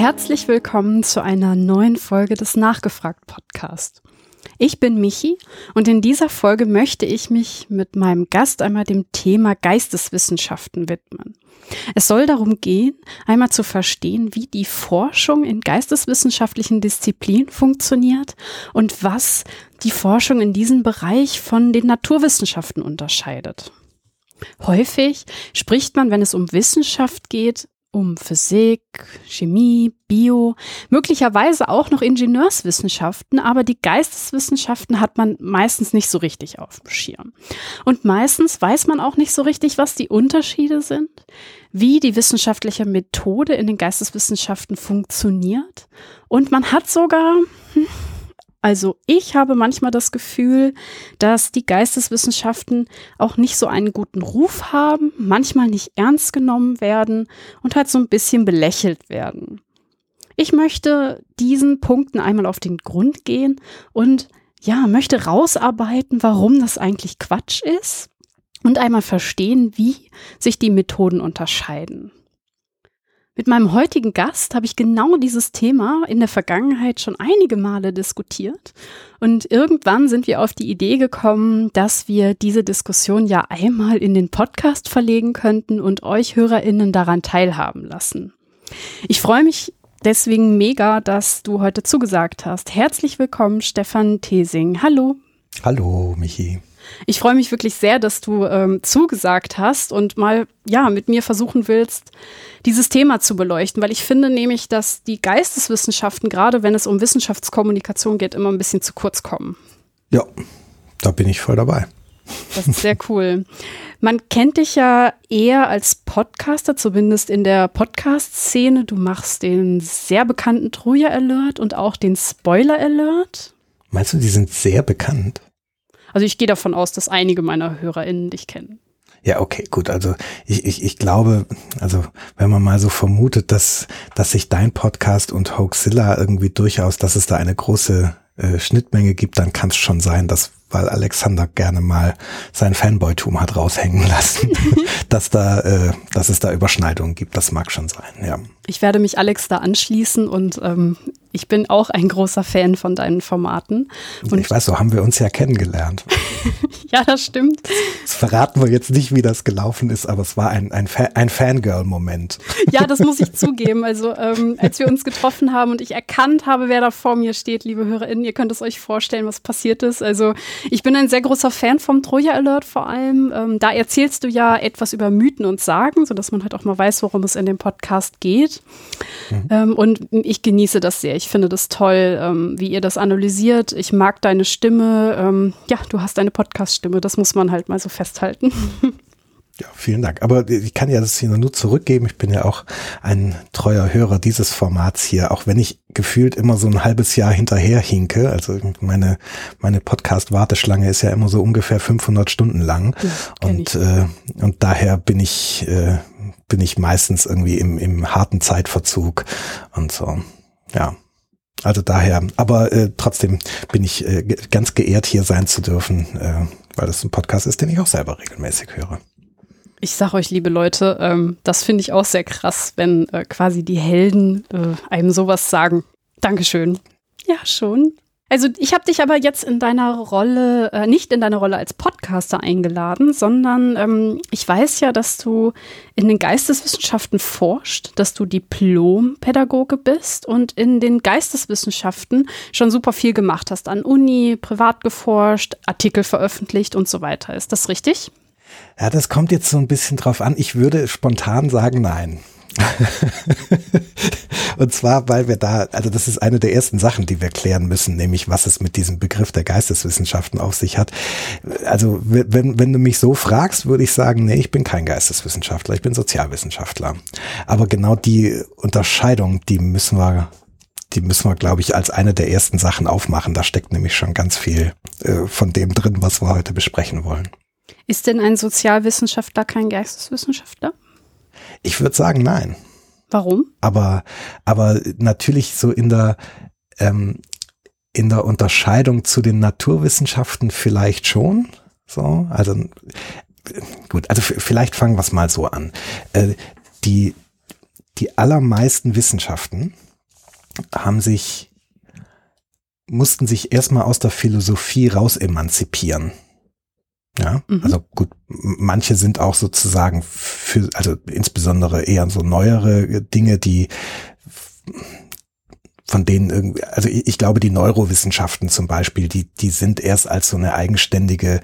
Herzlich willkommen zu einer neuen Folge des Nachgefragt Podcast. Ich bin Michi und in dieser Folge möchte ich mich mit meinem Gast einmal dem Thema Geisteswissenschaften widmen. Es soll darum gehen, einmal zu verstehen, wie die Forschung in geisteswissenschaftlichen Disziplinen funktioniert und was die Forschung in diesem Bereich von den Naturwissenschaften unterscheidet. Häufig spricht man, wenn es um Wissenschaft geht, um Physik, Chemie, Bio, möglicherweise auch noch Ingenieurswissenschaften, aber die Geisteswissenschaften hat man meistens nicht so richtig auf dem Schirm. Und meistens weiß man auch nicht so richtig, was die Unterschiede sind, wie die wissenschaftliche Methode in den Geisteswissenschaften funktioniert. Und man hat sogar, hm, also ich habe manchmal das Gefühl, dass die Geisteswissenschaften auch nicht so einen guten Ruf haben, manchmal nicht ernst genommen werden und halt so ein bisschen belächelt werden. Ich möchte diesen Punkten einmal auf den Grund gehen und ja, möchte rausarbeiten, warum das eigentlich Quatsch ist und einmal verstehen, wie sich die Methoden unterscheiden. Mit meinem heutigen Gast habe ich genau dieses Thema in der Vergangenheit schon einige Male diskutiert. Und irgendwann sind wir auf die Idee gekommen, dass wir diese Diskussion ja einmal in den Podcast verlegen könnten und euch Hörerinnen daran teilhaben lassen. Ich freue mich deswegen mega, dass du heute zugesagt hast. Herzlich willkommen, Stefan Thesing. Hallo. Hallo, Michi. Ich freue mich wirklich sehr, dass du ähm, zugesagt hast und mal ja mit mir versuchen willst, dieses Thema zu beleuchten, weil ich finde nämlich, dass die Geisteswissenschaften, gerade wenn es um Wissenschaftskommunikation geht, immer ein bisschen zu kurz kommen. Ja, da bin ich voll dabei. Das ist sehr cool. Man kennt dich ja eher als Podcaster, zumindest in der Podcast-Szene. Du machst den sehr bekannten Truja Alert und auch den Spoiler Alert. Meinst du, die sind sehr bekannt? Also ich gehe davon aus, dass einige meiner HörerInnen dich kennen. Ja, okay, gut. Also ich, ich, ich glaube, also wenn man mal so vermutet, dass, dass sich dein Podcast und Hoaxilla irgendwie durchaus, dass es da eine große äh, Schnittmenge gibt, dann kann es schon sein, dass weil Alexander gerne mal sein Fanboytum hat raushängen lassen, dass da, äh, dass es da Überschneidungen gibt. Das mag schon sein, ja. Ich werde mich Alex da anschließen und ähm, ich bin auch ein großer Fan von deinen Formaten. Und ich weiß, so haben wir uns ja kennengelernt. ja, das stimmt. Das verraten wir jetzt nicht, wie das gelaufen ist, aber es war ein, ein, Fa ein Fangirl-Moment. ja, das muss ich zugeben. Also ähm, als wir uns getroffen haben und ich erkannt habe, wer da vor mir steht, liebe HörerInnen, ihr könnt es euch vorstellen, was passiert ist. Also ich bin ein sehr großer Fan vom Troja Alert vor allem. Ähm, da erzählst du ja etwas über Mythen und Sagen, sodass man halt auch mal weiß, worum es in dem Podcast geht. Mhm. Ähm, und ich genieße das sehr. Ich finde das toll, ähm, wie ihr das analysiert. Ich mag deine Stimme. Ähm, ja, du hast eine Podcast-Stimme. Das muss man halt mal so festhalten. Ja, vielen Dank. Aber ich kann ja das hier nur zurückgeben. Ich bin ja auch ein treuer Hörer dieses Formats hier, auch wenn ich gefühlt immer so ein halbes Jahr hinterher hinke. Also meine, meine Podcast-Warteschlange ist ja immer so ungefähr 500 Stunden lang. und, äh, und daher bin ich, äh, bin ich meistens irgendwie im, im harten Zeitverzug und so. Ja. Also daher, aber äh, trotzdem bin ich äh, ganz geehrt, hier sein zu dürfen, äh, weil das ein Podcast ist, den ich auch selber regelmäßig höre. Ich sag euch, liebe Leute, ähm, das finde ich auch sehr krass, wenn äh, quasi die Helden äh, einem sowas sagen. Dankeschön. Ja, schon. Also ich habe dich aber jetzt in deiner Rolle, äh, nicht in deiner Rolle als Podcaster eingeladen, sondern ähm, ich weiß ja, dass du in den Geisteswissenschaften forscht, dass du Diplompädagoge bist und in den Geisteswissenschaften schon super viel gemacht hast, an Uni, privat geforscht, Artikel veröffentlicht und so weiter. Ist das richtig? Ja, das kommt jetzt so ein bisschen drauf an. Ich würde spontan sagen, nein. und zwar, weil wir da, also das ist eine der ersten Sachen, die wir klären müssen, nämlich was es mit diesem Begriff der Geisteswissenschaften auf sich hat. Also wenn, wenn du mich so fragst, würde ich sagen, nee, ich bin kein Geisteswissenschaftler, ich bin Sozialwissenschaftler. Aber genau die Unterscheidung, die müssen wir die müssen wir, glaube ich, als eine der ersten Sachen aufmachen. Da steckt nämlich schon ganz viel äh, von dem drin, was wir heute besprechen wollen. Ist denn ein Sozialwissenschaftler kein Geisteswissenschaftler? Ich würde sagen, nein. Warum? Aber, aber natürlich so in der, ähm, in der Unterscheidung zu den Naturwissenschaften vielleicht schon. So, also gut, also vielleicht fangen wir es mal so an. Äh, die, die allermeisten Wissenschaften haben sich, mussten sich erstmal aus der Philosophie raus emanzipieren. Ja, mhm. also gut, manche sind auch sozusagen für, also insbesondere eher so neuere Dinge, die von denen irgendwie, also ich, ich glaube, die Neurowissenschaften zum Beispiel, die, die sind erst als so eine eigenständige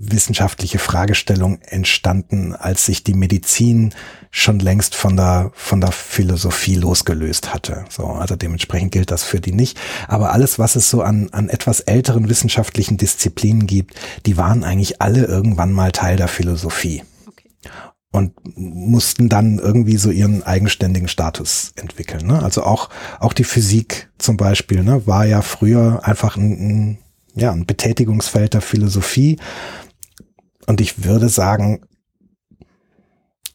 wissenschaftliche Fragestellung entstanden, als sich die Medizin schon längst von der, von der Philosophie losgelöst hatte. So, also dementsprechend gilt das für die nicht. Aber alles, was es so an, an etwas älteren wissenschaftlichen Disziplinen gibt, die waren eigentlich alle irgendwann mal Teil der Philosophie. Und mussten dann irgendwie so ihren eigenständigen Status entwickeln. Ne? Also auch, auch die Physik zum Beispiel ne, war ja früher einfach ein, ein ja, ein Betätigungsfeld der Philosophie und ich würde sagen,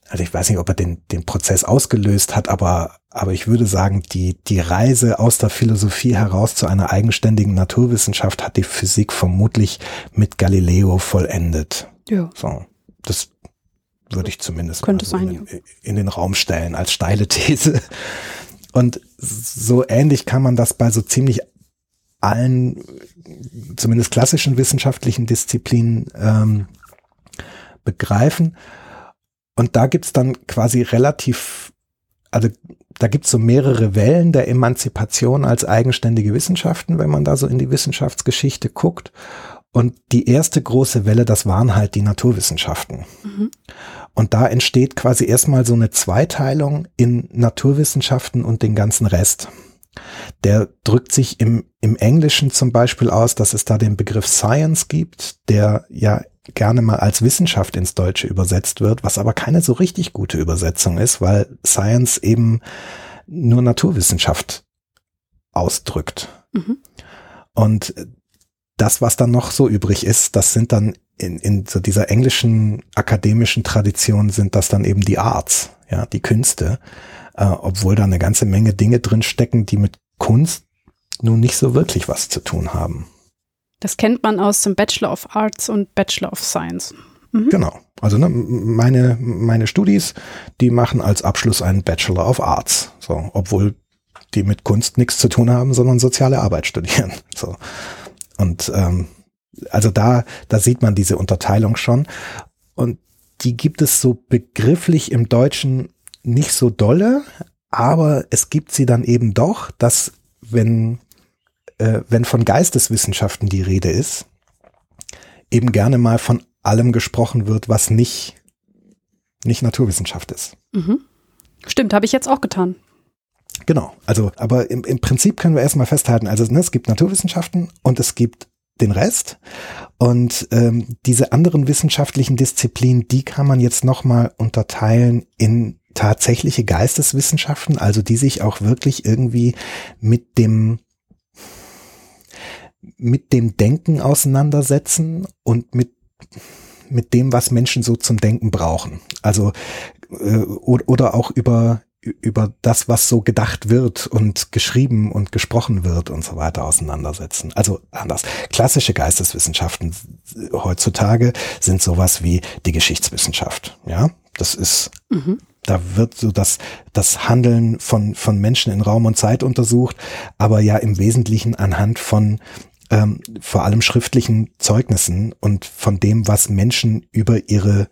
also ich weiß nicht, ob er den, den Prozess ausgelöst hat, aber, aber ich würde sagen, die, die Reise aus der Philosophie heraus zu einer eigenständigen Naturwissenschaft hat die Physik vermutlich mit Galileo vollendet. Ja. So, das würde ich zumindest Könnte sein, in, ja. in den Raum stellen als steile These. Und so ähnlich kann man das bei so ziemlich allen, zumindest klassischen wissenschaftlichen Disziplinen ähm, begreifen. Und da gibt's dann quasi relativ, also da gibt's so mehrere Wellen der Emanzipation als eigenständige Wissenschaften, wenn man da so in die Wissenschaftsgeschichte guckt. Und die erste große Welle, das waren halt die Naturwissenschaften. Mhm. Und da entsteht quasi erstmal so eine Zweiteilung in Naturwissenschaften und den ganzen Rest. Der drückt sich im, im Englischen zum Beispiel aus, dass es da den Begriff Science gibt, der ja gerne mal als Wissenschaft ins Deutsche übersetzt wird, was aber keine so richtig gute Übersetzung ist, weil Science eben nur Naturwissenschaft ausdrückt. Mhm. Und das, was dann noch so übrig ist, das sind dann in, in so dieser englischen akademischen Tradition sind das dann eben die Arts, ja, die Künste, äh, obwohl da eine ganze Menge Dinge drin stecken, die mit Kunst nun nicht so wirklich was zu tun haben. Das kennt man aus dem Bachelor of Arts und Bachelor of Science. Mhm. Genau. Also ne, meine, meine Studis, die machen als Abschluss einen Bachelor of Arts. So, obwohl die mit Kunst nichts zu tun haben, sondern soziale Arbeit studieren. So. Und ähm, also da, da sieht man diese Unterteilung schon. Und die gibt es so begrifflich im Deutschen nicht so dolle, aber es gibt sie dann eben doch, dass wenn äh, wenn von Geisteswissenschaften die Rede ist, eben gerne mal von allem gesprochen wird, was nicht, nicht Naturwissenschaft ist. Mhm. Stimmt, habe ich jetzt auch getan. Genau, also, aber im, im Prinzip können wir erstmal festhalten, also ne, es gibt Naturwissenschaften und es gibt den Rest. Und ähm, diese anderen wissenschaftlichen Disziplinen, die kann man jetzt nochmal unterteilen in tatsächliche Geisteswissenschaften, also die sich auch wirklich irgendwie mit dem mit dem Denken auseinandersetzen und mit, mit dem, was Menschen so zum Denken brauchen. Also äh, oder auch über über das, was so gedacht wird und geschrieben und gesprochen wird und so weiter auseinandersetzen. Also anders. Klassische Geisteswissenschaften heutzutage sind sowas wie die Geschichtswissenschaft. Ja, das ist, mhm. da wird so das, das Handeln von, von Menschen in Raum und Zeit untersucht, aber ja im Wesentlichen anhand von ähm, vor allem schriftlichen Zeugnissen und von dem, was Menschen über ihre,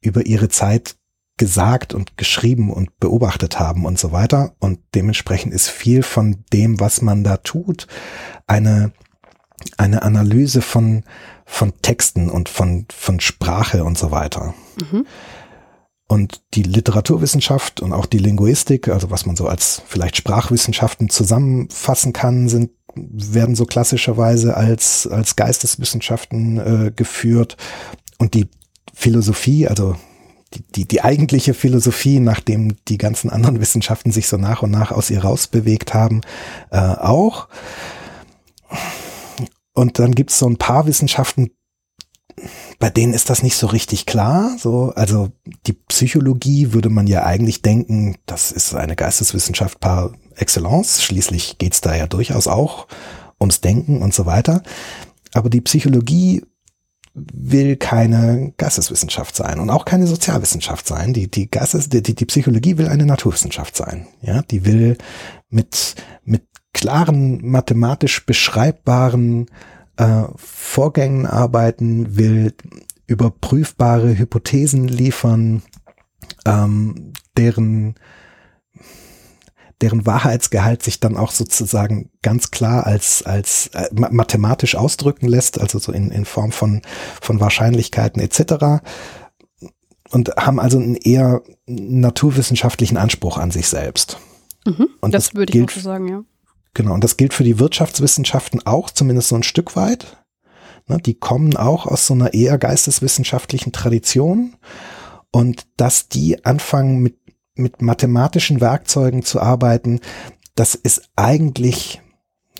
über ihre Zeit gesagt und geschrieben und beobachtet haben und so weiter. Und dementsprechend ist viel von dem, was man da tut, eine, eine Analyse von, von Texten und von, von Sprache und so weiter. Mhm. Und die Literaturwissenschaft und auch die Linguistik, also was man so als vielleicht Sprachwissenschaften zusammenfassen kann, sind werden so klassischerweise als, als Geisteswissenschaften äh, geführt. Und die Philosophie, also die, die, die eigentliche Philosophie, nachdem die ganzen anderen Wissenschaften sich so nach und nach aus ihr rausbewegt haben, äh, auch. Und dann gibt es so ein paar Wissenschaften, bei denen ist das nicht so richtig klar. So, also die Psychologie würde man ja eigentlich denken, das ist eine Geisteswissenschaft par excellence. Schließlich geht's da ja durchaus auch ums Denken und so weiter. Aber die Psychologie will keine Geisteswissenschaft sein und auch keine Sozialwissenschaft sein. Die, die, Geistes, die, die Psychologie will eine Naturwissenschaft sein. Ja, die will mit, klaren, mathematisch beschreibbaren äh, Vorgängen arbeiten, will überprüfbare Hypothesen liefern, ähm, deren deren Wahrheitsgehalt sich dann auch sozusagen ganz klar als, als äh, mathematisch ausdrücken lässt, also so in, in Form von, von Wahrscheinlichkeiten etc. Und haben also einen eher naturwissenschaftlichen Anspruch an sich selbst. Mhm, und das, das würde ich auch so sagen, ja. Genau, und das gilt für die Wirtschaftswissenschaften auch, zumindest so ein Stück weit. Ne, die kommen auch aus so einer eher geisteswissenschaftlichen Tradition. Und dass die anfangen mit, mit mathematischen Werkzeugen zu arbeiten, das ist eigentlich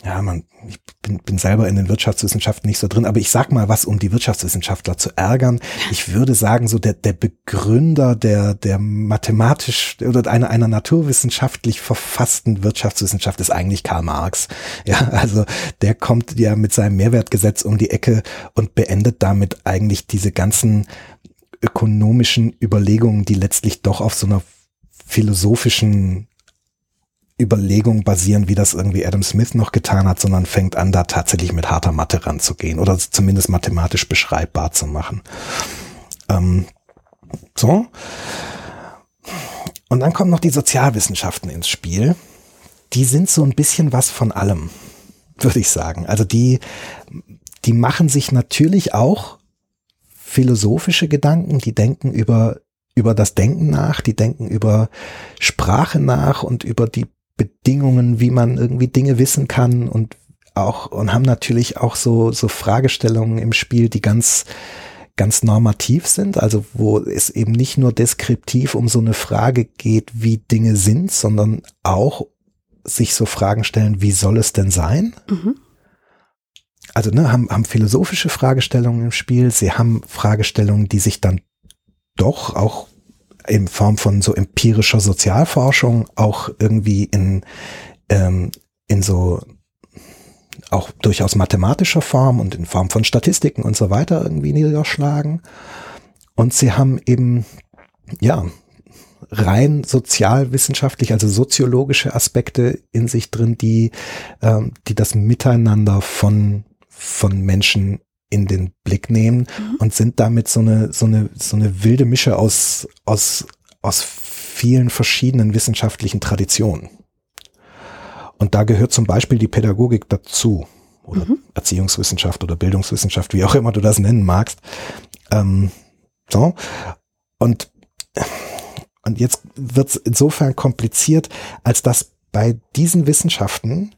ja, man, ich bin, bin selber in den Wirtschaftswissenschaften nicht so drin, aber ich sag mal was, um die Wirtschaftswissenschaftler zu ärgern. Ich würde sagen, so der, der Begründer der, der mathematisch oder einer, einer naturwissenschaftlich verfassten Wirtschaftswissenschaft ist eigentlich Karl Marx. Ja, also der kommt ja mit seinem Mehrwertgesetz um die Ecke und beendet damit eigentlich diese ganzen ökonomischen Überlegungen, die letztlich doch auf so einer philosophischen Überlegung basieren, wie das irgendwie Adam Smith noch getan hat, sondern fängt an, da tatsächlich mit harter Mathe ranzugehen oder zumindest mathematisch beschreibbar zu machen. Ähm, so. Und dann kommen noch die Sozialwissenschaften ins Spiel. Die sind so ein bisschen was von allem, würde ich sagen. Also die, die machen sich natürlich auch philosophische Gedanken, die denken über über das Denken nach, die denken über Sprache nach und über die Bedingungen, wie man irgendwie Dinge wissen kann und auch und haben natürlich auch so so Fragestellungen im Spiel, die ganz ganz normativ sind, also wo es eben nicht nur deskriptiv um so eine Frage geht, wie Dinge sind, sondern auch sich so Fragen stellen, wie soll es denn sein? Mhm. Also ne, haben, haben philosophische Fragestellungen im Spiel, sie haben Fragestellungen, die sich dann doch auch in Form von so empirischer Sozialforschung auch irgendwie in, ähm, in so auch durchaus mathematischer Form und in Form von Statistiken und so weiter irgendwie niederschlagen. Und sie haben eben, ja, rein sozialwissenschaftlich, also soziologische Aspekte in sich drin, die, ähm, die das Miteinander von, von Menschen in den Blick nehmen mhm. und sind damit so eine, so eine, so eine wilde Mische aus, aus, aus vielen verschiedenen wissenschaftlichen Traditionen. Und da gehört zum Beispiel die Pädagogik dazu oder mhm. Erziehungswissenschaft oder Bildungswissenschaft, wie auch immer du das nennen magst. Ähm, so. Und, und jetzt wird es insofern kompliziert, als dass bei diesen Wissenschaften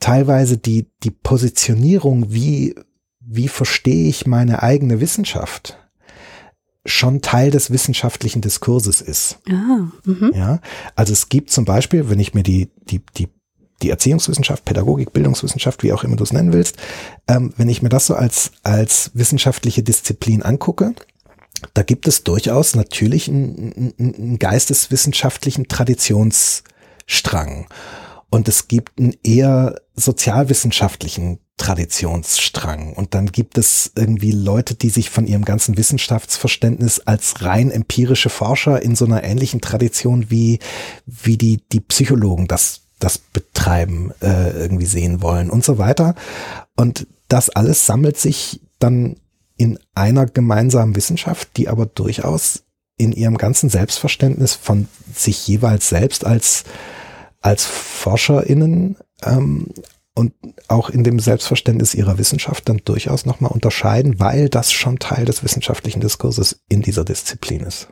teilweise die, die Positionierung, wie, wie verstehe ich meine eigene Wissenschaft, schon Teil des wissenschaftlichen Diskurses ist. Ah, mh. ja, also es gibt zum Beispiel, wenn ich mir die, die, die, die Erziehungswissenschaft, Pädagogik, Bildungswissenschaft, wie auch immer du es nennen willst, ähm, wenn ich mir das so als, als wissenschaftliche Disziplin angucke, da gibt es durchaus natürlich einen, einen geisteswissenschaftlichen Traditionsstrang. Und es gibt einen eher sozialwissenschaftlichen Traditionsstrang. Und dann gibt es irgendwie Leute, die sich von ihrem ganzen Wissenschaftsverständnis als rein empirische Forscher in so einer ähnlichen Tradition wie, wie die, die Psychologen das, das betreiben, äh, irgendwie sehen wollen und so weiter. Und das alles sammelt sich dann in einer gemeinsamen Wissenschaft, die aber durchaus in ihrem ganzen Selbstverständnis von sich jeweils selbst als als ForscherInnen ähm, und auch in dem Selbstverständnis ihrer Wissenschaft dann durchaus nochmal unterscheiden, weil das schon Teil des wissenschaftlichen Diskurses in dieser Disziplin ist.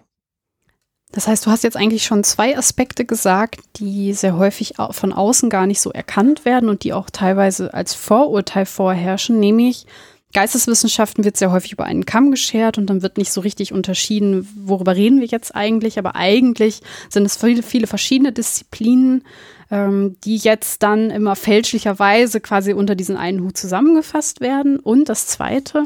Das heißt, du hast jetzt eigentlich schon zwei Aspekte gesagt, die sehr häufig von außen gar nicht so erkannt werden und die auch teilweise als Vorurteil vorherrschen, nämlich Geisteswissenschaften wird sehr häufig über einen Kamm geschert und dann wird nicht so richtig unterschieden, worüber reden wir jetzt eigentlich. Aber eigentlich sind es viele, viele verschiedene Disziplinen, ähm, die jetzt dann immer fälschlicherweise quasi unter diesen einen Hut zusammengefasst werden. Und das Zweite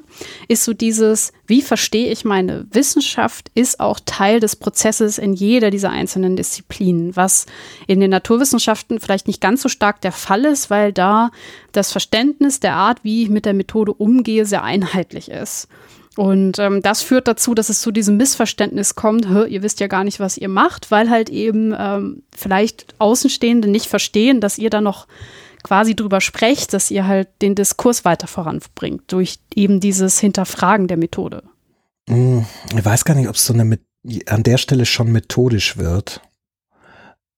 ist so dieses, wie verstehe ich meine Wissenschaft, ist auch Teil des Prozesses in jeder dieser einzelnen Disziplinen, was in den Naturwissenschaften vielleicht nicht ganz so stark der Fall ist, weil da das Verständnis der Art, wie ich mit der Methode umgehe, sehr einheitlich ist. Und ähm, das führt dazu, dass es zu diesem Missverständnis kommt, ihr wisst ja gar nicht, was ihr macht, weil halt eben ähm, vielleicht Außenstehende nicht verstehen, dass ihr da noch quasi drüber sprecht, dass ihr halt den Diskurs weiter voranbringt, durch eben dieses Hinterfragen der Methode. Hm, ich weiß gar nicht, ob es so eine an der Stelle schon methodisch wird.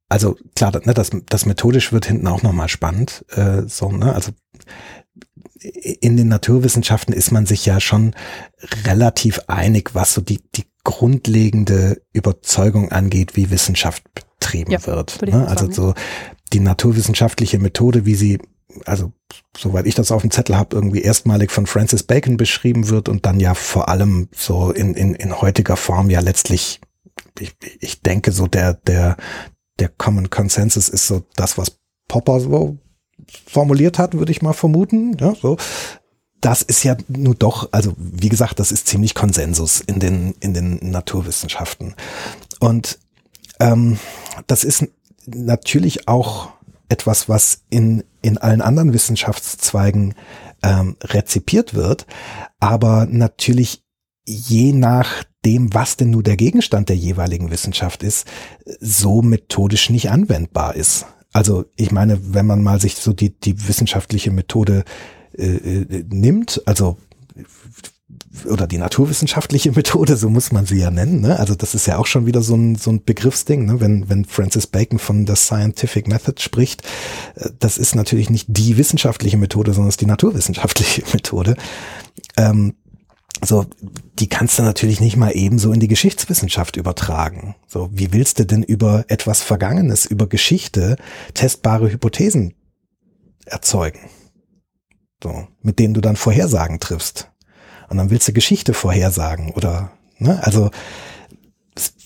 Also klar, ne, das, das methodisch wird hinten auch nochmal spannend. Äh, so, ne? Also in den Naturwissenschaften ist man sich ja schon relativ einig, was so die, die grundlegende Überzeugung angeht, wie Wissenschaft betrieben ja, wird. Ne? Also so die naturwissenschaftliche Methode, wie sie, also soweit ich das auf dem Zettel habe, irgendwie erstmalig von Francis Bacon beschrieben wird und dann ja vor allem so in, in, in heutiger Form ja letztlich, ich, ich denke so der, der, der Common Consensus ist so das, was Popper so formuliert hat, würde ich mal vermuten. Ja, so. Das ist ja nur doch, also wie gesagt, das ist ziemlich Konsensus in den, in den Naturwissenschaften. Und ähm, das ist natürlich auch etwas, was in, in allen anderen Wissenschaftszweigen ähm, rezipiert wird, aber natürlich je nachdem, was denn nur der Gegenstand der jeweiligen Wissenschaft ist, so methodisch nicht anwendbar ist. Also ich meine, wenn man mal sich so die, die wissenschaftliche Methode äh, äh, nimmt, also oder die naturwissenschaftliche Methode, so muss man sie ja nennen. Ne? Also das ist ja auch schon wieder so ein, so ein Begriffsding, ne? wenn, wenn Francis Bacon von der Scientific Method spricht. Äh, das ist natürlich nicht die wissenschaftliche Methode, sondern es ist die naturwissenschaftliche Methode. Ähm, so, die kannst du natürlich nicht mal ebenso in die Geschichtswissenschaft übertragen. So, wie willst du denn über etwas Vergangenes, über Geschichte testbare Hypothesen erzeugen? So, mit denen du dann Vorhersagen triffst. Und dann willst du Geschichte vorhersagen oder, ne, also,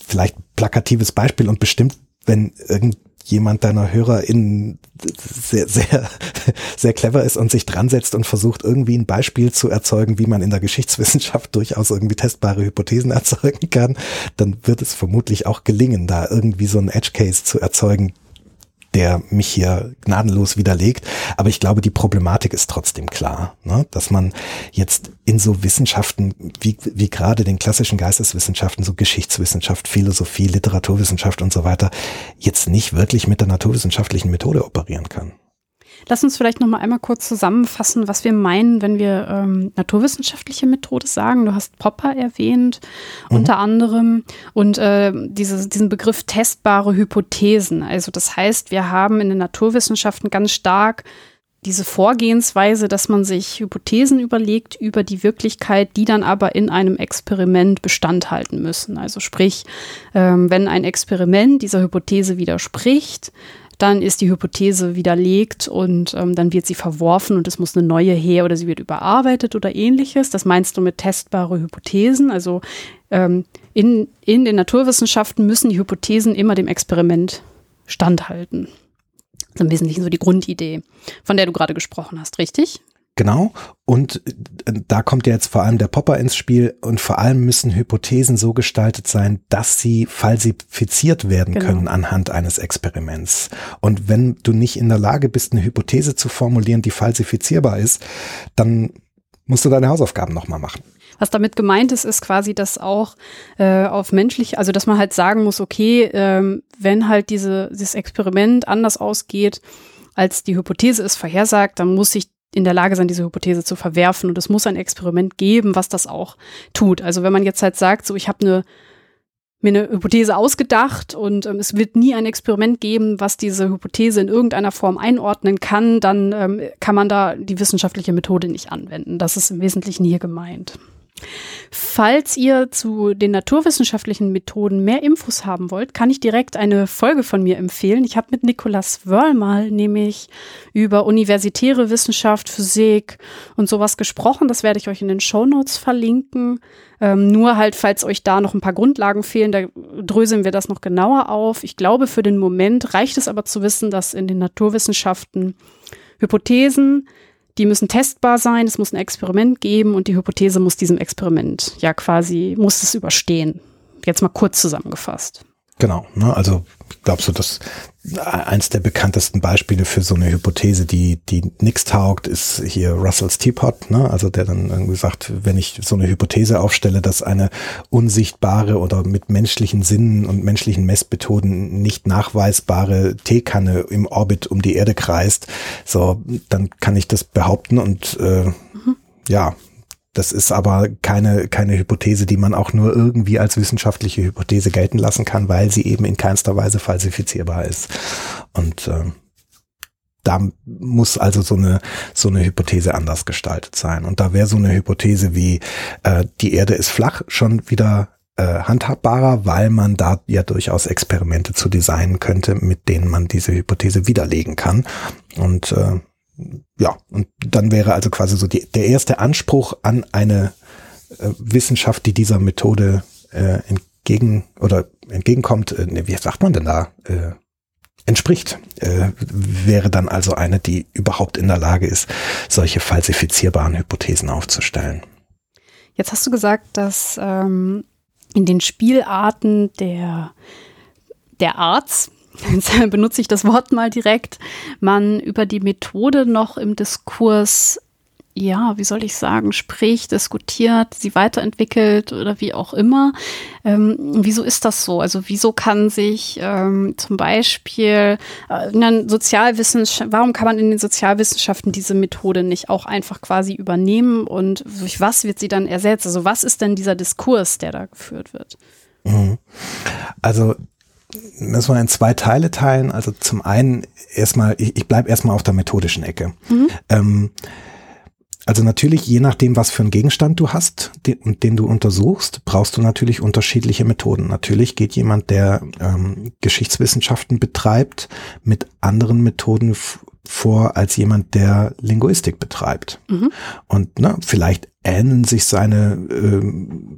vielleicht plakatives Beispiel und bestimmt, wenn irgend jemand deiner HörerInnen sehr, sehr, sehr clever ist und sich dran setzt und versucht, irgendwie ein Beispiel zu erzeugen, wie man in der Geschichtswissenschaft durchaus irgendwie testbare Hypothesen erzeugen kann, dann wird es vermutlich auch gelingen, da irgendwie so ein Edge Case zu erzeugen, der mich hier gnadenlos widerlegt. Aber ich glaube, die Problematik ist trotzdem klar, ne? dass man jetzt in so Wissenschaften wie, wie gerade den klassischen Geisteswissenschaften, so Geschichtswissenschaft, Philosophie, Literaturwissenschaft und so weiter, jetzt nicht wirklich mit der naturwissenschaftlichen Methode operieren kann. Lass uns vielleicht noch mal einmal kurz zusammenfassen, was wir meinen, wenn wir ähm, naturwissenschaftliche Methode sagen. Du hast Popper erwähnt, mhm. unter anderem, und äh, diese, diesen Begriff testbare Hypothesen. Also das heißt, wir haben in den Naturwissenschaften ganz stark diese Vorgehensweise, dass man sich Hypothesen überlegt über die Wirklichkeit, die dann aber in einem Experiment Bestand halten müssen. Also sprich, ähm, wenn ein Experiment dieser Hypothese widerspricht, dann ist die Hypothese widerlegt und ähm, dann wird sie verworfen und es muss eine neue her oder sie wird überarbeitet oder ähnliches. Das meinst du mit testbare Hypothesen? Also ähm, in, in den Naturwissenschaften müssen die Hypothesen immer dem Experiment standhalten. Das ist im Wesentlichen so die Grundidee, von der du gerade gesprochen hast, richtig? Genau. Und äh, da kommt ja jetzt vor allem der Popper ins Spiel und vor allem müssen Hypothesen so gestaltet sein, dass sie falsifiziert werden genau. können anhand eines Experiments. Und wenn du nicht in der Lage bist, eine Hypothese zu formulieren, die falsifizierbar ist, dann musst du deine Hausaufgaben nochmal machen. Was damit gemeint ist, ist quasi, dass auch äh, auf menschlich, also dass man halt sagen muss, okay, ähm, wenn halt diese, dieses Experiment anders ausgeht, als die Hypothese es vorhersagt, dann muss sich in der Lage sein, diese Hypothese zu verwerfen. Und es muss ein Experiment geben, was das auch tut. Also wenn man jetzt halt sagt, so ich habe eine mir eine Hypothese ausgedacht und ähm, es wird nie ein Experiment geben, was diese Hypothese in irgendeiner Form einordnen kann, dann ähm, kann man da die wissenschaftliche Methode nicht anwenden. Das ist im Wesentlichen hier gemeint. Falls ihr zu den naturwissenschaftlichen Methoden mehr Infos haben wollt, kann ich direkt eine Folge von mir empfehlen. Ich habe mit Nicolas Wörl mal nämlich über universitäre Wissenschaft, Physik und sowas gesprochen. Das werde ich euch in den Show Notes verlinken. Ähm, nur halt, falls euch da noch ein paar Grundlagen fehlen, da dröseln wir das noch genauer auf. Ich glaube, für den Moment reicht es aber zu wissen, dass in den Naturwissenschaften Hypothesen, die müssen testbar sein, es muss ein Experiment geben und die Hypothese muss diesem Experiment ja quasi, muss es überstehen. Jetzt mal kurz zusammengefasst. Genau, ne? also ich glaube so, dass eins der bekanntesten Beispiele für so eine Hypothese, die, die nix taugt, ist hier Russells Teapot, ne? also der dann irgendwie sagt, wenn ich so eine Hypothese aufstelle, dass eine unsichtbare oder mit menschlichen Sinnen und menschlichen Messmethoden nicht nachweisbare Teekanne im Orbit um die Erde kreist, so, dann kann ich das behaupten und äh, mhm. ja, das ist aber keine, keine Hypothese, die man auch nur irgendwie als wissenschaftliche Hypothese gelten lassen kann, weil sie eben in keinster Weise falsifizierbar ist. Und äh, da muss also so eine, so eine Hypothese anders gestaltet sein. Und da wäre so eine Hypothese wie äh, die Erde ist flach schon wieder äh, handhabbarer, weil man da ja durchaus Experimente zu designen könnte, mit denen man diese Hypothese widerlegen kann. Und äh, ja, und dann wäre also quasi so die, der erste Anspruch an eine äh, Wissenschaft, die dieser Methode äh, entgegen oder entgegenkommt, äh, wie sagt man denn da, äh, entspricht, äh, wäre dann also eine, die überhaupt in der Lage ist, solche falsifizierbaren Hypothesen aufzustellen. Jetzt hast du gesagt, dass ähm, in den Spielarten der, der Arts jetzt benutze ich das Wort mal direkt, man über die Methode noch im Diskurs, ja, wie soll ich sagen, spricht, diskutiert, sie weiterentwickelt oder wie auch immer. Ähm, wieso ist das so? Also wieso kann sich ähm, zum Beispiel äh, in den Sozialwissenschaften, warum kann man in den Sozialwissenschaften diese Methode nicht auch einfach quasi übernehmen und durch was wird sie dann ersetzt? Also was ist denn dieser Diskurs, der da geführt wird? Mhm. Also müssen wir in zwei Teile teilen. Also zum einen erstmal, ich, ich bleibe erstmal auf der methodischen Ecke. Mhm. Ähm, also natürlich, je nachdem, was für einen Gegenstand du hast den, den du untersuchst, brauchst du natürlich unterschiedliche Methoden. Natürlich geht jemand, der ähm, Geschichtswissenschaften betreibt, mit anderen Methoden vor als jemand, der Linguistik betreibt. Mhm. Und ne, vielleicht ähneln sich seine, äh,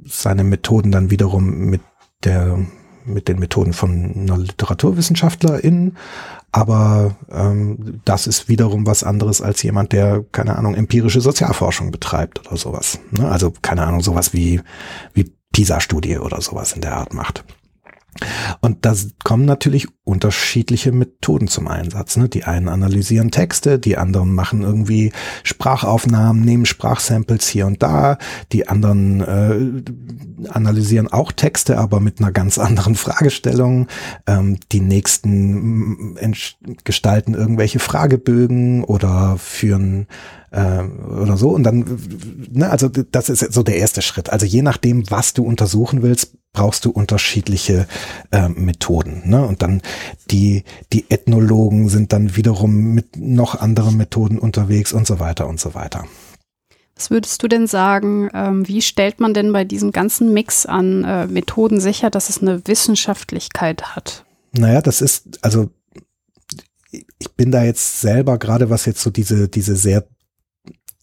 seine Methoden dann wiederum mit der mit den Methoden von einer LiteraturwissenschaftlerInnen, aber ähm, das ist wiederum was anderes als jemand, der, keine Ahnung, empirische Sozialforschung betreibt oder sowas. Ne? Also, keine Ahnung, sowas wie, wie PISA-Studie oder sowas in der Art macht. Und da kommen natürlich unterschiedliche Methoden zum Einsatz. Ne? Die einen analysieren Texte, die anderen machen irgendwie Sprachaufnahmen, nehmen Sprachsamples hier und da, die anderen äh, analysieren auch Texte, aber mit einer ganz anderen Fragestellung. Ähm, die nächsten gestalten irgendwelche Fragebögen oder führen äh, oder so. Und dann, ne, also das ist so der erste Schritt. Also je nachdem, was du untersuchen willst, brauchst du unterschiedliche äh, Methoden. Ne? Und dann die, die Ethnologen sind dann wiederum mit noch anderen Methoden unterwegs und so weiter und so weiter. Was würdest du denn sagen, ähm, wie stellt man denn bei diesem ganzen Mix an äh, Methoden sicher, dass es eine Wissenschaftlichkeit hat? Naja, das ist, also ich bin da jetzt selber, gerade was jetzt so diese, diese sehr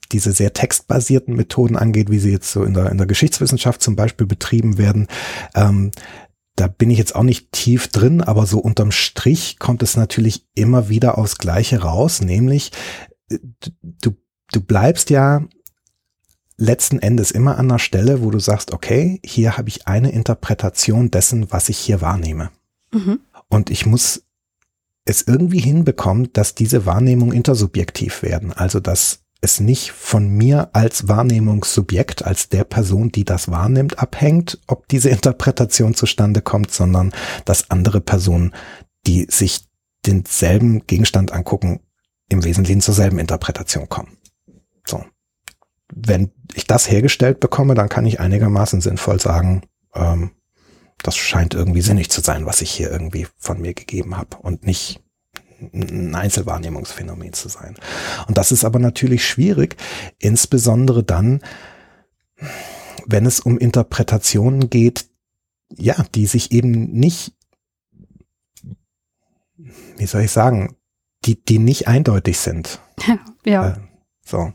diese sehr textbasierten Methoden angeht, wie sie jetzt so in der, in der Geschichtswissenschaft zum Beispiel betrieben werden, ähm, da bin ich jetzt auch nicht tief drin, aber so unterm Strich kommt es natürlich immer wieder aufs Gleiche raus, nämlich äh, du, du bleibst ja letzten Endes immer an der Stelle, wo du sagst, okay, hier habe ich eine Interpretation dessen, was ich hier wahrnehme. Mhm. Und ich muss es irgendwie hinbekommen, dass diese Wahrnehmungen intersubjektiv werden. Also, dass es nicht von mir als Wahrnehmungssubjekt, als der Person, die das wahrnimmt, abhängt, ob diese Interpretation zustande kommt, sondern dass andere Personen, die sich denselben Gegenstand angucken, im Wesentlichen zur selben Interpretation kommen. So. Wenn ich das hergestellt bekomme, dann kann ich einigermaßen sinnvoll sagen, ähm, das scheint irgendwie sinnig zu sein, was ich hier irgendwie von mir gegeben habe und nicht ein Einzelwahrnehmungsphänomen zu sein. Und das ist aber natürlich schwierig, insbesondere dann, wenn es um Interpretationen geht, ja, die sich eben nicht, wie soll ich sagen, die, die nicht eindeutig sind. ja. Äh, so.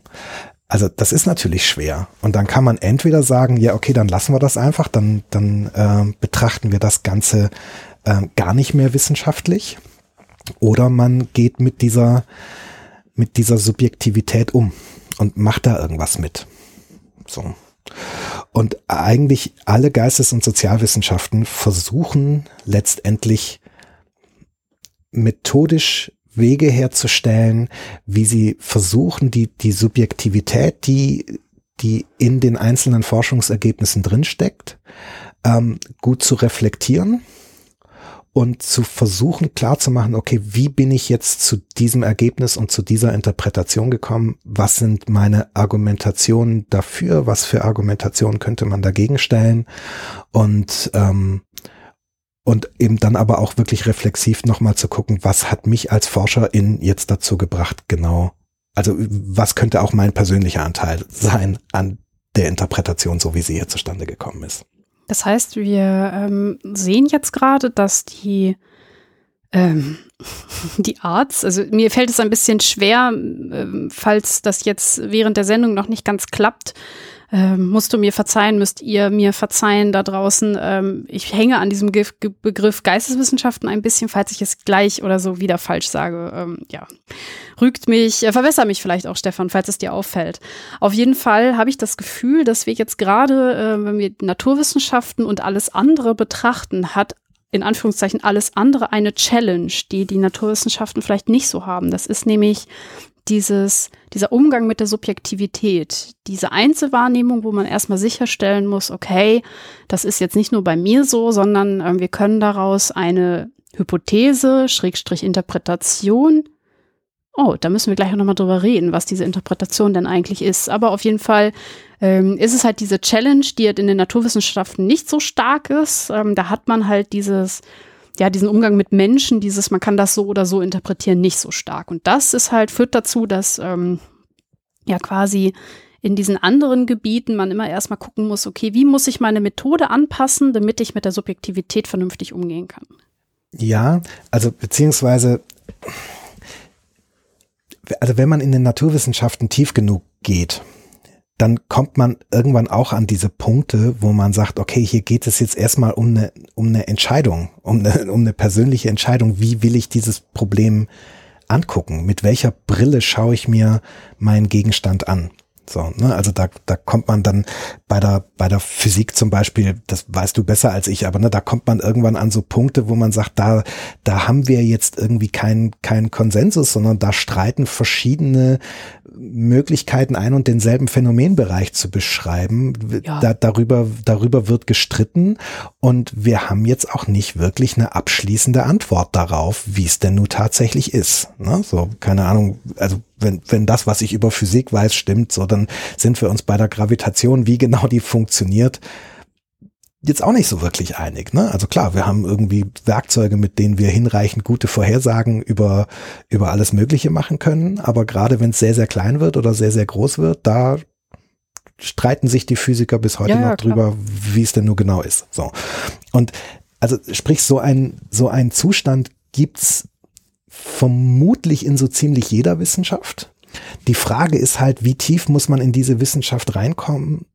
Also das ist natürlich schwer. Und dann kann man entweder sagen, ja, okay, dann lassen wir das einfach, dann, dann äh, betrachten wir das Ganze äh, gar nicht mehr wissenschaftlich oder man geht mit dieser, mit dieser Subjektivität um und macht da irgendwas mit. So. Und eigentlich alle Geistes- und Sozialwissenschaften versuchen letztendlich methodisch Wege herzustellen, wie sie versuchen, die, die Subjektivität, die, die in den einzelnen Forschungsergebnissen drinsteckt, ähm, gut zu reflektieren und zu versuchen klarzumachen, okay, wie bin ich jetzt zu diesem Ergebnis und zu dieser Interpretation gekommen? Was sind meine Argumentationen dafür? Was für Argumentationen könnte man dagegen stellen? Und ähm, und eben dann aber auch wirklich reflexiv nochmal zu gucken, was hat mich als Forscherin jetzt dazu gebracht, genau, also was könnte auch mein persönlicher Anteil sein an der Interpretation, so wie sie hier zustande gekommen ist. Das heißt, wir ähm, sehen jetzt gerade, dass die ähm, die Arts, also mir fällt es ein bisschen schwer, ähm, falls das jetzt während der Sendung noch nicht ganz klappt, ähm, musst du mir verzeihen, müsst ihr mir verzeihen da draußen. Ähm, ich hänge an diesem Ge Ge Begriff Geisteswissenschaften ein bisschen, falls ich es gleich oder so wieder falsch sage. Ähm, ja, rügt mich, äh, verbessere mich vielleicht auch, Stefan, falls es dir auffällt. Auf jeden Fall habe ich das Gefühl, dass wir jetzt gerade, äh, wenn wir Naturwissenschaften und alles andere betrachten, hat in Anführungszeichen alles andere eine Challenge, die die Naturwissenschaften vielleicht nicht so haben. Das ist nämlich dieses, dieser Umgang mit der Subjektivität, diese Einzelwahrnehmung, wo man erstmal sicherstellen muss, okay, das ist jetzt nicht nur bei mir so, sondern äh, wir können daraus eine Hypothese, Schrägstrich Interpretation. Oh, da müssen wir gleich nochmal drüber reden, was diese Interpretation denn eigentlich ist. Aber auf jeden Fall ähm, ist es halt diese Challenge, die halt in den Naturwissenschaften nicht so stark ist. Ähm, da hat man halt dieses, ja, diesen Umgang mit Menschen, dieses, man kann das so oder so interpretieren, nicht so stark. Und das ist halt, führt dazu, dass ähm, ja quasi in diesen anderen Gebieten man immer erstmal gucken muss, okay, wie muss ich meine Methode anpassen, damit ich mit der Subjektivität vernünftig umgehen kann. Ja, also beziehungsweise, also wenn man in den Naturwissenschaften tief genug geht, dann kommt man irgendwann auch an diese Punkte, wo man sagt, okay, hier geht es jetzt erstmal um eine, um eine Entscheidung, um eine, um eine persönliche Entscheidung. Wie will ich dieses Problem angucken? Mit welcher Brille schaue ich mir meinen Gegenstand an? So, ne, also da, da kommt man dann bei der, bei der Physik zum Beispiel, das weißt du besser als ich, aber ne, da kommt man irgendwann an so Punkte, wo man sagt, da, da haben wir jetzt irgendwie keinen keinen Konsensus, sondern da streiten verschiedene Möglichkeiten, ein und denselben Phänomenbereich zu beschreiben. Ja. Da, darüber, darüber wird gestritten und wir haben jetzt auch nicht wirklich eine abschließende Antwort darauf, wie es denn nun tatsächlich ist. Ne? So, keine Ahnung, also wenn, wenn das, was ich über Physik weiß, stimmt, so dann sind wir uns bei der Gravitation, wie genau die funktioniert, jetzt auch nicht so wirklich einig. Ne? Also klar, wir haben irgendwie Werkzeuge, mit denen wir hinreichend gute Vorhersagen über, über alles Mögliche machen können. Aber gerade wenn es sehr, sehr klein wird oder sehr, sehr groß wird, da streiten sich die Physiker bis heute ja, noch ja, drüber, wie es denn nur genau ist. So. Und also sprich, so ein, so ein Zustand gibt's vermutlich in so ziemlich jeder Wissenschaft. Die Frage ist halt, wie tief muss man in diese Wissenschaft reinkommen,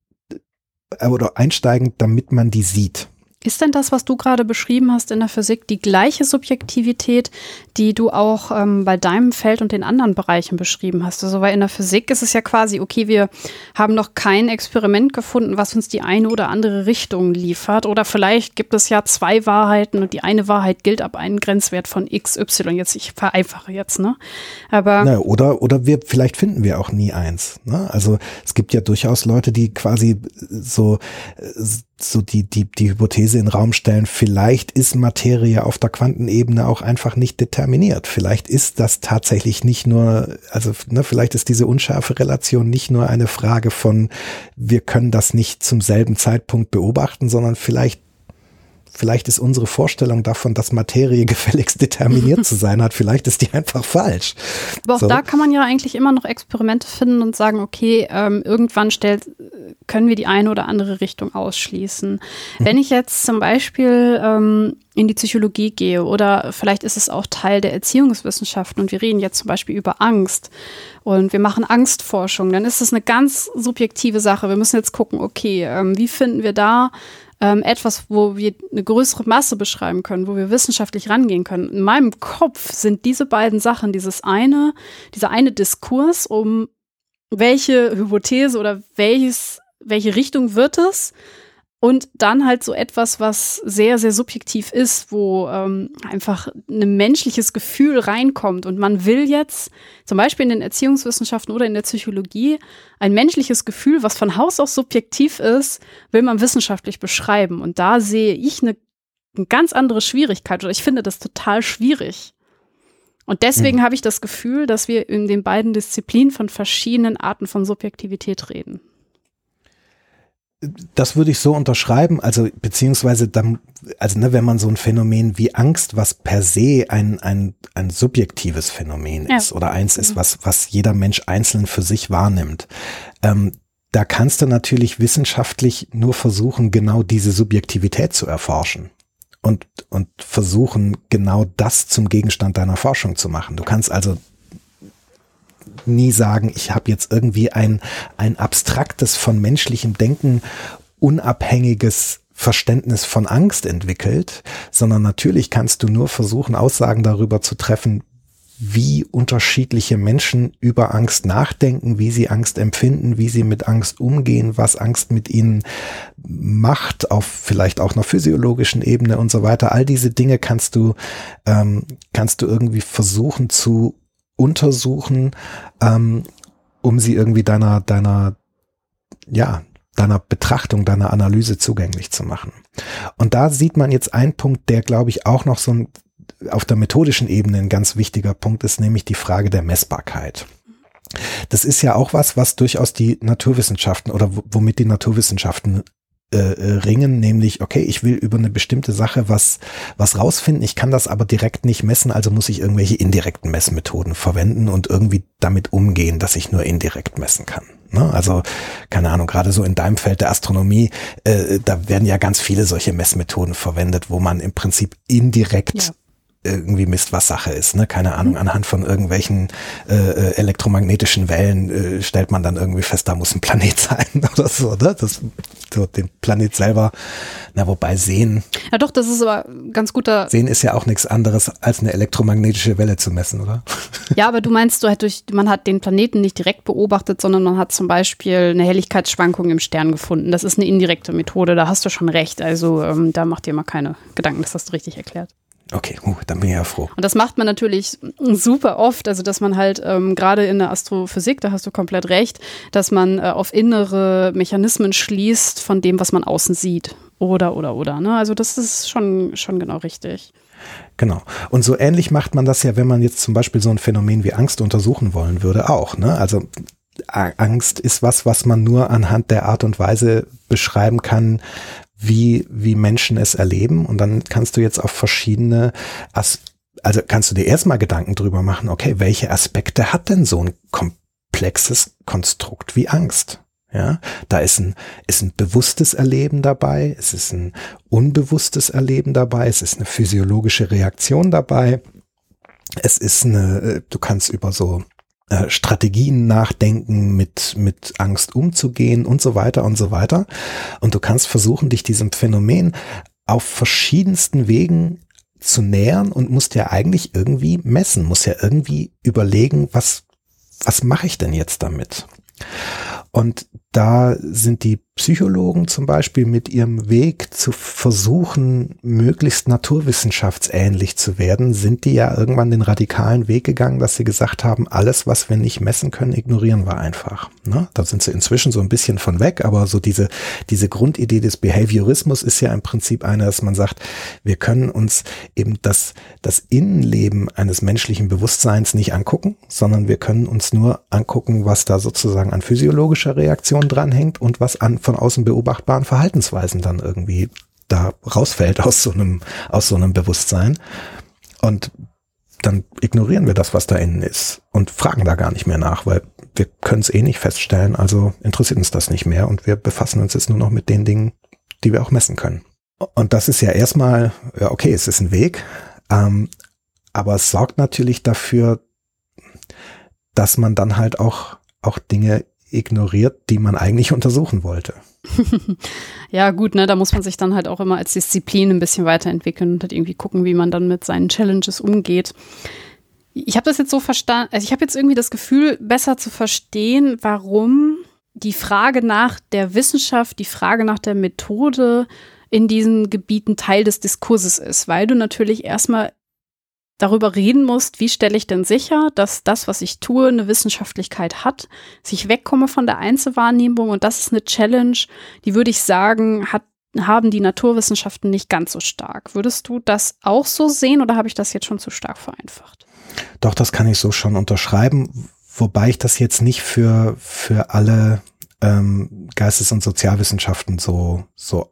äh, oder einsteigen, damit man die sieht. Ist denn das, was du gerade beschrieben hast in der Physik, die gleiche Subjektivität, die du auch ähm, bei deinem Feld und den anderen Bereichen beschrieben hast? Also weil in der Physik ist es ja quasi, okay, wir haben noch kein Experiment gefunden, was uns die eine oder andere Richtung liefert. Oder vielleicht gibt es ja zwei Wahrheiten und die eine Wahrheit gilt ab einem Grenzwert von XY. Jetzt, ich vereinfache jetzt, ne? Aber. Na, oder, oder wir, vielleicht finden wir auch nie eins. Ne? Also es gibt ja durchaus Leute, die quasi so, so die, die, die Hypothese in den Raum stellen, vielleicht ist Materie auf der Quantenebene auch einfach nicht determiniert. Vielleicht ist das tatsächlich nicht nur, also ne, vielleicht ist diese unscharfe Relation nicht nur eine Frage von, wir können das nicht zum selben Zeitpunkt beobachten, sondern vielleicht vielleicht ist unsere Vorstellung davon, dass Materie gefälligst determiniert zu sein hat, vielleicht ist die einfach falsch. Aber auch so. da kann man ja eigentlich immer noch Experimente finden und sagen, okay, ähm, irgendwann stellt, können wir die eine oder andere Richtung ausschließen. Mhm. Wenn ich jetzt zum Beispiel ähm, in die Psychologie gehe oder vielleicht ist es auch Teil der Erziehungswissenschaften und wir reden jetzt zum Beispiel über Angst und wir machen Angstforschung, dann ist es eine ganz subjektive Sache. Wir müssen jetzt gucken, okay, ähm, wie finden wir da ähm, etwas, wo wir eine größere Masse beschreiben können, wo wir wissenschaftlich rangehen können. In meinem Kopf sind diese beiden Sachen, dieses eine, dieser eine Diskurs um welche Hypothese oder welches welche Richtung wird es? Und dann halt so etwas, was sehr, sehr subjektiv ist, wo ähm, einfach ein menschliches Gefühl reinkommt. Und man will jetzt, zum Beispiel in den Erziehungswissenschaften oder in der Psychologie, ein menschliches Gefühl, was von Haus aus subjektiv ist, will man wissenschaftlich beschreiben. Und da sehe ich eine, eine ganz andere Schwierigkeit. Oder ich finde das total schwierig. Und deswegen mhm. habe ich das Gefühl, dass wir in den beiden Disziplinen von verschiedenen Arten von Subjektivität reden das würde ich so unterschreiben, also beziehungsweise dann, also ne, wenn man so ein Phänomen wie Angst, was per se ein, ein, ein subjektives Phänomen ist ja. oder eins ist, was, was jeder Mensch einzeln für sich wahrnimmt, ähm, da kannst du natürlich wissenschaftlich nur versuchen, genau diese Subjektivität zu erforschen und, und versuchen, genau das zum Gegenstand deiner Forschung zu machen. Du kannst also nie sagen, ich habe jetzt irgendwie ein, ein abstraktes von menschlichem Denken unabhängiges Verständnis von Angst entwickelt, sondern natürlich kannst du nur versuchen, Aussagen darüber zu treffen, wie unterschiedliche Menschen über Angst nachdenken, wie sie Angst empfinden, wie sie mit Angst umgehen, was Angst mit ihnen macht, auf vielleicht auch einer physiologischen Ebene und so weiter. All diese Dinge kannst du, ähm, kannst du irgendwie versuchen zu untersuchen, ähm, um sie irgendwie deiner, deiner, ja, deiner Betrachtung, deiner Analyse zugänglich zu machen. Und da sieht man jetzt einen Punkt, der, glaube ich, auch noch so ein, auf der methodischen Ebene ein ganz wichtiger Punkt ist, nämlich die Frage der Messbarkeit. Das ist ja auch was, was durchaus die Naturwissenschaften oder womit die Naturwissenschaften äh, äh, ringen, nämlich, okay, ich will über eine bestimmte Sache was, was rausfinden, ich kann das aber direkt nicht messen, also muss ich irgendwelche indirekten Messmethoden verwenden und irgendwie damit umgehen, dass ich nur indirekt messen kann. Ne? Also, keine Ahnung, gerade so in deinem Feld der Astronomie, äh, da werden ja ganz viele solche Messmethoden verwendet, wo man im Prinzip indirekt ja irgendwie misst, was Sache ist. Ne? Keine Ahnung, mhm. anhand von irgendwelchen äh, äh, elektromagnetischen Wellen äh, stellt man dann irgendwie fest, da muss ein Planet sein oder so. Ne? Das, so den Planet selber, na wobei sehen. Ja doch, das ist aber ganz guter. Sehen ist ja auch nichts anderes als eine elektromagnetische Welle zu messen, oder? Ja, aber du meinst, du halt durch, man hat den Planeten nicht direkt beobachtet, sondern man hat zum Beispiel eine Helligkeitsschwankung im Stern gefunden. Das ist eine indirekte Methode, da hast du schon recht. Also ähm, da macht dir mal keine Gedanken, das hast du richtig erklärt. Okay, uh, dann bin ich ja froh. Und das macht man natürlich super oft, also dass man halt ähm, gerade in der Astrophysik, da hast du komplett recht, dass man äh, auf innere Mechanismen schließt von dem, was man außen sieht. Oder, oder, oder. Ne? Also das ist schon, schon genau richtig. Genau. Und so ähnlich macht man das ja, wenn man jetzt zum Beispiel so ein Phänomen wie Angst untersuchen wollen würde, auch. Ne? Also Angst ist was, was man nur anhand der Art und Weise beschreiben kann, wie, wie Menschen es erleben. Und dann kannst du jetzt auf verschiedene As also kannst du dir erstmal Gedanken drüber machen, okay, welche Aspekte hat denn so ein komplexes Konstrukt wie Angst? Ja, da ist ein, ist ein bewusstes Erleben dabei, es ist ein unbewusstes Erleben dabei, es ist eine physiologische Reaktion dabei, es ist eine, äh, du kannst über so äh, Strategien nachdenken, mit, mit Angst umzugehen und so weiter und so weiter. Und du kannst versuchen, dich diesem Phänomen auf verschiedensten Wegen zu nähern und musst ja eigentlich irgendwie messen, musst ja irgendwie überlegen, was, was mache ich denn jetzt damit? Und da sind die Psychologen zum Beispiel mit ihrem Weg zu versuchen, möglichst naturwissenschaftsähnlich zu werden, sind die ja irgendwann den radikalen Weg gegangen, dass sie gesagt haben, alles, was wir nicht messen können, ignorieren wir einfach. Ne? Da sind sie inzwischen so ein bisschen von weg, aber so diese, diese Grundidee des Behaviorismus ist ja im Prinzip eine, dass man sagt, wir können uns eben das, das Innenleben eines menschlichen Bewusstseins nicht angucken, sondern wir können uns nur angucken, was da sozusagen an physiologischer Reaktion dranhängt und was an von außen beobachtbaren Verhaltensweisen dann irgendwie da rausfällt aus so einem, aus so einem Bewusstsein. Und dann ignorieren wir das, was da innen ist und fragen da gar nicht mehr nach, weil wir können es eh nicht feststellen, also interessiert uns das nicht mehr und wir befassen uns jetzt nur noch mit den Dingen, die wir auch messen können. Und das ist ja erstmal, ja, okay, es ist ein Weg, ähm, aber es sorgt natürlich dafür, dass man dann halt auch, auch Dinge ignoriert, die man eigentlich untersuchen wollte. ja, gut, ne, da muss man sich dann halt auch immer als Disziplin ein bisschen weiterentwickeln und halt irgendwie gucken, wie man dann mit seinen Challenges umgeht. Ich habe das jetzt so verstanden, also ich habe jetzt irgendwie das Gefühl, besser zu verstehen, warum die Frage nach der Wissenschaft, die Frage nach der Methode in diesen Gebieten Teil des Diskurses ist, weil du natürlich erstmal darüber reden musst, wie stelle ich denn sicher, dass das, was ich tue, eine Wissenschaftlichkeit hat, dass ich wegkomme von der Einzelwahrnehmung und das ist eine Challenge, die würde ich sagen, hat haben die Naturwissenschaften nicht ganz so stark. Würdest du das auch so sehen oder habe ich das jetzt schon zu stark vereinfacht? Doch, das kann ich so schon unterschreiben, wobei ich das jetzt nicht für, für alle ähm, Geistes- und Sozialwissenschaften so, so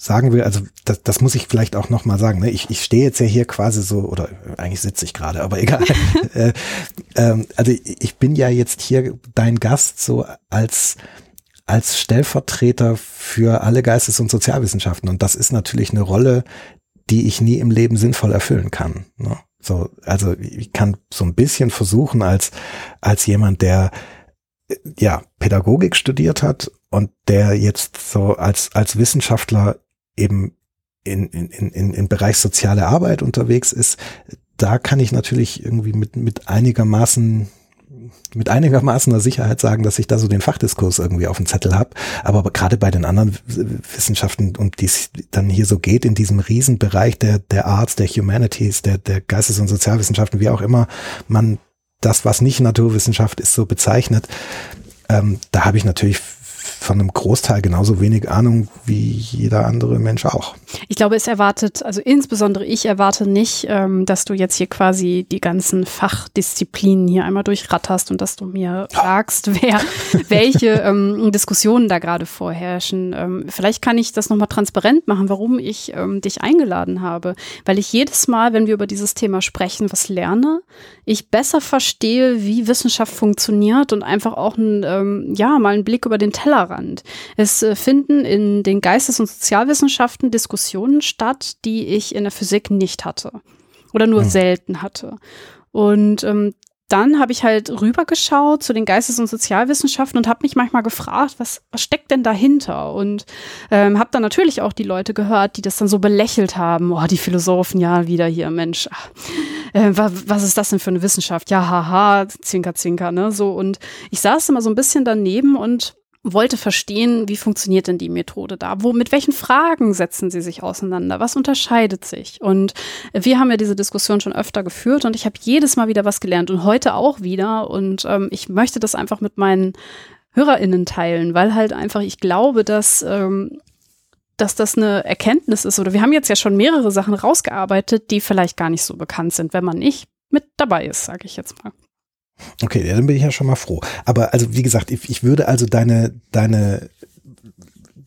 sagen will, also das, das muss ich vielleicht auch nochmal sagen. Ne? Ich, ich stehe jetzt ja hier quasi so, oder eigentlich sitze ich gerade, aber egal. äh, ähm, also ich bin ja jetzt hier dein Gast so als als Stellvertreter für alle Geistes- und Sozialwissenschaften. Und das ist natürlich eine Rolle, die ich nie im Leben sinnvoll erfüllen kann. Ne? So, also ich kann so ein bisschen versuchen als, als jemand, der ja Pädagogik studiert hat und der jetzt so als, als Wissenschaftler eben in, in, in, in Bereich soziale Arbeit unterwegs ist, da kann ich natürlich irgendwie mit, mit einigermaßen mit einigermaßener Sicherheit sagen, dass ich da so den Fachdiskurs irgendwie auf dem Zettel habe. Aber gerade bei den anderen Wissenschaften, um die es dann hier so geht, in diesem Riesenbereich der, der Arts, der Humanities, der, der Geistes- und Sozialwissenschaften, wie auch immer man das, was nicht Naturwissenschaft ist, so bezeichnet, ähm, da habe ich natürlich von einem Großteil genauso wenig Ahnung wie jeder andere Mensch auch. Ich glaube, es erwartet, also insbesondere ich erwarte nicht, ähm, dass du jetzt hier quasi die ganzen Fachdisziplinen hier einmal durchratterst und dass du mir sagst, wer, welche ähm, Diskussionen da gerade vorherrschen. Ähm, vielleicht kann ich das nochmal transparent machen, warum ich ähm, dich eingeladen habe. Weil ich jedes Mal, wenn wir über dieses Thema sprechen, was lerne, ich besser verstehe, wie Wissenschaft funktioniert und einfach auch ein, ähm, ja, mal einen Blick über den Tellerrand. Es äh, finden in den Geistes- und Sozialwissenschaften Diskussionen statt, die ich in der Physik nicht hatte oder nur hm. selten hatte. Und ähm, dann habe ich halt rübergeschaut zu den Geistes- und Sozialwissenschaften und habe mich manchmal gefragt, was, was steckt denn dahinter? Und ähm, habe dann natürlich auch die Leute gehört, die das dann so belächelt haben. Oh, die Philosophen, ja, wieder hier, Mensch. Äh, was, was ist das denn für eine Wissenschaft? Ja, haha, zwinker, zwinker, ne? So, und ich saß immer so ein bisschen daneben und wollte verstehen, wie funktioniert denn die Methode da? Wo, mit welchen Fragen setzen sie sich auseinander? Was unterscheidet sich? Und wir haben ja diese Diskussion schon öfter geführt und ich habe jedes Mal wieder was gelernt und heute auch wieder. Und ähm, ich möchte das einfach mit meinen HörerInnen teilen, weil halt einfach ich glaube, dass ähm, dass das eine Erkenntnis ist. Oder wir haben jetzt ja schon mehrere Sachen rausgearbeitet, die vielleicht gar nicht so bekannt sind, wenn man nicht mit dabei ist, sage ich jetzt mal. Okay, ja, dann bin ich ja schon mal froh. Aber also wie gesagt, ich, ich würde also deine, deine,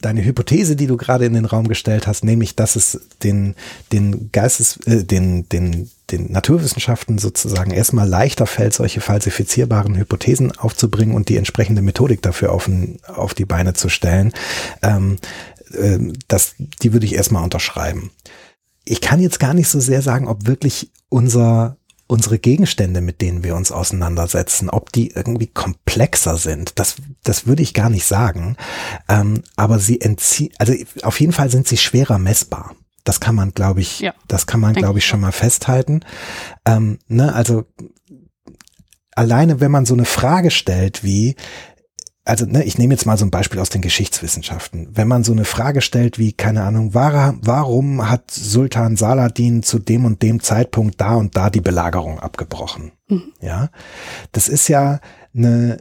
deine Hypothese, die du gerade in den Raum gestellt hast, nämlich, dass es den, den Geistes, äh, den, den, den Naturwissenschaften sozusagen erstmal leichter fällt, solche falsifizierbaren Hypothesen aufzubringen und die entsprechende Methodik dafür auf, ein, auf die Beine zu stellen, ähm, äh, das, die würde ich erstmal unterschreiben. Ich kann jetzt gar nicht so sehr sagen, ob wirklich unser unsere Gegenstände, mit denen wir uns auseinandersetzen, ob die irgendwie komplexer sind, das, das würde ich gar nicht sagen. Ähm, aber sie entziehen, also auf jeden Fall sind sie schwerer messbar. Das kann man, glaube ich, ja, das kann man, glaube ich, schon mal festhalten. Ähm, ne, also alleine, wenn man so eine Frage stellt wie, also ne, ich nehme jetzt mal so ein Beispiel aus den Geschichtswissenschaften. Wenn man so eine Frage stellt wie, keine Ahnung, war, warum hat Sultan Saladin zu dem und dem Zeitpunkt da und da die Belagerung abgebrochen? Mhm. Ja, das ist ja eine,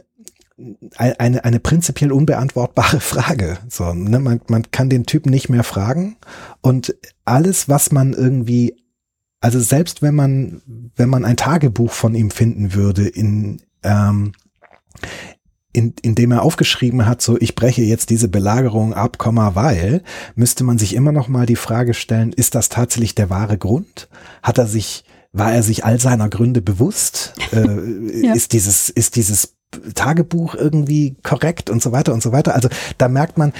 eine, eine prinzipiell unbeantwortbare Frage. So, ne, man, man kann den Typen nicht mehr fragen und alles, was man irgendwie, also selbst wenn man, wenn man ein Tagebuch von ihm finden würde in, ähm, in, in dem er aufgeschrieben hat, so ich breche jetzt diese Belagerung ab, weil, müsste man sich immer noch mal die Frage stellen, ist das tatsächlich der wahre Grund? Hat er sich, war er sich all seiner Gründe bewusst? Äh, ja. Ist dieses, ist dieses Tagebuch irgendwie korrekt und so weiter und so weiter. Also da merkt man,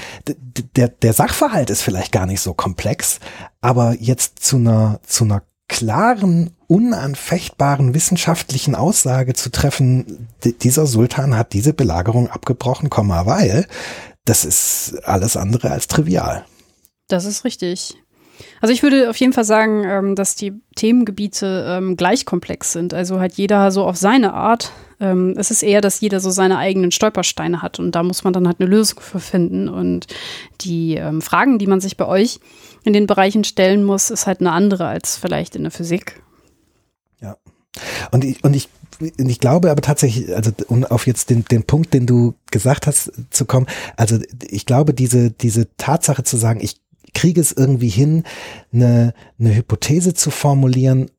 der, der Sachverhalt ist vielleicht gar nicht so komplex, aber jetzt zu einer, zu einer klaren, unanfechtbaren wissenschaftlichen Aussage zu treffen, dieser Sultan hat diese Belagerung abgebrochen, weil das ist alles andere als trivial. Das ist richtig. Also ich würde auf jeden Fall sagen, ähm, dass die Themengebiete ähm, gleich komplex sind. Also halt jeder so auf seine Art. Ähm, es ist eher, dass jeder so seine eigenen Stolpersteine hat und da muss man dann halt eine Lösung für finden. Und die Fragen, die man sich bei euch in den Bereichen stellen muss, ist halt eine andere als vielleicht in der Physik. Ja. Und ich, und ich ich glaube aber tatsächlich, also um auf jetzt den, den Punkt, den du gesagt hast, zu kommen, also ich glaube, diese, diese Tatsache zu sagen, ich kriege es irgendwie hin, eine, eine Hypothese zu formulieren,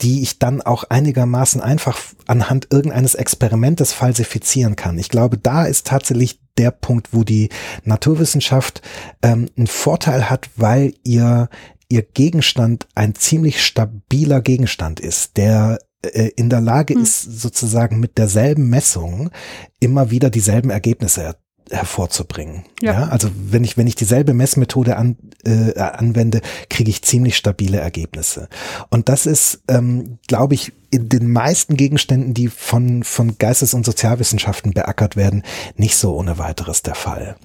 die ich dann auch einigermaßen einfach anhand irgendeines Experimentes falsifizieren kann. Ich glaube, da ist tatsächlich der Punkt, wo die Naturwissenschaft ähm, einen Vorteil hat, weil ihr ihr Gegenstand ein ziemlich stabiler Gegenstand ist, der äh, in der Lage hm. ist, sozusagen mit derselben Messung immer wieder dieselben Ergebnisse hervorzubringen. Ja. ja. also wenn ich wenn ich dieselbe Messmethode an, äh, anwende, kriege ich ziemlich stabile Ergebnisse. Und das ist, ähm, glaube ich, in den meisten Gegenständen, die von von Geistes- und Sozialwissenschaften beackert werden, nicht so ohne weiteres der Fall.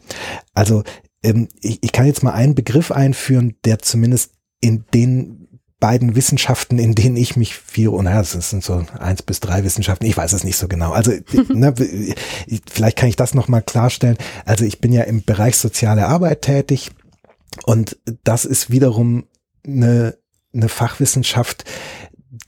Also ähm, ich, ich kann jetzt mal einen Begriff einführen, der zumindest in den beiden Wissenschaften, in denen ich mich viel, und naja, das sind so eins bis drei Wissenschaften, ich weiß es nicht so genau. Also ne, vielleicht kann ich das nochmal klarstellen. Also ich bin ja im Bereich soziale Arbeit tätig und das ist wiederum eine, eine Fachwissenschaft,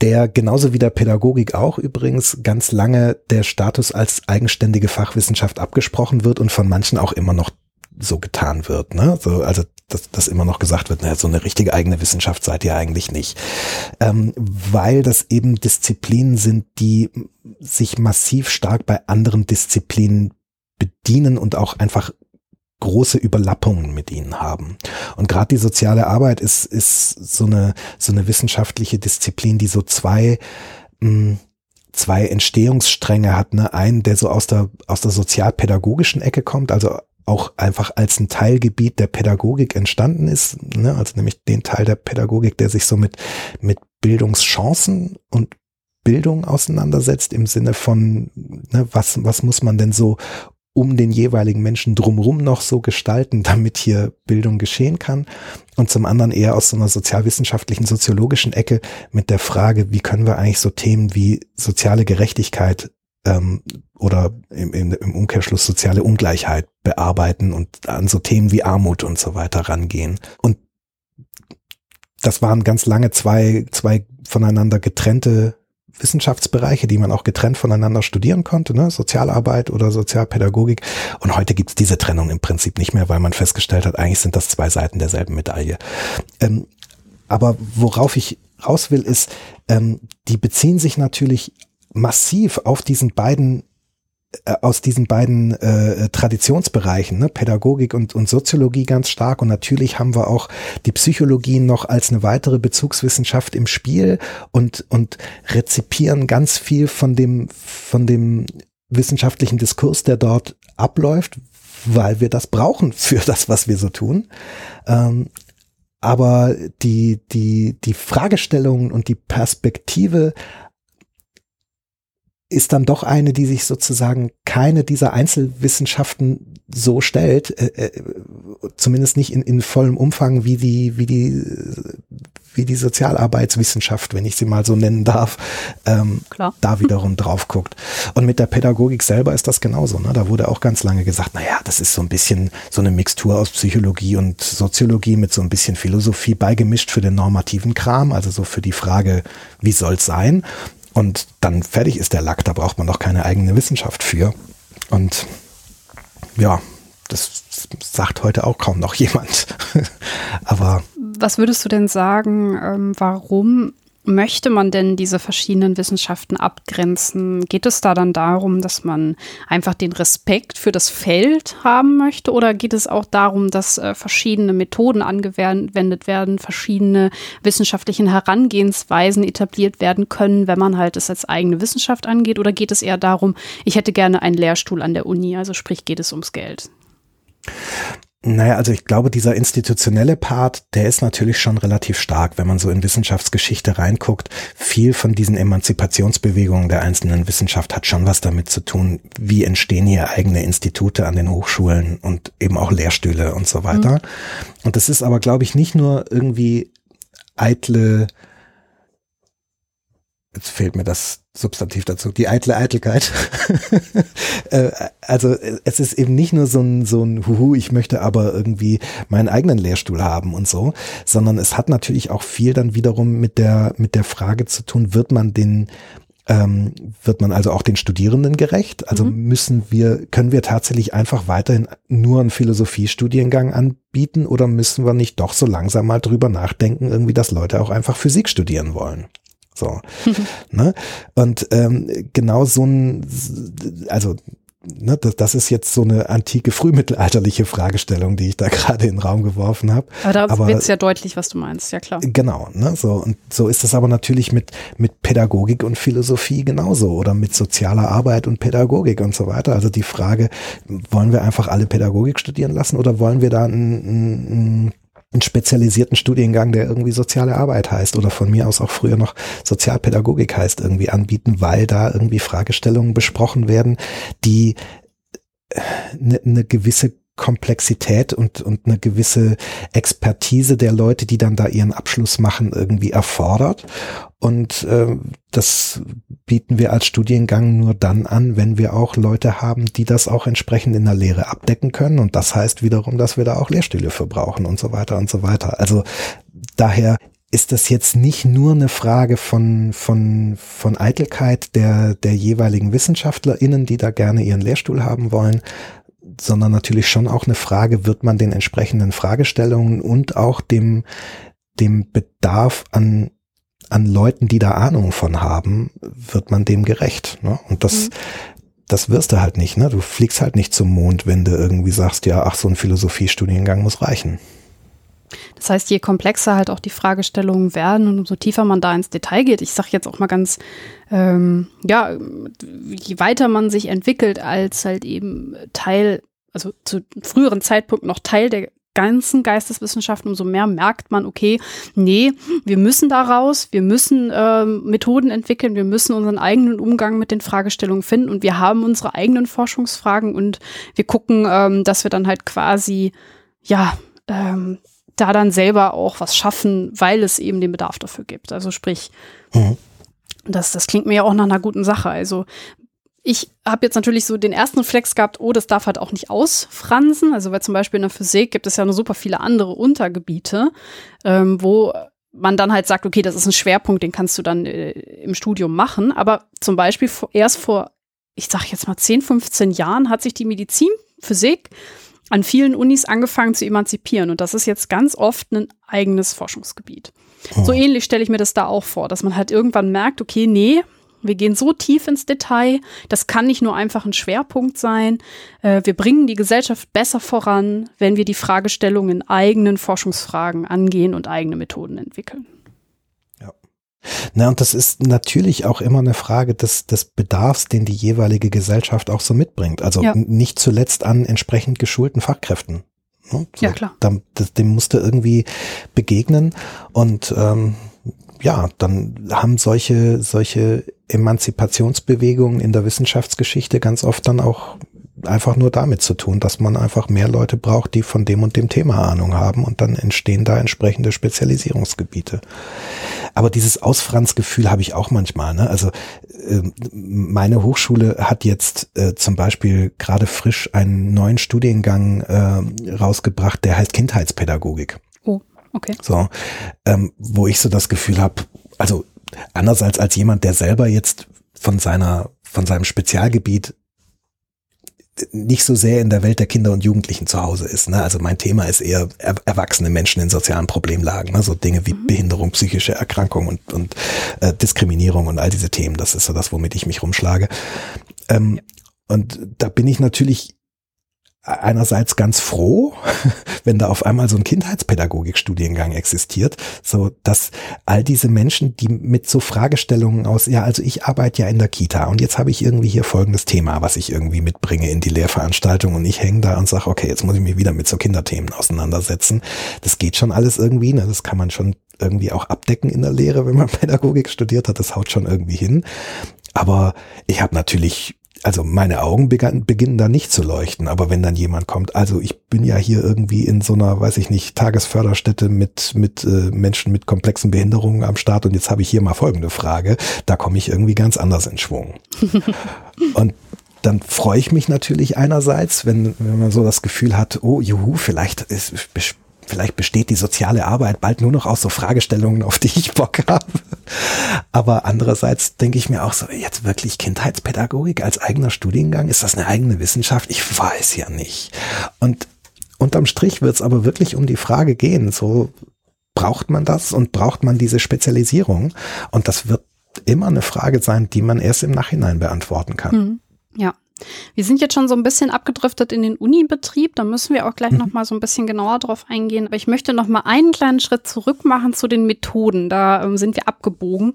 der genauso wie der Pädagogik auch übrigens ganz lange der Status als eigenständige Fachwissenschaft abgesprochen wird und von manchen auch immer noch so getan wird. Ne? So, also dass, dass immer noch gesagt wird, naja, so eine richtige eigene Wissenschaft seid ihr eigentlich nicht. Ähm, weil das eben Disziplinen sind, die sich massiv stark bei anderen Disziplinen bedienen und auch einfach große Überlappungen mit ihnen haben. Und gerade die soziale Arbeit ist, ist so eine, so eine wissenschaftliche Disziplin, die so zwei, mh, hm, zwei Entstehungsstränge hat. Ne? Einen, der so aus der, aus der sozialpädagogischen Ecke kommt, also auch einfach als ein Teilgebiet der Pädagogik entstanden ist, ne? also nämlich den Teil der Pädagogik, der sich so mit, mit Bildungschancen und Bildung auseinandersetzt im Sinne von, ne, was, was muss man denn so um den jeweiligen Menschen drumherum noch so gestalten, damit hier Bildung geschehen kann. Und zum anderen eher aus so einer sozialwissenschaftlichen, soziologischen Ecke mit der Frage, wie können wir eigentlich so Themen wie soziale Gerechtigkeit ähm, oder im, im, Umkehrschluss soziale Ungleichheit bearbeiten und an so Themen wie Armut und so weiter rangehen. Und das waren ganz lange zwei, zwei voneinander getrennte Wissenschaftsbereiche, die man auch getrennt voneinander studieren konnte, ne? Sozialarbeit oder Sozialpädagogik. Und heute gibt's diese Trennung im Prinzip nicht mehr, weil man festgestellt hat, eigentlich sind das zwei Seiten derselben Medaille. Ähm, aber worauf ich raus will, ist, ähm, die beziehen sich natürlich massiv auf diesen beiden äh, aus diesen beiden äh, Traditionsbereichen, ne, Pädagogik und, und Soziologie ganz stark. Und natürlich haben wir auch die Psychologie noch als eine weitere Bezugswissenschaft im Spiel und, und rezipieren ganz viel von dem, von dem wissenschaftlichen Diskurs, der dort abläuft, weil wir das brauchen für das, was wir so tun. Ähm, aber die, die, die Fragestellungen und die Perspektive ist dann doch eine, die sich sozusagen keine dieser Einzelwissenschaften so stellt, äh, äh, zumindest nicht in, in vollem Umfang wie die, wie die, wie die Sozialarbeitswissenschaft, wenn ich sie mal so nennen darf, ähm, da wiederum drauf guckt. Und mit der Pädagogik selber ist das genauso. Ne? Da wurde auch ganz lange gesagt, na ja, das ist so ein bisschen so eine Mixtur aus Psychologie und Soziologie mit so ein bisschen Philosophie beigemischt für den normativen Kram, also so für die Frage, wie soll's sein? Und dann fertig ist der Lack, da braucht man doch keine eigene Wissenschaft für. Und ja, das sagt heute auch kaum noch jemand. Aber. Was würdest du denn sagen, ähm, warum möchte man denn diese verschiedenen Wissenschaften abgrenzen? Geht es da dann darum, dass man einfach den Respekt für das Feld haben möchte oder geht es auch darum, dass äh, verschiedene Methoden angewendet werden, verschiedene wissenschaftlichen Herangehensweisen etabliert werden können, wenn man halt es als eigene Wissenschaft angeht? Oder geht es eher darum, ich hätte gerne einen Lehrstuhl an der Uni, also sprich geht es ums Geld? Naja, also ich glaube, dieser institutionelle Part, der ist natürlich schon relativ stark, wenn man so in Wissenschaftsgeschichte reinguckt. Viel von diesen Emanzipationsbewegungen der einzelnen Wissenschaft hat schon was damit zu tun, wie entstehen hier eigene Institute an den Hochschulen und eben auch Lehrstühle und so weiter. Mhm. Und das ist aber, glaube ich, nicht nur irgendwie eitle jetzt fehlt mir das Substantiv dazu, die eitle Eitelkeit. Äh, also es ist eben nicht nur so ein, so ein Huhu, ich möchte aber irgendwie meinen eigenen Lehrstuhl haben und so, sondern es hat natürlich auch viel dann wiederum mit der, mit der Frage zu tun, wird man den, ähm, wird man also auch den Studierenden gerecht? Also mhm. müssen wir, können wir tatsächlich einfach weiterhin nur einen Philosophiestudiengang anbieten oder müssen wir nicht doch so langsam mal drüber nachdenken, irgendwie, dass Leute auch einfach Physik studieren wollen? So. ne? Und ähm, genau so ein, also ne, das, das ist jetzt so eine antike, frühmittelalterliche Fragestellung, die ich da gerade in den Raum geworfen habe. Aber da wird es ja deutlich, was du meinst, ja klar. Genau, ne, so und so ist es aber natürlich mit mit Pädagogik und Philosophie genauso oder mit sozialer Arbeit und Pädagogik und so weiter. Also die Frage, wollen wir einfach alle Pädagogik studieren lassen oder wollen wir da ein, ein, ein einen spezialisierten Studiengang, der irgendwie soziale Arbeit heißt oder von mir aus auch früher noch Sozialpädagogik heißt, irgendwie anbieten, weil da irgendwie Fragestellungen besprochen werden, die eine ne gewisse Komplexität und, und eine gewisse Expertise der Leute, die dann da ihren Abschluss machen, irgendwie erfordert. Und äh, das bieten wir als Studiengang nur dann an, wenn wir auch Leute haben, die das auch entsprechend in der Lehre abdecken können. Und das heißt wiederum, dass wir da auch Lehrstühle für brauchen und so weiter und so weiter. Also daher ist das jetzt nicht nur eine Frage von, von, von Eitelkeit der, der jeweiligen WissenschaftlerInnen, die da gerne ihren Lehrstuhl haben wollen, sondern natürlich schon auch eine Frage, wird man den entsprechenden Fragestellungen und auch dem, dem Bedarf an, an Leuten, die da Ahnung von haben, wird man dem gerecht. Ne? Und das, mhm. das wirst du halt nicht. Ne? Du fliegst halt nicht zum Mond, wenn du irgendwie sagst, ja, ach, so ein Philosophiestudiengang muss reichen. Das heißt, je komplexer halt auch die Fragestellungen werden und umso tiefer man da ins Detail geht, ich sage jetzt auch mal ganz, ähm, ja, je weiter man sich entwickelt als halt eben Teil, also zu früheren Zeitpunkt noch Teil der ganzen Geisteswissenschaften, umso mehr merkt man, okay, nee, wir müssen da raus, wir müssen ähm, Methoden entwickeln, wir müssen unseren eigenen Umgang mit den Fragestellungen finden und wir haben unsere eigenen Forschungsfragen und wir gucken, ähm, dass wir dann halt quasi, ja, ähm, da dann selber auch was schaffen, weil es eben den Bedarf dafür gibt. Also sprich, mhm. das, das klingt mir ja auch nach einer guten Sache. Also ich habe jetzt natürlich so den ersten Reflex gehabt, oh, das darf halt auch nicht ausfransen. Also weil zum Beispiel in der Physik gibt es ja noch super viele andere Untergebiete, ähm, wo man dann halt sagt, okay, das ist ein Schwerpunkt, den kannst du dann äh, im Studium machen. Aber zum Beispiel erst vor, ich sage jetzt mal 10, 15 Jahren hat sich die Medizin, Physik an vielen Unis angefangen zu emanzipieren. Und das ist jetzt ganz oft ein eigenes Forschungsgebiet. Oh. So ähnlich stelle ich mir das da auch vor, dass man halt irgendwann merkt, okay, nee, wir gehen so tief ins Detail, das kann nicht nur einfach ein Schwerpunkt sein. Äh, wir bringen die Gesellschaft besser voran, wenn wir die Fragestellungen in eigenen Forschungsfragen angehen und eigene Methoden entwickeln. Na, und das ist natürlich auch immer eine Frage des, des Bedarfs, den die jeweilige Gesellschaft auch so mitbringt. Also ja. nicht zuletzt an entsprechend geschulten Fachkräften. Ne? So, ja, klar. Dem, dem musste irgendwie begegnen und ähm, ja, dann haben solche, solche Emanzipationsbewegungen in der Wissenschaftsgeschichte ganz oft dann auch einfach nur damit zu tun, dass man einfach mehr Leute braucht, die von dem und dem Thema Ahnung haben und dann entstehen da entsprechende Spezialisierungsgebiete. Aber dieses Ausfranzgefühl habe ich auch manchmal. Ne? Also äh, meine Hochschule hat jetzt äh, zum Beispiel gerade frisch einen neuen Studiengang äh, rausgebracht, der heißt Kindheitspädagogik. Oh, okay. So, ähm, wo ich so das Gefühl habe, also anders als als jemand, der selber jetzt von seiner von seinem Spezialgebiet nicht so sehr in der Welt der Kinder und Jugendlichen zu Hause ist. Ne? Also mein Thema ist eher er erwachsene Menschen in sozialen Problemlagen, ne? so Dinge wie mhm. Behinderung, psychische Erkrankung und, und äh, Diskriminierung und all diese Themen. Das ist so das, womit ich mich rumschlage. Ähm, ja. Und da bin ich natürlich einerseits ganz froh, wenn da auf einmal so ein Kindheitspädagogikstudiengang existiert, so dass all diese Menschen, die mit so Fragestellungen aus, ja, also ich arbeite ja in der Kita und jetzt habe ich irgendwie hier folgendes Thema, was ich irgendwie mitbringe in die Lehrveranstaltung und ich hänge da und sage, okay, jetzt muss ich mich wieder mit so Kinderthemen auseinandersetzen. Das geht schon alles irgendwie, ne? das kann man schon irgendwie auch abdecken in der Lehre, wenn man Pädagogik studiert hat, das haut schon irgendwie hin. Aber ich habe natürlich also meine Augen begann, beginnen da nicht zu leuchten, aber wenn dann jemand kommt, also ich bin ja hier irgendwie in so einer, weiß ich nicht, Tagesförderstätte mit, mit äh, Menschen mit komplexen Behinderungen am Start und jetzt habe ich hier mal folgende Frage, da komme ich irgendwie ganz anders in Schwung. und dann freue ich mich natürlich einerseits, wenn, wenn man so das Gefühl hat, oh juhu, vielleicht ist, vielleicht besteht die soziale Arbeit bald nur noch aus so Fragestellungen, auf die ich Bock habe. Aber andererseits denke ich mir auch so, jetzt wirklich Kindheitspädagogik als eigener Studiengang, ist das eine eigene Wissenschaft? Ich weiß ja nicht. Und unterm Strich wird es aber wirklich um die Frage gehen, so braucht man das und braucht man diese Spezialisierung? Und das wird immer eine Frage sein, die man erst im Nachhinein beantworten kann. Hm. Ja, wir sind jetzt schon so ein bisschen abgedriftet in den Unibetrieb, da müssen wir auch gleich mhm. noch mal so ein bisschen genauer drauf eingehen. Aber ich möchte noch mal einen kleinen Schritt zurück machen zu den Methoden. Da ähm, sind wir abgebogen.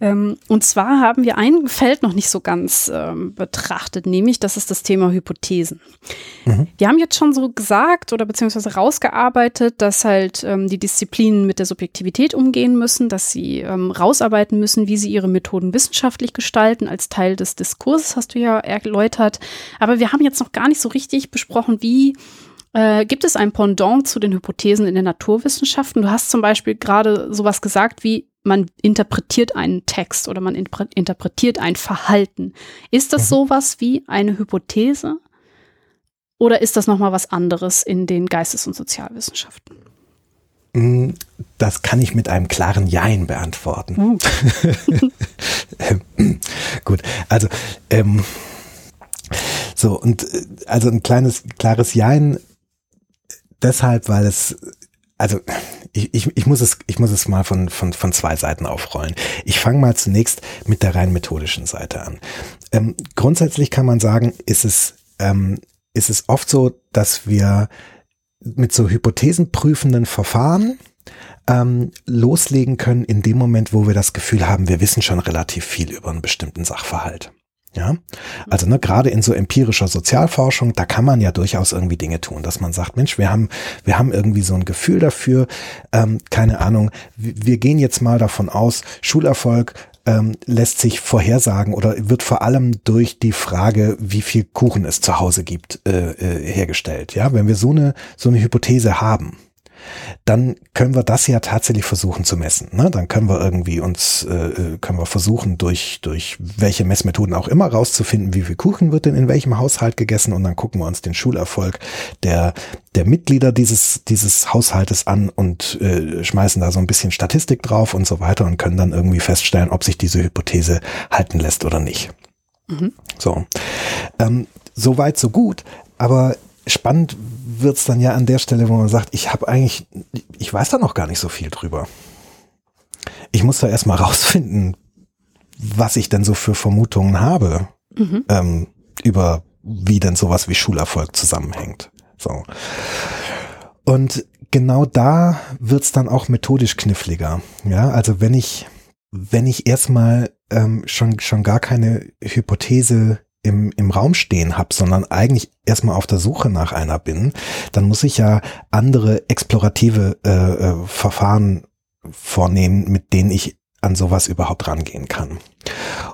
Ähm, und zwar haben wir ein Feld noch nicht so ganz ähm, betrachtet, nämlich das ist das Thema Hypothesen. Mhm. Wir haben jetzt schon so gesagt oder beziehungsweise rausgearbeitet, dass halt ähm, die Disziplinen mit der Subjektivität umgehen müssen, dass sie ähm, rausarbeiten müssen, wie sie ihre Methoden wissenschaftlich gestalten als Teil des Diskurses, hast du ja erläutert. Aber wir haben jetzt noch gar nicht so richtig besprochen, wie äh, gibt es ein Pendant zu den Hypothesen in den Naturwissenschaften? Du hast zum Beispiel gerade sowas gesagt wie, man interpretiert einen Text oder man interpretiert ein Verhalten. Ist das mhm. sowas wie eine Hypothese? Oder ist das nochmal was anderes in den Geistes- und Sozialwissenschaften? Mm, das kann ich mit einem klaren Jein beantworten. Uh. Gut, also ähm, so und äh, also ein kleines klares Jein deshalb, weil es also ich, ich, ich, muss es, ich muss es mal von, von, von zwei Seiten aufrollen. Ich fange mal zunächst mit der rein methodischen Seite an. Ähm, grundsätzlich kann man sagen, ist es, ähm, ist es oft so, dass wir mit so hypothesenprüfenden Verfahren ähm, loslegen können in dem Moment, wo wir das Gefühl haben, wir wissen schon relativ viel über einen bestimmten Sachverhalt. Ja, also ne, gerade in so empirischer Sozialforschung, da kann man ja durchaus irgendwie Dinge tun, dass man sagt, Mensch, wir haben, wir haben irgendwie so ein Gefühl dafür, ähm, keine Ahnung, wir gehen jetzt mal davon aus, Schulerfolg ähm, lässt sich vorhersagen oder wird vor allem durch die Frage, wie viel Kuchen es zu Hause gibt, äh, äh, hergestellt. Ja, wenn wir so eine so eine Hypothese haben, dann können wir das ja tatsächlich versuchen zu messen. Ne? Dann können wir irgendwie uns, äh, äh, können wir versuchen, durch, durch welche Messmethoden auch immer rauszufinden, wie viel Kuchen wird denn in welchem Haushalt gegessen und dann gucken wir uns den Schulerfolg der, der Mitglieder dieses, dieses Haushaltes an und äh, schmeißen da so ein bisschen Statistik drauf und so weiter und können dann irgendwie feststellen, ob sich diese Hypothese halten lässt oder nicht. Mhm. So. Ähm, so weit, so gut. Aber spannend wird's dann ja an der Stelle, wo man sagt, ich habe eigentlich, ich weiß da noch gar nicht so viel drüber. Ich muss da erstmal rausfinden, was ich denn so für Vermutungen habe mhm. ähm, über wie denn sowas wie Schulerfolg zusammenhängt. So. Und genau da wird's dann auch methodisch kniffliger. Ja, also wenn ich, wenn ich erstmal ähm, schon, schon gar keine Hypothese im, im Raum stehen habe, sondern eigentlich erstmal auf der Suche nach einer bin, dann muss ich ja andere explorative äh, äh, Verfahren vornehmen, mit denen ich an sowas überhaupt rangehen kann.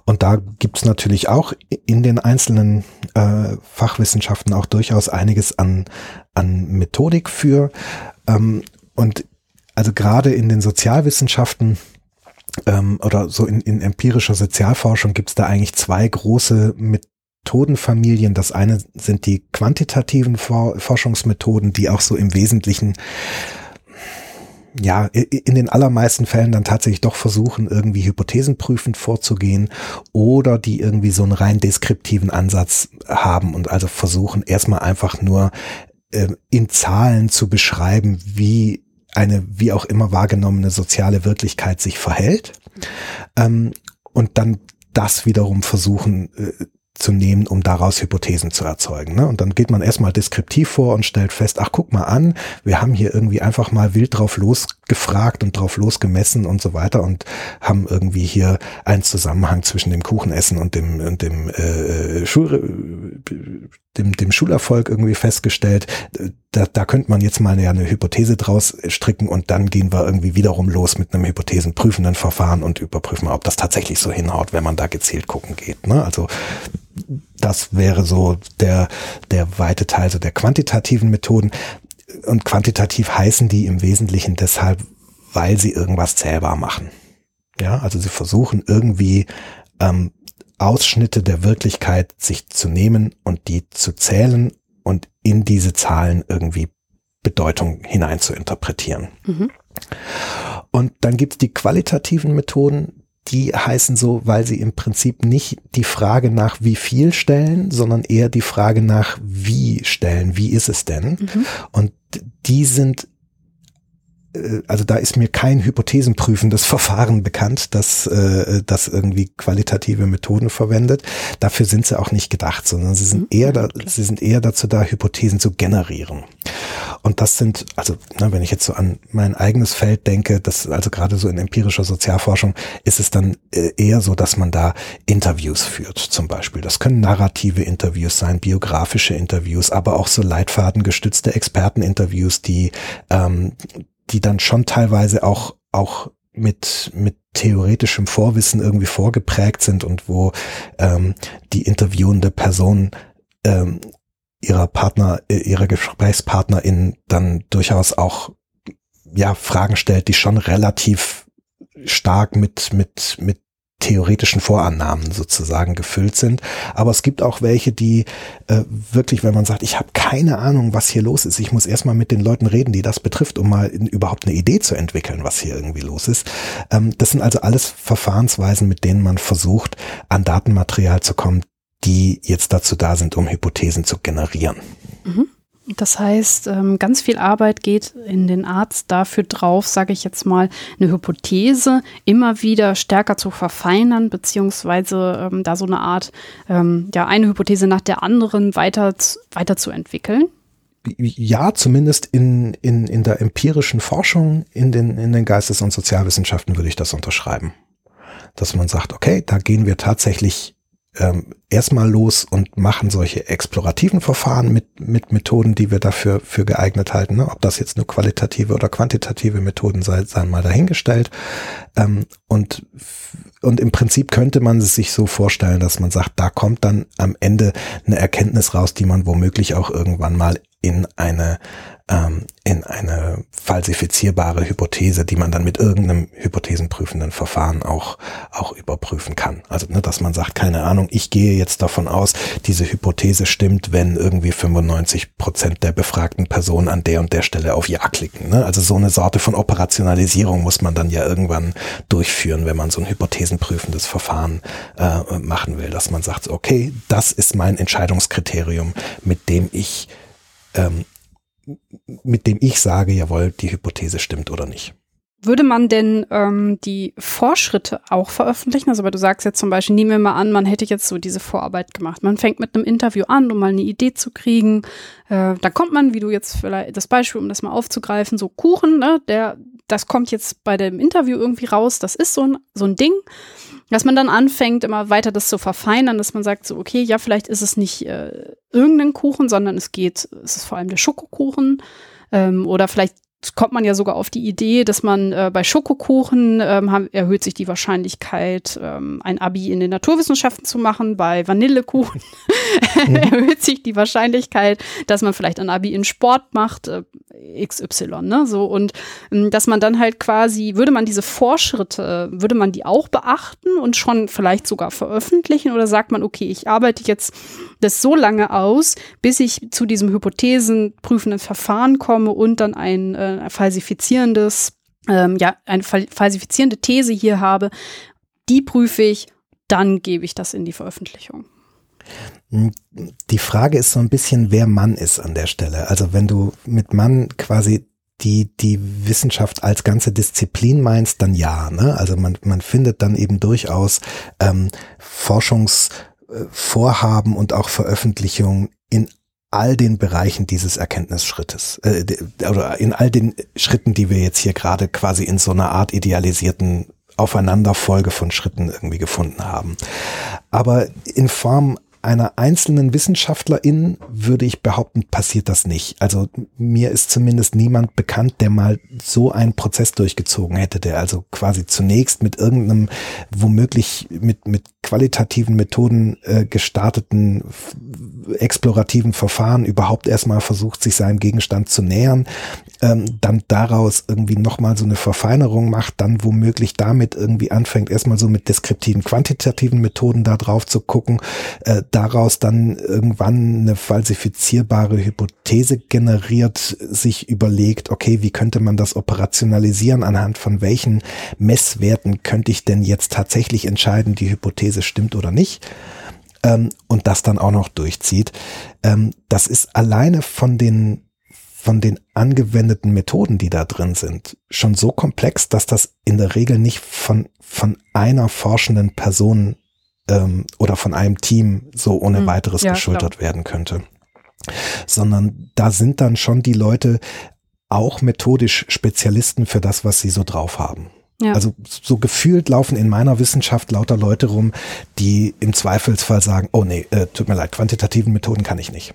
Und da gibt's natürlich auch in den einzelnen äh, Fachwissenschaften auch durchaus einiges an, an Methodik für. Ähm, und also gerade in den Sozialwissenschaften ähm, oder so in, in empirischer Sozialforschung gibt's da eigentlich zwei große mit Methodenfamilien. Das eine sind die quantitativen Forschungsmethoden, die auch so im Wesentlichen ja, in den allermeisten Fällen dann tatsächlich doch versuchen, irgendwie hypothesenprüfend vorzugehen oder die irgendwie so einen rein deskriptiven Ansatz haben und also versuchen erstmal einfach nur äh, in Zahlen zu beschreiben, wie eine wie auch immer wahrgenommene soziale Wirklichkeit sich verhält ähm, und dann das wiederum versuchen äh, zu nehmen, um daraus Hypothesen zu erzeugen. Ne? Und dann geht man erstmal deskriptiv vor und stellt fest, ach guck mal an, wir haben hier irgendwie einfach mal wild drauf losgefragt und drauf losgemessen und so weiter und haben irgendwie hier einen Zusammenhang zwischen dem Kuchenessen und dem, und dem, äh, Schul, dem, dem Schulerfolg irgendwie festgestellt. Da, da könnte man jetzt mal ja eine Hypothese draus stricken und dann gehen wir irgendwie wiederum los mit einem hypothesenprüfenden Verfahren und überprüfen, ob das tatsächlich so hinhaut, wenn man da gezielt gucken geht. Ne? Also das wäre so der, der weite Teil so der quantitativen Methoden. Und quantitativ heißen die im Wesentlichen deshalb, weil sie irgendwas zählbar machen. Ja, also sie versuchen irgendwie ähm, Ausschnitte der Wirklichkeit sich zu nehmen und die zu zählen und in diese Zahlen irgendwie Bedeutung hinein zu interpretieren. Mhm. Und dann gibt's die qualitativen Methoden, die heißen so, weil sie im Prinzip nicht die Frage nach wie viel stellen, sondern eher die Frage nach wie stellen, wie ist es denn? Mhm. Und die sind äh, also da ist mir kein hypothesenprüfendes Verfahren bekannt, das, äh, das irgendwie qualitative Methoden verwendet. Dafür sind sie auch nicht gedacht, sondern sie sind mhm. eher, da, sie sind eher dazu da, Hypothesen zu generieren. Und das sind, also ne, wenn ich jetzt so an mein eigenes Feld denke, das also gerade so in empirischer Sozialforschung, ist es dann äh, eher so, dass man da Interviews führt, zum Beispiel. Das können narrative Interviews sein, biografische Interviews, aber auch so leitfadengestützte Experteninterviews, die ähm, die dann schon teilweise auch, auch mit, mit theoretischem Vorwissen irgendwie vorgeprägt sind und wo ähm, die interviewende Person ähm, ihrer Partner, äh, ihrer Gesprächspartnerin dann durchaus auch ja Fragen stellt, die schon relativ stark mit mit mit theoretischen Vorannahmen sozusagen gefüllt sind. Aber es gibt auch welche, die äh, wirklich, wenn man sagt, ich habe keine Ahnung, was hier los ist, ich muss erstmal mit den Leuten reden, die das betrifft, um mal in, überhaupt eine Idee zu entwickeln, was hier irgendwie los ist. Ähm, das sind also alles Verfahrensweisen, mit denen man versucht, an Datenmaterial zu kommen, die jetzt dazu da sind, um Hypothesen zu generieren. Mhm. Das heißt, ähm, ganz viel Arbeit geht in den Arzt dafür drauf, sage ich jetzt mal, eine Hypothese immer wieder stärker zu verfeinern, beziehungsweise ähm, da so eine Art, ähm, ja, eine Hypothese nach der anderen weiter, weiterzuentwickeln. Ja, zumindest in, in, in der empirischen Forschung, in den, in den Geistes- und Sozialwissenschaften würde ich das unterschreiben. Dass man sagt, okay, da gehen wir tatsächlich ähm, erstmal los und machen solche explorativen Verfahren mit, mit Methoden, die wir dafür für geeignet halten. Ne? Ob das jetzt nur qualitative oder quantitative Methoden sei, seien mal dahingestellt. Ähm, und, und im Prinzip könnte man es sich so vorstellen, dass man sagt, da kommt dann am Ende eine Erkenntnis raus, die man womöglich auch irgendwann mal in eine ähm, in eine falsifizierbare Hypothese, die man dann mit irgendeinem hypothesenprüfenden Verfahren auch, auch überprüfen kann. Also, ne, dass man sagt, keine Ahnung, ich gehe jetzt davon aus, diese Hypothese stimmt, wenn irgendwie 95 Prozent der befragten Personen an der und der Stelle auf Ja klicken. Ne? Also so eine Sorte von Operationalisierung muss man dann ja irgendwann durchführen, wenn man so ein hypothesenprüfendes Verfahren äh, machen will, dass man sagt, okay, das ist mein Entscheidungskriterium, mit dem ich ähm, mit dem ich sage, jawohl, die Hypothese stimmt oder nicht. Würde man denn ähm, die Vorschritte auch veröffentlichen? Also, weil du sagst jetzt zum Beispiel, nehmen wir mal an, man hätte jetzt so diese Vorarbeit gemacht. Man fängt mit einem Interview an, um mal eine Idee zu kriegen. Äh, da kommt man, wie du jetzt vielleicht das Beispiel, um das mal aufzugreifen, so Kuchen, ne? Der, das kommt jetzt bei dem Interview irgendwie raus. Das ist so ein, so ein Ding dass man dann anfängt, immer weiter das zu verfeinern, dass man sagt so, okay, ja, vielleicht ist es nicht äh, irgendein Kuchen, sondern es geht, es ist vor allem der Schokokuchen ähm, oder vielleicht kommt man ja sogar auf die Idee, dass man äh, bei Schokokuchen ähm, haben, erhöht sich die Wahrscheinlichkeit, ähm, ein Abi in den Naturwissenschaften zu machen. Bei Vanillekuchen mhm. erhöht sich die Wahrscheinlichkeit, dass man vielleicht ein Abi in Sport macht, äh, XY, ne? So und ähm, dass man dann halt quasi, würde man diese Fortschritte, würde man die auch beachten und schon vielleicht sogar veröffentlichen oder sagt man, okay, ich arbeite jetzt das so lange aus, bis ich zu diesem hypothesenprüfenden Verfahren komme und dann ein äh, falsifizierendes, ähm, ja, eine falsifizierende These hier habe, die prüfe ich, dann gebe ich das in die Veröffentlichung. Die Frage ist so ein bisschen, wer Mann ist an der Stelle. Also wenn du mit Mann quasi die, die Wissenschaft als ganze Disziplin meinst, dann ja. Ne? Also man, man findet dann eben durchaus ähm, Forschungs- äh, und auch Veröffentlichungen in all den Bereichen dieses Erkenntnisschrittes äh, oder in all den Schritten, die wir jetzt hier gerade quasi in so einer Art idealisierten Aufeinanderfolge von Schritten irgendwie gefunden haben. Aber in Form einer einzelnen Wissenschaftlerin würde ich behaupten, passiert das nicht. Also mir ist zumindest niemand bekannt, der mal so einen Prozess durchgezogen hätte, der also quasi zunächst mit irgendeinem womöglich mit, mit qualitativen Methoden äh, gestarteten explorativen Verfahren überhaupt erstmal versucht, sich seinem Gegenstand zu nähern, ähm, dann daraus irgendwie nochmal so eine Verfeinerung macht, dann womöglich damit irgendwie anfängt, erstmal so mit deskriptiven, quantitativen Methoden da drauf zu gucken, äh, daraus dann irgendwann eine falsifizierbare Hypothese generiert, sich überlegt, okay, wie könnte man das operationalisieren, anhand von welchen Messwerten könnte ich denn jetzt tatsächlich entscheiden, die Hypothese stimmt oder nicht ähm, und das dann auch noch durchzieht. Ähm, das ist alleine von den von den angewendeten Methoden, die da drin sind, schon so komplex, dass das in der Regel nicht von, von einer forschenden Person ähm, oder von einem Team so ohne hm, weiteres ja, geschultert klar. werden könnte. Sondern da sind dann schon die Leute auch methodisch Spezialisten für das, was sie so drauf haben. Ja. Also so gefühlt laufen in meiner Wissenschaft lauter Leute rum, die im Zweifelsfall sagen, oh nee, äh, tut mir leid, quantitativen Methoden kann ich nicht.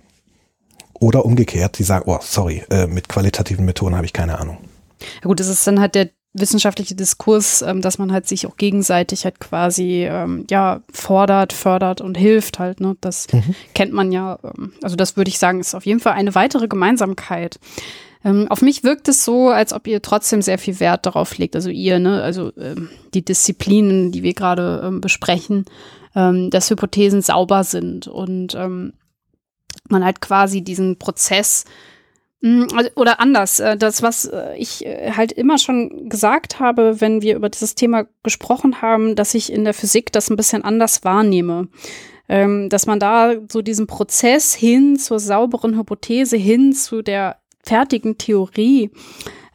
Oder umgekehrt, die sagen, oh, sorry, äh, mit qualitativen Methoden habe ich keine Ahnung. Ja gut, das ist dann halt der wissenschaftliche Diskurs, ähm, dass man halt sich auch gegenseitig halt quasi ähm, ja fordert, fördert und hilft halt. Ne? Das mhm. kennt man ja. Ähm, also das würde ich sagen, ist auf jeden Fall eine weitere Gemeinsamkeit. Ähm, auf mich wirkt es so, als ob ihr trotzdem sehr viel Wert darauf legt, also ihr, ne, also ähm, die Disziplinen, die wir gerade ähm, besprechen, ähm, dass Hypothesen sauber sind und ähm, man halt quasi diesen Prozess mm, also, oder anders, äh, das, was äh, ich äh, halt immer schon gesagt habe, wenn wir über dieses Thema gesprochen haben, dass ich in der Physik das ein bisschen anders wahrnehme. Ähm, dass man da so diesen Prozess hin zur sauberen Hypothese, hin zu der fertigen Theorie,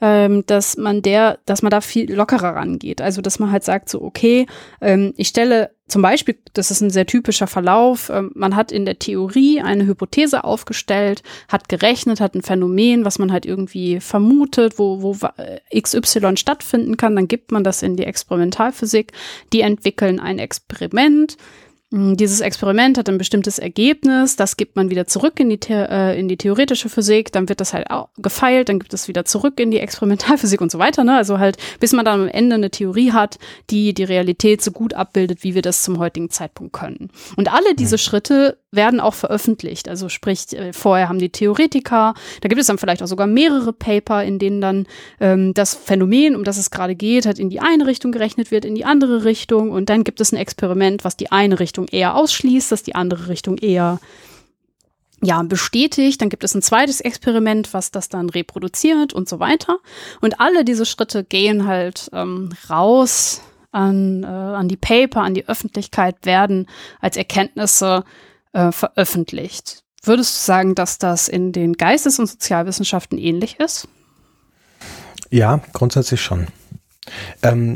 ähm, dass man der, dass man da viel lockerer rangeht. Also dass man halt sagt so, okay, ähm, ich stelle zum Beispiel, das ist ein sehr typischer Verlauf, ähm, man hat in der Theorie eine Hypothese aufgestellt, hat gerechnet, hat ein Phänomen, was man halt irgendwie vermutet, wo, wo XY stattfinden kann, dann gibt man das in die Experimentalphysik, die entwickeln ein Experiment, dieses Experiment hat ein bestimmtes Ergebnis, das gibt man wieder zurück in die, äh, in die theoretische Physik, dann wird das halt auch gefeilt, dann gibt es wieder zurück in die Experimentalphysik und so weiter. Ne? Also halt, bis man dann am Ende eine Theorie hat, die die Realität so gut abbildet, wie wir das zum heutigen Zeitpunkt können. Und alle diese mhm. Schritte werden auch veröffentlicht. Also sprich, äh, vorher haben die Theoretiker, da gibt es dann vielleicht auch sogar mehrere Paper, in denen dann ähm, das Phänomen, um das es gerade geht, halt in die eine Richtung gerechnet wird, in die andere Richtung. Und dann gibt es ein Experiment, was die eine Richtung eher ausschließt, dass die andere Richtung eher ja, bestätigt. Dann gibt es ein zweites Experiment, was das dann reproduziert und so weiter. Und alle diese Schritte gehen halt ähm, raus an, äh, an die Paper, an die Öffentlichkeit, werden als Erkenntnisse äh, veröffentlicht. Würdest du sagen, dass das in den Geistes- und Sozialwissenschaften ähnlich ist? Ja, grundsätzlich schon. Ähm,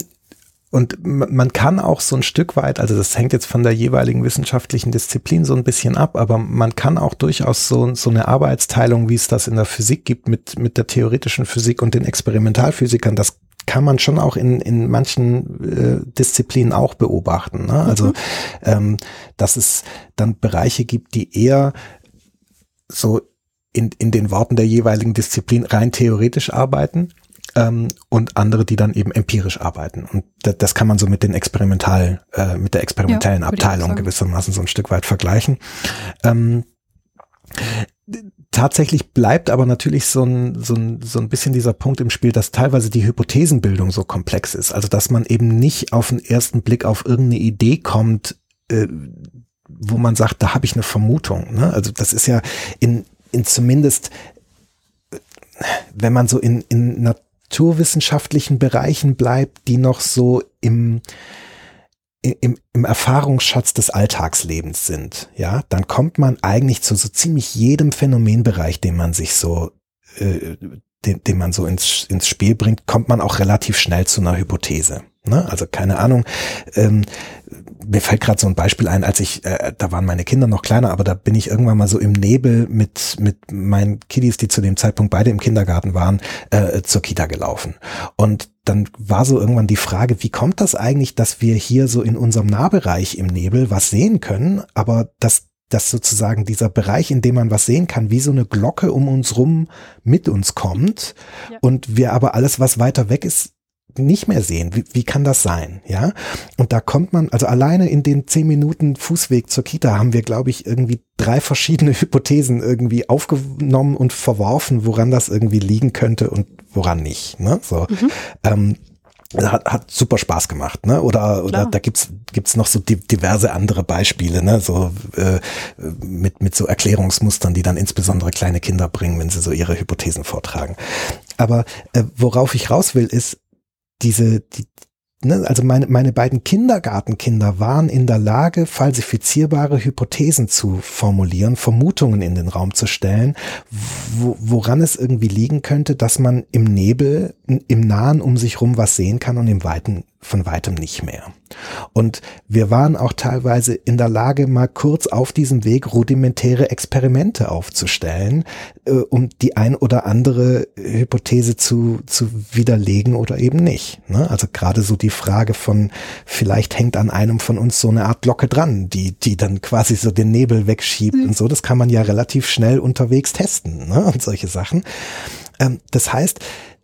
und man kann auch so ein Stück weit, also das hängt jetzt von der jeweiligen wissenschaftlichen Disziplin so ein bisschen ab, aber man kann auch durchaus so, so eine Arbeitsteilung, wie es das in der Physik gibt, mit, mit der theoretischen Physik und den Experimentalphysikern, das kann man schon auch in, in manchen äh, Disziplinen auch beobachten. Ne? Also, mhm. ähm, dass es dann Bereiche gibt, die eher so in, in den Worten der jeweiligen Disziplin rein theoretisch arbeiten ähm, und andere, die dann eben empirisch arbeiten. Und das, das kann man so mit den experimental, äh, mit der experimentellen ja, Abteilung gewissermaßen so ein Stück weit vergleichen. Ähm, Tatsächlich bleibt aber natürlich so ein, so, ein, so ein bisschen dieser Punkt im Spiel, dass teilweise die Hypothesenbildung so komplex ist. Also dass man eben nicht auf den ersten Blick auf irgendeine Idee kommt, äh, wo man sagt, da habe ich eine Vermutung. Ne? Also das ist ja in, in zumindest, wenn man so in, in naturwissenschaftlichen Bereichen bleibt, die noch so im im, im Erfahrungsschatz des Alltagslebens sind, ja, dann kommt man eigentlich zu so ziemlich jedem Phänomenbereich, den man sich so, äh, den, den man so ins, ins Spiel bringt, kommt man auch relativ schnell zu einer Hypothese. Ne? Also keine Ahnung, ähm, mir fällt gerade so ein Beispiel ein, als ich, äh, da waren meine Kinder noch kleiner, aber da bin ich irgendwann mal so im Nebel mit, mit meinen Kiddies, die zu dem Zeitpunkt beide im Kindergarten waren, äh, zur Kita gelaufen. Und dann war so irgendwann die Frage, wie kommt das eigentlich, dass wir hier so in unserem Nahbereich im Nebel was sehen können, aber dass dass sozusagen dieser Bereich, in dem man was sehen kann, wie so eine Glocke um uns rum mit uns kommt ja. und wir aber alles, was weiter weg ist, nicht mehr sehen. Wie, wie kann das sein? Ja. Und da kommt man, also alleine in den zehn Minuten Fußweg zur Kita haben wir, glaube ich, irgendwie drei verschiedene Hypothesen irgendwie aufgenommen und verworfen, woran das irgendwie liegen könnte und woran nicht. Ne? So. Mhm. Ähm, hat, hat super Spaß gemacht, ne? Oder oder da gibt's gibt's noch so die, diverse andere Beispiele, ne? So äh, mit mit so Erklärungsmustern, die dann insbesondere kleine Kinder bringen, wenn sie so ihre Hypothesen vortragen. Aber äh, worauf ich raus will, ist diese, die, ne, also meine, meine beiden Kindergartenkinder waren in der Lage, falsifizierbare Hypothesen zu formulieren, Vermutungen in den Raum zu stellen, wo, woran es irgendwie liegen könnte, dass man im Nebel, im Nahen um sich rum was sehen kann und im Weiten von weitem nicht mehr. Und wir waren auch teilweise in der Lage, mal kurz auf diesem Weg rudimentäre Experimente aufzustellen, äh, um die ein oder andere Hypothese zu, zu widerlegen oder eben nicht. Ne? Also gerade so die Frage von, vielleicht hängt an einem von uns so eine Art Glocke dran, die, die dann quasi so den Nebel wegschiebt mhm. und so. Das kann man ja relativ schnell unterwegs testen ne? und solche Sachen. Ähm, das heißt,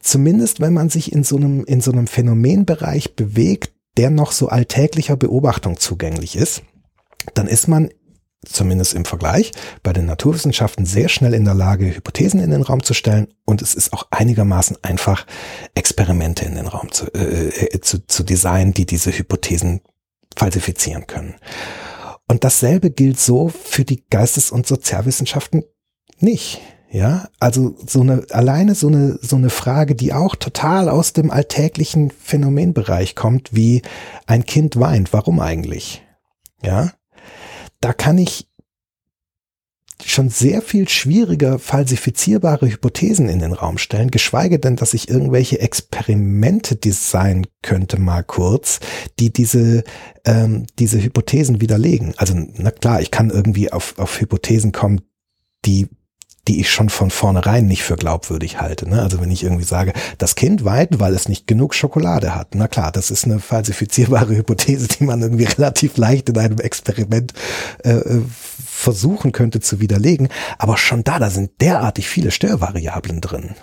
zumindest wenn man sich in so einem, in so einem Phänomenbereich bewegt, der noch so alltäglicher Beobachtung zugänglich ist, dann ist man zumindest im Vergleich, bei den Naturwissenschaften sehr schnell in der Lage, Hypothesen in den Raum zu stellen und es ist auch einigermaßen einfach, Experimente in den Raum zu, äh, äh zu, zu designen, die diese Hypothesen falsifizieren können. Und dasselbe gilt so für die Geistes- und Sozialwissenschaften nicht. Ja, also so eine, alleine so eine, so eine Frage, die auch total aus dem alltäglichen Phänomenbereich kommt, wie ein Kind weint. Warum eigentlich? Ja, da kann ich schon sehr viel schwieriger falsifizierbare Hypothesen in den Raum stellen, geschweige denn, dass ich irgendwelche Experimente designen könnte, mal kurz, die diese, ähm, diese Hypothesen widerlegen. Also, na klar, ich kann irgendwie auf, auf Hypothesen kommen, die die ich schon von vornherein nicht für glaubwürdig halte. Ne? Also wenn ich irgendwie sage, das Kind weint, weil es nicht genug Schokolade hat. Na klar, das ist eine falsifizierbare Hypothese, die man irgendwie relativ leicht in einem Experiment äh, äh, versuchen könnte zu widerlegen. Aber schon da, da sind derartig viele Störvariablen drin.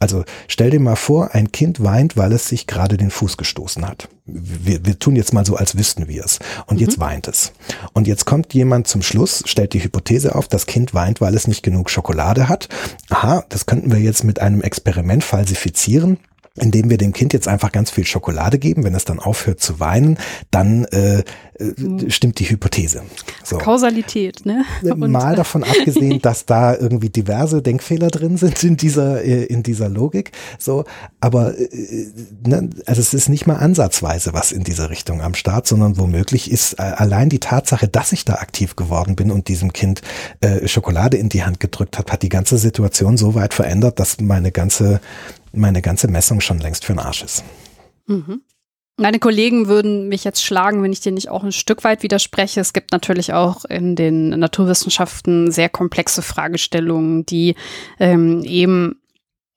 Also stell dir mal vor, ein Kind weint, weil es sich gerade den Fuß gestoßen hat. Wir, wir tun jetzt mal so, als wüssten wir es. Und mhm. jetzt weint es. Und jetzt kommt jemand zum Schluss, stellt die Hypothese auf, das Kind weint, weil es nicht genug Schokolade hat. Aha, das könnten wir jetzt mit einem Experiment falsifizieren indem wir dem Kind jetzt einfach ganz viel Schokolade geben. Wenn es dann aufhört zu weinen, dann äh, äh, stimmt die Hypothese. So. Kausalität, ne? Äh, Und Mal davon abgesehen, dass da irgendwie diverse Denkfehler drin sind in dieser äh, in dieser Logik. So, aber ne, also es ist nicht mal ansatzweise was in dieser Richtung am Start, sondern womöglich ist allein die Tatsache, dass ich da aktiv geworden bin und diesem Kind äh, Schokolade in die Hand gedrückt hat, hat die ganze Situation so weit verändert, dass meine ganze meine ganze Messung schon längst für den Arsch ist. Mhm. Meine Kollegen würden mich jetzt schlagen, wenn ich dir nicht auch ein Stück weit widerspreche. Es gibt natürlich auch in den Naturwissenschaften sehr komplexe Fragestellungen, die ähm, eben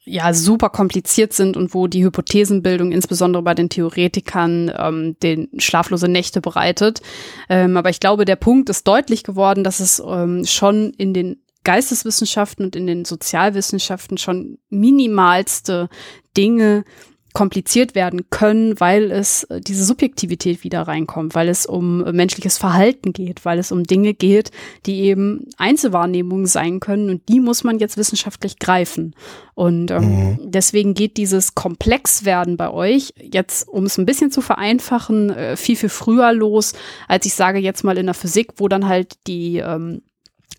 ja super kompliziert sind und wo die Hypothesenbildung insbesondere bei den Theoretikern ähm, den schlaflose Nächte bereitet. Ähm, aber ich glaube, der Punkt ist deutlich geworden, dass es ähm, schon in den Geisteswissenschaften und in den Sozialwissenschaften schon minimalste Dinge kompliziert werden können, weil es äh, diese Subjektivität wieder reinkommt, weil es um äh, menschliches Verhalten geht, weil es um Dinge geht, die eben Einzelwahrnehmungen sein können und die muss man jetzt wissenschaftlich greifen. Und ähm, mhm. deswegen geht dieses Komplexwerden bei euch jetzt, um es ein bisschen zu vereinfachen, äh, viel, viel früher los, als ich sage jetzt mal in der Physik, wo dann halt die ähm,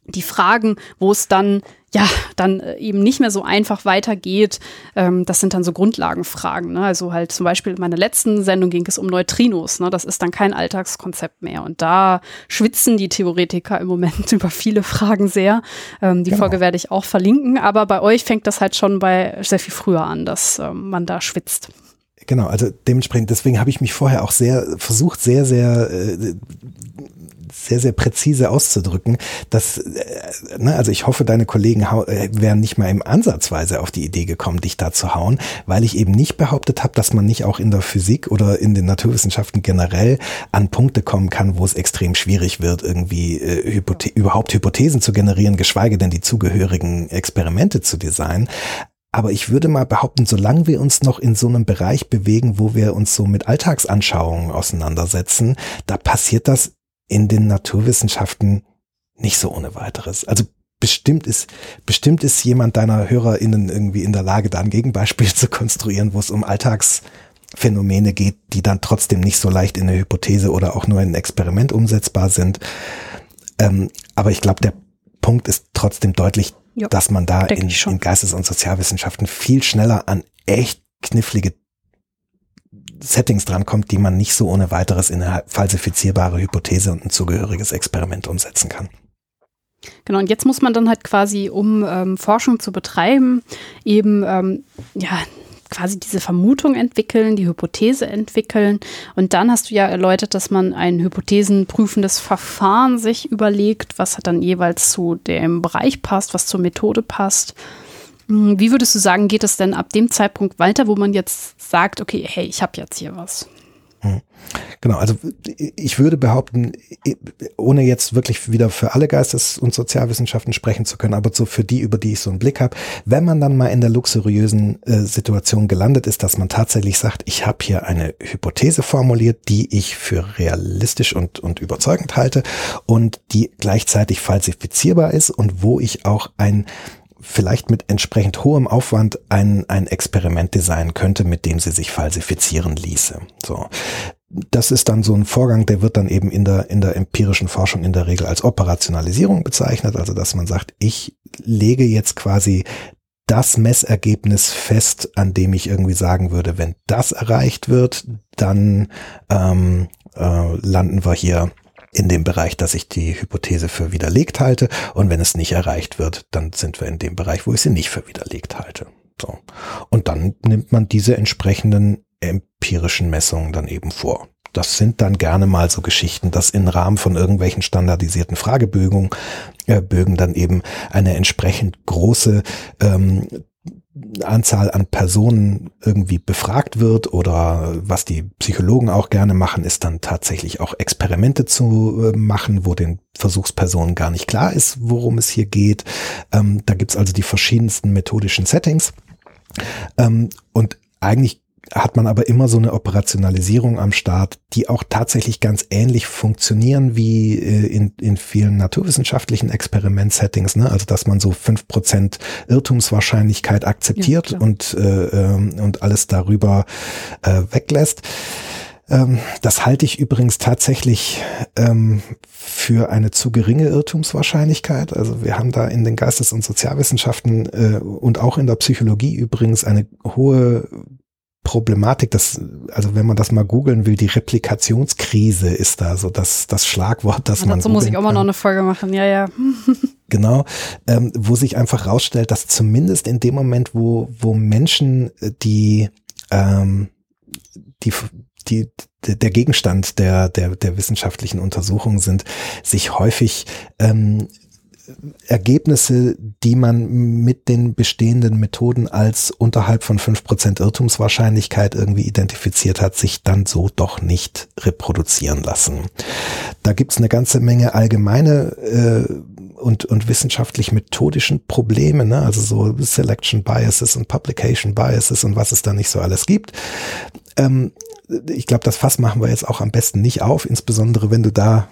die Fragen, wo es dann ja dann äh, eben nicht mehr so einfach weitergeht, ähm, das sind dann so Grundlagenfragen. Ne? Also halt zum Beispiel in meiner letzten Sendung ging es um Neutrinos. Ne? Das ist dann kein Alltagskonzept mehr. Und da schwitzen die Theoretiker im Moment über viele Fragen sehr. Ähm, die genau. Folge werde ich auch verlinken. Aber bei euch fängt das halt schon bei sehr viel früher an, dass ähm, man da schwitzt. Genau, also dementsprechend, deswegen habe ich mich vorher auch sehr versucht, sehr, sehr äh, sehr, sehr präzise auszudrücken, dass, äh, ne, also ich hoffe, deine Kollegen äh, wären nicht mal im Ansatzweise auf die Idee gekommen, dich da zu hauen, weil ich eben nicht behauptet habe, dass man nicht auch in der Physik oder in den Naturwissenschaften generell an Punkte kommen kann, wo es extrem schwierig wird, irgendwie äh, Hypothe überhaupt Hypothesen zu generieren, geschweige denn die zugehörigen Experimente zu designen. Aber ich würde mal behaupten, solange wir uns noch in so einem Bereich bewegen, wo wir uns so mit Alltagsanschauungen auseinandersetzen, da passiert das in den Naturwissenschaften nicht so ohne weiteres. Also bestimmt ist, bestimmt ist jemand deiner HörerInnen irgendwie in der Lage, da ein Gegenbeispiel zu konstruieren, wo es um Alltagsphänomene geht, die dann trotzdem nicht so leicht in eine Hypothese oder auch nur in ein Experiment umsetzbar sind. Ähm, aber ich glaube, der Punkt ist trotzdem deutlich, jo, dass man da in, in Geistes- und Sozialwissenschaften viel schneller an echt knifflige Settings drankommt, die man nicht so ohne weiteres in eine falsifizierbare Hypothese und ein zugehöriges Experiment umsetzen kann. Genau, und jetzt muss man dann halt quasi, um ähm, Forschung zu betreiben, eben ähm, ja quasi diese Vermutung entwickeln, die Hypothese entwickeln. Und dann hast du ja erläutert, dass man ein hypothesenprüfendes Verfahren sich überlegt, was dann jeweils zu dem Bereich passt, was zur Methode passt. Hm, wie würdest du sagen, geht es denn ab dem Zeitpunkt weiter, wo man jetzt sagt, okay, hey, ich habe jetzt hier was? Hm. Genau, also ich würde behaupten, ohne jetzt wirklich wieder für alle Geistes- und Sozialwissenschaften sprechen zu können, aber so für die, über die ich so einen Blick habe, wenn man dann mal in der luxuriösen äh, Situation gelandet ist, dass man tatsächlich sagt, ich habe hier eine Hypothese formuliert, die ich für realistisch und, und überzeugend halte und die gleichzeitig falsifizierbar ist und wo ich auch ein vielleicht mit entsprechend hohem Aufwand ein, ein Experiment designen könnte, mit dem sie sich falsifizieren ließe. So. Das ist dann so ein Vorgang, der wird dann eben in der, in der empirischen Forschung in der Regel als Operationalisierung bezeichnet. Also, dass man sagt, ich lege jetzt quasi das Messergebnis fest, an dem ich irgendwie sagen würde, wenn das erreicht wird, dann ähm, äh, landen wir hier in dem Bereich, dass ich die Hypothese für widerlegt halte. Und wenn es nicht erreicht wird, dann sind wir in dem Bereich, wo ich sie nicht für widerlegt halte. So. Und dann nimmt man diese entsprechenden empirischen Messungen dann eben vor. Das sind dann gerne mal so Geschichten, dass im Rahmen von irgendwelchen standardisierten Fragebögen äh, Bögen dann eben eine entsprechend große ähm, Anzahl an Personen irgendwie befragt wird oder was die Psychologen auch gerne machen, ist dann tatsächlich auch Experimente zu äh, machen, wo den Versuchspersonen gar nicht klar ist, worum es hier geht. Ähm, da gibt's also die verschiedensten methodischen Settings. Ähm, und eigentlich hat man aber immer so eine Operationalisierung am Start, die auch tatsächlich ganz ähnlich funktionieren wie äh, in, in vielen naturwissenschaftlichen Experiment-Settings, ne? Also dass man so fünf Prozent Irrtumswahrscheinlichkeit akzeptiert ja, und, äh, ähm, und alles darüber äh, weglässt. Ähm, das halte ich übrigens tatsächlich ähm, für eine zu geringe Irrtumswahrscheinlichkeit. Also wir haben da in den Geistes- und Sozialwissenschaften äh, und auch in der Psychologie übrigens eine hohe Problematik, dass, also wenn man das mal googeln will, die Replikationskrise ist da so das, das Schlagwort, das ja, man. Dazu muss ich auch mal noch eine Folge machen, ja, ja. genau, ähm, wo sich einfach rausstellt, dass zumindest in dem Moment, wo, wo Menschen äh, die, ähm, die, die, der Gegenstand der, der, der wissenschaftlichen Untersuchungen sind, sich häufig ähm, Ergebnisse, die man mit den bestehenden Methoden als unterhalb von fünf Prozent Irrtumswahrscheinlichkeit irgendwie identifiziert hat, sich dann so doch nicht reproduzieren lassen. Da gibt's eine ganze Menge allgemeine äh, und, und wissenschaftlich methodischen Probleme, ne? also so Selection Biases und Publication Biases und was es da nicht so alles gibt. Ähm, ich glaube, das Fass machen wir jetzt auch am besten nicht auf, insbesondere wenn du da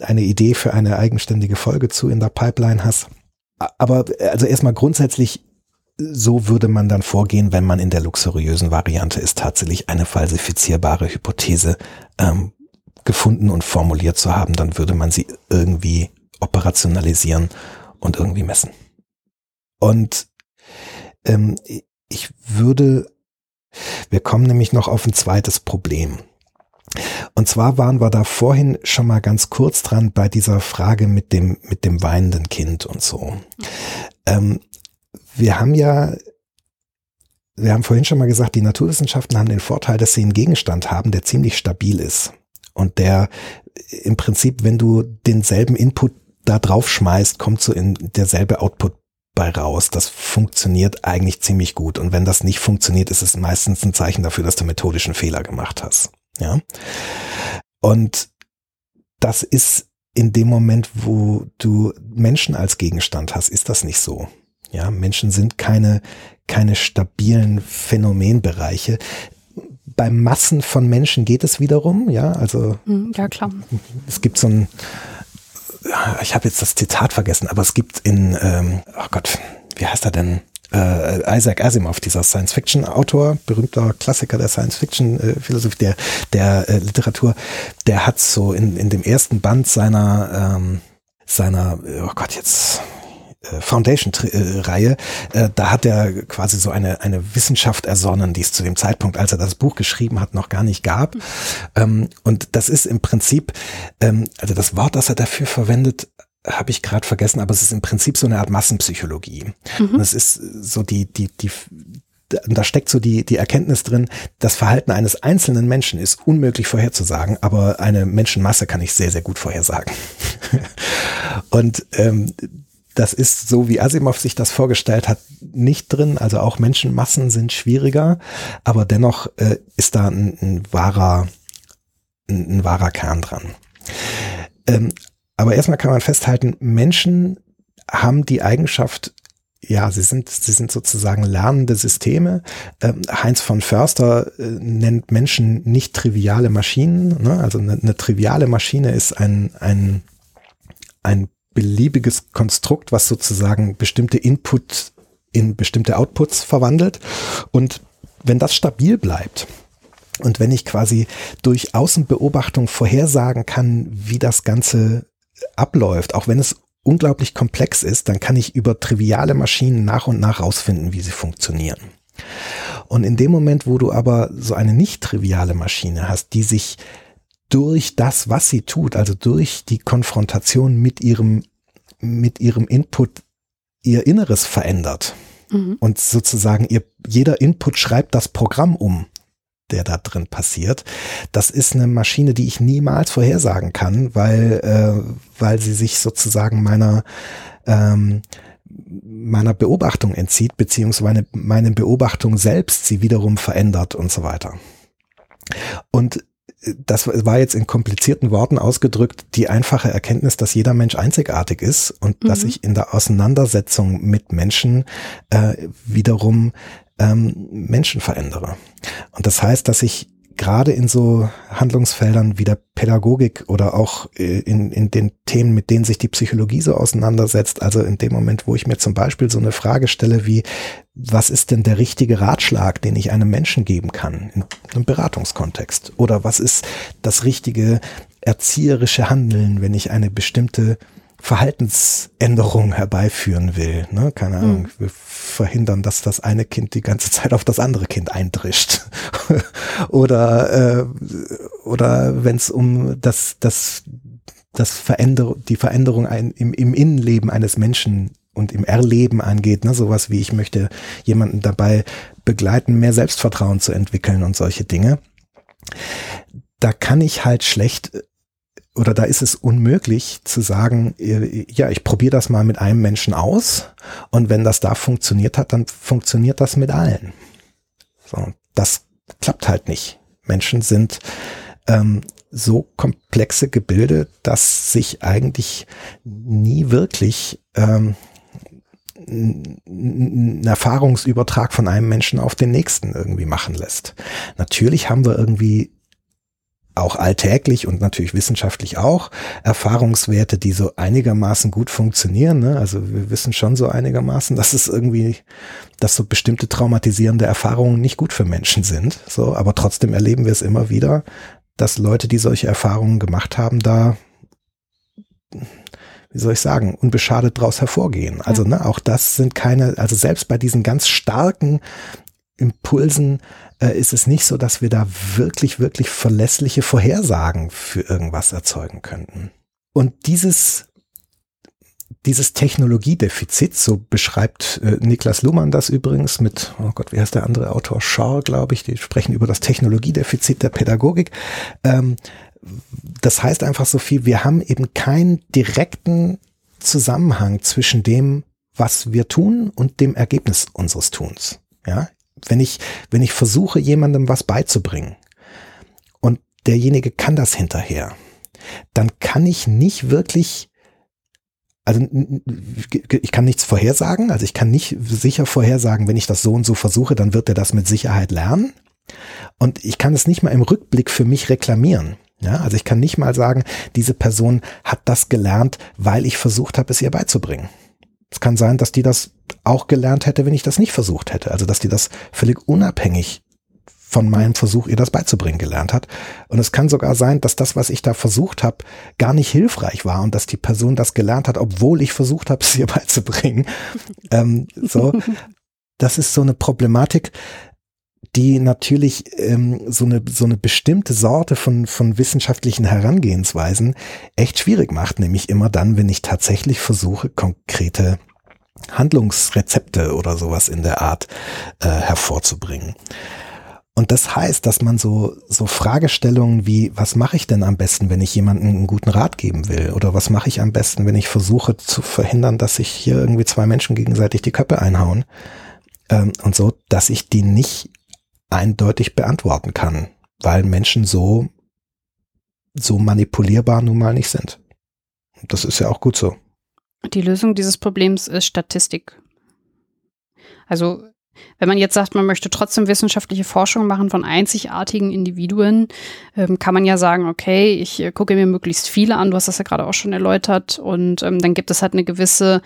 eine Idee für eine eigenständige Folge zu in der Pipeline hast. Aber also erstmal grundsätzlich, so würde man dann vorgehen, wenn man in der luxuriösen Variante ist, tatsächlich eine falsifizierbare Hypothese ähm, gefunden und formuliert zu haben, dann würde man sie irgendwie operationalisieren und irgendwie messen. Und ähm, ich würde, wir kommen nämlich noch auf ein zweites Problem. Und zwar waren wir da vorhin schon mal ganz kurz dran bei dieser Frage mit dem, mit dem weinenden Kind und so. Ähm, wir haben ja wir haben vorhin schon mal gesagt, die Naturwissenschaften haben den Vorteil, dass sie einen Gegenstand haben, der ziemlich stabil ist. Und der im Prinzip, wenn du denselben Input da drauf schmeißt, kommt so in derselbe Output bei raus. Das funktioniert eigentlich ziemlich gut. Und wenn das nicht funktioniert, ist es meistens ein Zeichen dafür, dass du methodischen Fehler gemacht hast. Ja. Und das ist in dem Moment, wo du Menschen als Gegenstand hast, ist das nicht so. Ja, Menschen sind keine, keine stabilen Phänomenbereiche. Bei Massen von Menschen geht es wiederum, ja, also. Mhm, ja, klar. Es gibt so ein, ich habe jetzt das Zitat vergessen, aber es gibt in, ähm, oh Gott, wie heißt er denn? Äh, Isaac Asimov, dieser Science-Fiction-Autor, berühmter Klassiker der Science-Fiction-Philosophie, der, der äh, Literatur, der hat so in, in dem ersten Band seiner, ähm, seiner, oh Gott, jetzt Foundation-Reihe, äh, da hat er quasi so eine, eine Wissenschaft ersonnen, die es zu dem Zeitpunkt, als er das Buch geschrieben hat, noch gar nicht gab. Mhm. und das ist im Prinzip, ähm, also das Wort, das er dafür verwendet, habe ich gerade vergessen, aber es ist im Prinzip so eine Art Massenpsychologie. Mhm. Und es ist so die, die, die, da steckt so die, die Erkenntnis drin, das Verhalten eines einzelnen Menschen ist unmöglich vorherzusagen, aber eine Menschenmasse kann ich sehr, sehr gut vorhersagen. und ähm, das ist so, wie Asimov sich das vorgestellt hat, nicht drin. Also auch Menschenmassen sind schwieriger, aber dennoch äh, ist da ein, ein wahrer, ein, ein, wahrer Kern dran. Ähm, aber erstmal kann man festhalten, Menschen haben die Eigenschaft, ja, sie sind, sie sind sozusagen lernende Systeme. Ähm, Heinz von Förster äh, nennt Menschen nicht triviale Maschinen. Ne? Also eine, eine triviale Maschine ist ein, ein, ein beliebiges Konstrukt, was sozusagen bestimmte Input in bestimmte Outputs verwandelt. Und wenn das stabil bleibt, und wenn ich quasi durch Außenbeobachtung vorhersagen kann, wie das Ganze abläuft, auch wenn es unglaublich komplex ist, dann kann ich über triviale Maschinen nach und nach rausfinden, wie sie funktionieren. Und in dem Moment, wo du aber so eine nicht triviale Maschine hast, die sich durch das, was sie tut, also durch die Konfrontation mit ihrem, mit ihrem Input, ihr Inneres verändert. Mhm. Und sozusagen ihr, jeder Input schreibt das Programm um, der da drin passiert. Das ist eine Maschine, die ich niemals vorhersagen kann, weil, äh, weil sie sich sozusagen meiner, ähm, meiner Beobachtung entzieht, beziehungsweise meine Beobachtung selbst sie wiederum verändert und so weiter. Und das war jetzt in komplizierten Worten ausgedrückt, die einfache Erkenntnis, dass jeder Mensch einzigartig ist und mhm. dass ich in der Auseinandersetzung mit Menschen äh, wiederum ähm, Menschen verändere. Und das heißt, dass ich gerade in so Handlungsfeldern wie der Pädagogik oder auch äh, in, in den Themen, mit denen sich die Psychologie so auseinandersetzt, also in dem Moment, wo ich mir zum Beispiel so eine Frage stelle wie, was ist denn der richtige Ratschlag, den ich einem Menschen geben kann in einem Beratungskontext? Oder was ist das richtige erzieherische Handeln, wenn ich eine bestimmte Verhaltensänderung herbeiführen will. Ne? Keine Ahnung, mhm. wir verhindern, dass das eine Kind die ganze Zeit auf das andere Kind eindrischt. oder äh, oder wenn es um das, das, das Veränder die Veränderung ein, im, im Innenleben eines Menschen und im Erleben angeht, ne, sowas wie ich möchte jemanden dabei begleiten, mehr Selbstvertrauen zu entwickeln und solche Dinge. Da kann ich halt schlecht oder da ist es unmöglich zu sagen, äh, ja, ich probiere das mal mit einem Menschen aus und wenn das da funktioniert hat, dann funktioniert das mit allen. So, das klappt halt nicht. Menschen sind ähm, so komplexe Gebilde, dass sich eigentlich nie wirklich ähm, ein Erfahrungsübertrag von einem Menschen auf den nächsten irgendwie machen lässt. Natürlich haben wir irgendwie auch alltäglich und natürlich wissenschaftlich auch Erfahrungswerte, die so einigermaßen gut funktionieren. Ne? Also wir wissen schon so einigermaßen, dass es irgendwie, dass so bestimmte traumatisierende Erfahrungen nicht gut für Menschen sind. So, aber trotzdem erleben wir es immer wieder, dass Leute, die solche Erfahrungen gemacht haben, da wie soll ich sagen, unbeschadet draus hervorgehen. Also ne, auch das sind keine, also selbst bei diesen ganz starken Impulsen äh, ist es nicht so, dass wir da wirklich, wirklich verlässliche Vorhersagen für irgendwas erzeugen könnten. Und dieses, dieses Technologiedefizit, so beschreibt äh, Niklas Luhmann das übrigens mit, oh Gott, wie heißt der andere Autor? Shaw, glaube ich, die sprechen über das Technologiedefizit der Pädagogik. Ähm, das heißt einfach so viel, wir haben eben keinen direkten Zusammenhang zwischen dem, was wir tun und dem Ergebnis unseres Tuns. Ja, wenn ich, wenn ich versuche, jemandem was beizubringen und derjenige kann das hinterher, dann kann ich nicht wirklich also ich kann nichts vorhersagen, also ich kann nicht sicher vorhersagen, wenn ich das so und so versuche, dann wird er das mit Sicherheit lernen. Und ich kann es nicht mal im Rückblick für mich reklamieren. Ja, also ich kann nicht mal sagen, diese Person hat das gelernt, weil ich versucht habe, es ihr beizubringen. Es kann sein, dass die das auch gelernt hätte, wenn ich das nicht versucht hätte. Also dass die das völlig unabhängig von meinem Versuch, ihr das beizubringen, gelernt hat. Und es kann sogar sein, dass das, was ich da versucht habe, gar nicht hilfreich war und dass die Person das gelernt hat, obwohl ich versucht habe, es ihr beizubringen. ähm, so, das ist so eine Problematik, die natürlich ähm, so eine so eine bestimmte Sorte von von wissenschaftlichen Herangehensweisen echt schwierig macht, nämlich immer dann, wenn ich tatsächlich versuche, konkrete Handlungsrezepte oder sowas in der Art äh, hervorzubringen. Und das heißt, dass man so, so Fragestellungen wie, was mache ich denn am besten, wenn ich jemandem einen guten Rat geben will? Oder was mache ich am besten, wenn ich versuche zu verhindern, dass sich hier irgendwie zwei Menschen gegenseitig die Köpfe einhauen? Ähm, und so, dass ich die nicht eindeutig beantworten kann, weil Menschen so, so manipulierbar nun mal nicht sind. Das ist ja auch gut so. Die Lösung dieses Problems ist Statistik. Also wenn man jetzt sagt, man möchte trotzdem wissenschaftliche Forschung machen von einzigartigen Individuen, ähm, kann man ja sagen, okay, ich äh, gucke mir möglichst viele an, du hast das ja gerade auch schon erläutert, und ähm, dann gibt es halt eine gewisse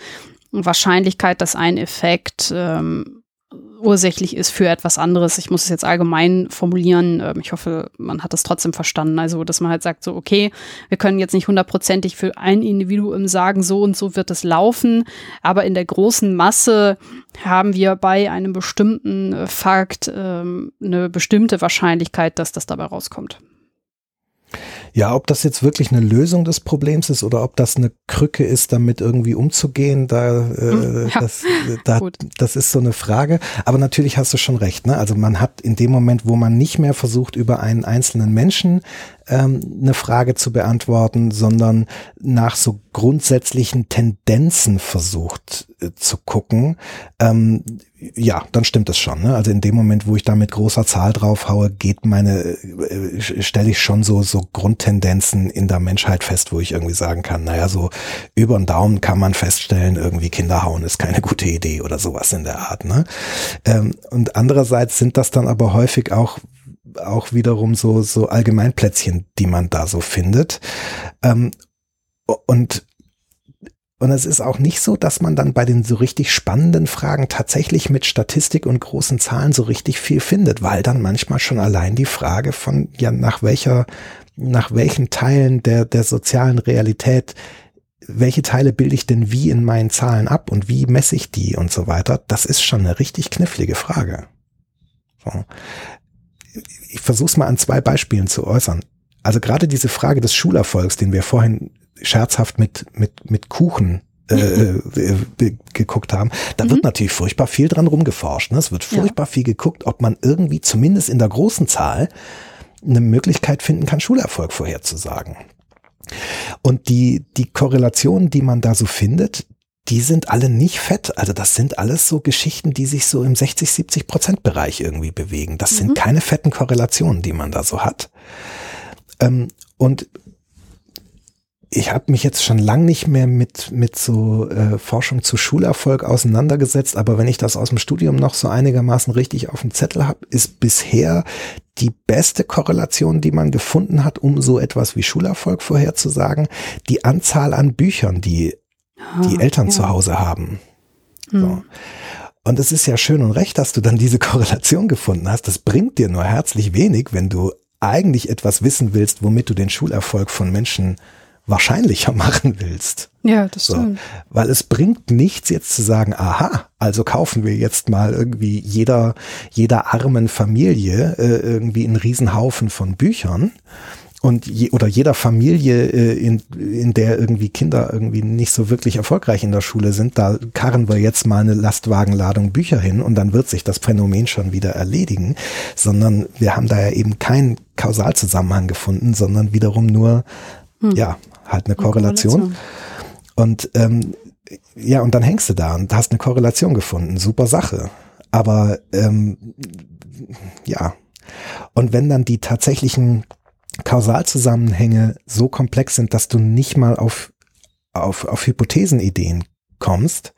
Wahrscheinlichkeit, dass ein Effekt ähm, ursächlich ist für etwas anderes. Ich muss es jetzt allgemein formulieren. Ähm, ich hoffe, man hat das trotzdem verstanden. Also, dass man halt sagt, so, okay, wir können jetzt nicht hundertprozentig für ein Individuum sagen, so und so wird es laufen. Aber in der großen Masse haben wir bei einem bestimmten äh, Fakt ähm, eine bestimmte Wahrscheinlichkeit, dass das dabei rauskommt. Ja, ob das jetzt wirklich eine Lösung des Problems ist oder ob das eine Krücke ist, damit irgendwie umzugehen, da, äh, hm, ja, das, da, das ist so eine Frage. Aber natürlich hast du schon recht. Ne? Also man hat in dem Moment, wo man nicht mehr versucht, über einen einzelnen Menschen ähm, eine Frage zu beantworten, sondern nach so grundsätzlichen Tendenzen versucht äh, zu gucken, ähm, ja, dann stimmt es schon. Ne? Also in dem Moment, wo ich da mit großer Zahl draufhaue, geht meine, äh, stelle ich schon so, so Grundtendenzen in der Menschheit fest, wo ich irgendwie sagen kann, naja, so über den Daumen kann man feststellen, irgendwie Kinder hauen ist keine gute Idee oder sowas in der Art. Ne? Ähm, und andererseits sind das dann aber häufig auch auch wiederum so, so Allgemeinplätzchen, die man da so findet. Ähm, und und es ist auch nicht so, dass man dann bei den so richtig spannenden Fragen tatsächlich mit Statistik und großen Zahlen so richtig viel findet, weil dann manchmal schon allein die Frage von, ja, nach welcher, nach welchen Teilen der, der sozialen Realität, welche Teile bilde ich denn wie in meinen Zahlen ab und wie messe ich die und so weiter, das ist schon eine richtig knifflige Frage. So. Ich versuche es mal an zwei Beispielen zu äußern. Also gerade diese Frage des Schulerfolgs, den wir vorhin scherzhaft mit, mit, mit Kuchen äh, äh, geguckt haben, da mhm. wird natürlich furchtbar viel dran rumgeforscht. Ne? Es wird furchtbar ja. viel geguckt, ob man irgendwie zumindest in der großen Zahl eine Möglichkeit finden kann, Schulerfolg vorherzusagen. Und die, die Korrelationen, die man da so findet, die sind alle nicht fett. Also das sind alles so Geschichten, die sich so im 60, 70 Prozent Bereich irgendwie bewegen. Das mhm. sind keine fetten Korrelationen, die man da so hat. Ähm, und ich habe mich jetzt schon lang nicht mehr mit, mit so äh, Forschung zu Schulerfolg auseinandergesetzt, aber wenn ich das aus dem Studium noch so einigermaßen richtig auf dem Zettel habe, ist bisher die beste Korrelation, die man gefunden hat, um so etwas wie Schulerfolg vorherzusagen, die Anzahl an Büchern, die die Eltern ja. zu Hause haben. So. Hm. Und es ist ja schön und recht, dass du dann diese Korrelation gefunden hast. Das bringt dir nur herzlich wenig, wenn du eigentlich etwas wissen willst, womit du den Schulerfolg von Menschen wahrscheinlicher machen willst. Ja, das so. stimmt. Weil es bringt nichts jetzt zu sagen, aha, also kaufen wir jetzt mal irgendwie jeder, jeder armen Familie äh, irgendwie einen Riesenhaufen von Büchern und je, oder jeder Familie, äh, in, in der irgendwie Kinder irgendwie nicht so wirklich erfolgreich in der Schule sind, da karren wir jetzt mal eine Lastwagenladung Bücher hin und dann wird sich das Phänomen schon wieder erledigen, sondern wir haben da ja eben keinen Kausalzusammenhang gefunden, sondern wiederum nur, hm. ja, halt eine Korrelation. Korrelation. Und ähm, ja, und dann hängst du da und hast eine Korrelation gefunden. Super Sache. Aber ähm, ja. Und wenn dann die tatsächlichen Kausalzusammenhänge so komplex sind, dass du nicht mal auf, auf, auf Hypothesenideen kommst,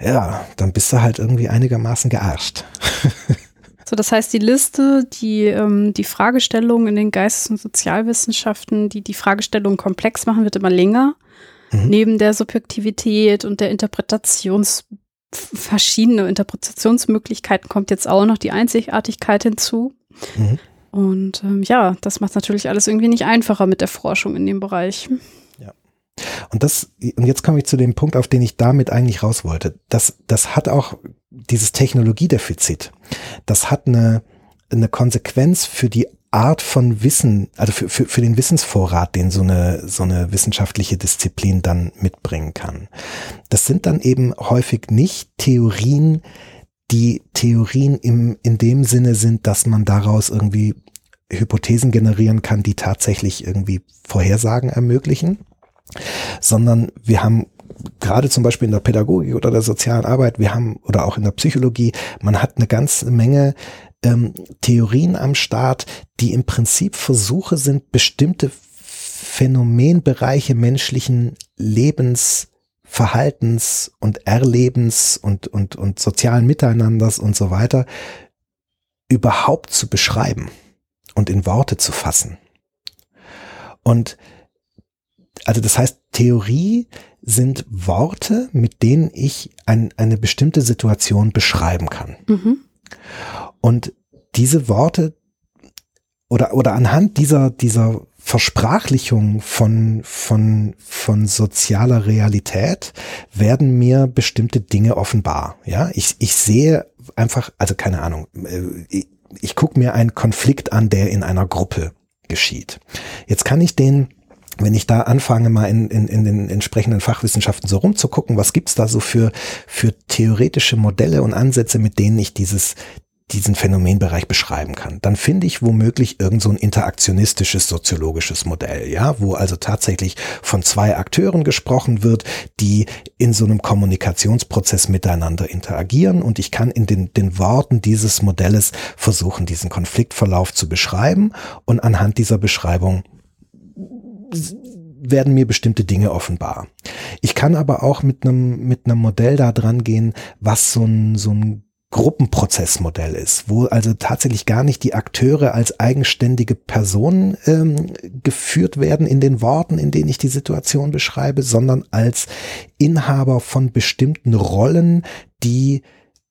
ja, dann bist du halt irgendwie einigermaßen gearscht. So, das heißt, die Liste, die ähm, die Fragestellungen in den Geistes- und Sozialwissenschaften, die die Fragestellungen komplex machen, wird immer länger. Mhm. Neben der Subjektivität und der Interpretations verschiedene Interpretationsmöglichkeiten kommt jetzt auch noch die Einzigartigkeit hinzu. Mhm. Und ähm, ja, das macht natürlich alles irgendwie nicht einfacher mit der Forschung in dem Bereich. Ja. Und das, und jetzt komme ich zu dem Punkt, auf den ich damit eigentlich raus wollte. Das, das hat auch dieses Technologiedefizit. Das hat eine, eine Konsequenz für die Art von Wissen, also für, für, für den Wissensvorrat, den so eine, so eine wissenschaftliche Disziplin dann mitbringen kann. Das sind dann eben häufig nicht Theorien, die Theorien im, in dem Sinne sind, dass man daraus irgendwie Hypothesen generieren kann, die tatsächlich irgendwie Vorhersagen ermöglichen, sondern wir haben gerade zum Beispiel in der Pädagogik oder der sozialen Arbeit, wir haben oder auch in der Psychologie, man hat eine ganze Menge ähm, Theorien am Start, die im Prinzip Versuche sind, bestimmte Phänomenbereiche menschlichen Lebens, Verhaltens und Erlebens und, und, und sozialen Miteinanders und so weiter überhaupt zu beschreiben und in Worte zu fassen. Und also das heißt, Theorie sind Worte, mit denen ich ein, eine bestimmte Situation beschreiben kann. Mhm. Und diese Worte oder, oder anhand dieser, dieser Versprachlichung von, von, von sozialer Realität werden mir bestimmte Dinge offenbar. Ja, ich, ich sehe einfach, also keine Ahnung, äh, ich, ich gucke mir einen Konflikt an, der in einer Gruppe geschieht. Jetzt kann ich den wenn ich da anfange, mal in, in, in den entsprechenden Fachwissenschaften so rumzugucken, was gibt's da so für, für theoretische Modelle und Ansätze, mit denen ich dieses, diesen Phänomenbereich beschreiben kann, dann finde ich womöglich irgend so ein interaktionistisches soziologisches Modell, ja, wo also tatsächlich von zwei Akteuren gesprochen wird, die in so einem Kommunikationsprozess miteinander interagieren. Und ich kann in den, den Worten dieses Modells versuchen, diesen Konfliktverlauf zu beschreiben. Und anhand dieser Beschreibung werden mir bestimmte Dinge offenbar. Ich kann aber auch mit einem mit einem Modell da dran gehen, was so ein so ein Gruppenprozessmodell ist, wo also tatsächlich gar nicht die Akteure als eigenständige Personen ähm, geführt werden in den Worten, in denen ich die Situation beschreibe, sondern als Inhaber von bestimmten Rollen, die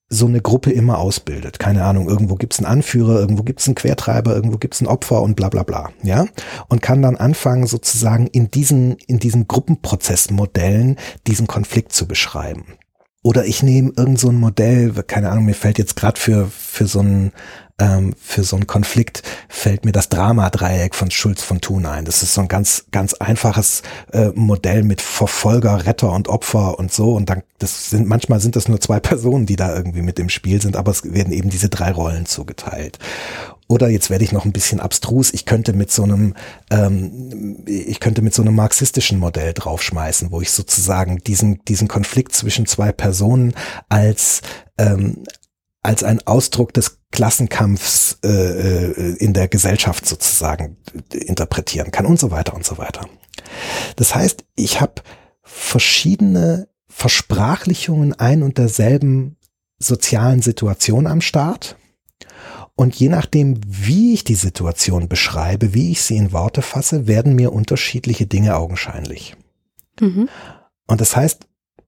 so eine Gruppe immer ausbildet. Keine Ahnung, irgendwo gibt's einen Anführer, irgendwo gibt's einen Quertreiber, irgendwo gibt's ein Opfer und bla bla bla. Ja? Und kann dann anfangen, sozusagen in diesen, in diesen Gruppenprozessmodellen diesen Konflikt zu beschreiben. Oder ich nehme irgend so ein Modell, keine Ahnung, mir fällt jetzt gerade für, für so ein ähm, für so einen Konflikt fällt mir das Drama-Dreieck von Schulz von Thun ein. Das ist so ein ganz, ganz einfaches äh, Modell mit Verfolger, Retter und Opfer und so. Und dann, das sind, manchmal sind das nur zwei Personen, die da irgendwie mit im Spiel sind, aber es werden eben diese drei Rollen zugeteilt. Oder jetzt werde ich noch ein bisschen abstrus. Ich könnte mit so einem, ähm, ich könnte mit so einem marxistischen Modell draufschmeißen, wo ich sozusagen diesen diesen Konflikt zwischen zwei Personen als ähm, als ein Ausdruck des Klassenkampfs äh, äh, in der Gesellschaft sozusagen interpretieren kann und so weiter und so weiter. Das heißt, ich habe verschiedene Versprachlichungen ein und derselben sozialen Situation am Start. Und je nachdem, wie ich die Situation beschreibe, wie ich sie in Worte fasse, werden mir unterschiedliche Dinge augenscheinlich. Mhm. Und das heißt,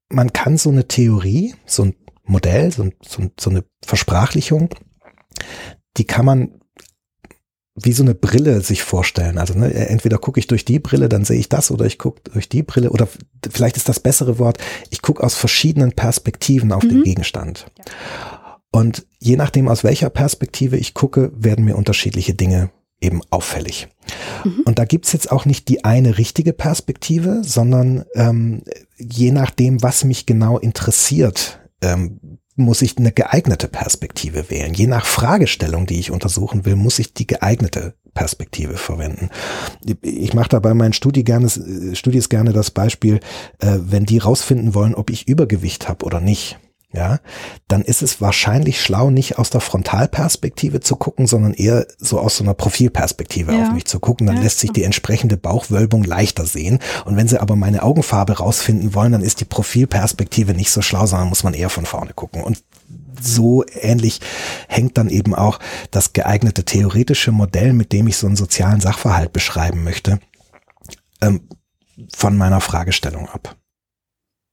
man kann so eine Theorie, so ein Modell, so, so, so eine Versprachlichung, die kann man wie so eine Brille sich vorstellen. Also ne, entweder gucke ich durch die Brille, dann sehe ich das, oder ich gucke durch die Brille, oder vielleicht ist das bessere Wort, ich gucke aus verschiedenen Perspektiven auf mhm. den Gegenstand. Und je nachdem, aus welcher Perspektive ich gucke, werden mir unterschiedliche Dinge eben auffällig. Mhm. Und da gibt's jetzt auch nicht die eine richtige Perspektive, sondern ähm, je nachdem, was mich genau interessiert, ähm, muss ich eine geeignete Perspektive wählen. Je nach Fragestellung, die ich untersuchen will, muss ich die geeignete Perspektive verwenden. Ich mache da bei meinen Studie gerne, Studis gerne das Beispiel, äh, wenn die rausfinden wollen, ob ich Übergewicht habe oder nicht ja, dann ist es wahrscheinlich schlau, nicht aus der Frontalperspektive zu gucken, sondern eher so aus so einer Profilperspektive ja. auf mich zu gucken. Dann ja. lässt sich die entsprechende Bauchwölbung leichter sehen. Und wenn sie aber meine Augenfarbe rausfinden wollen, dann ist die Profilperspektive nicht so schlau, sondern muss man eher von vorne gucken. Und so ähnlich hängt dann eben auch das geeignete theoretische Modell, mit dem ich so einen sozialen Sachverhalt beschreiben möchte, ähm, von meiner Fragestellung ab.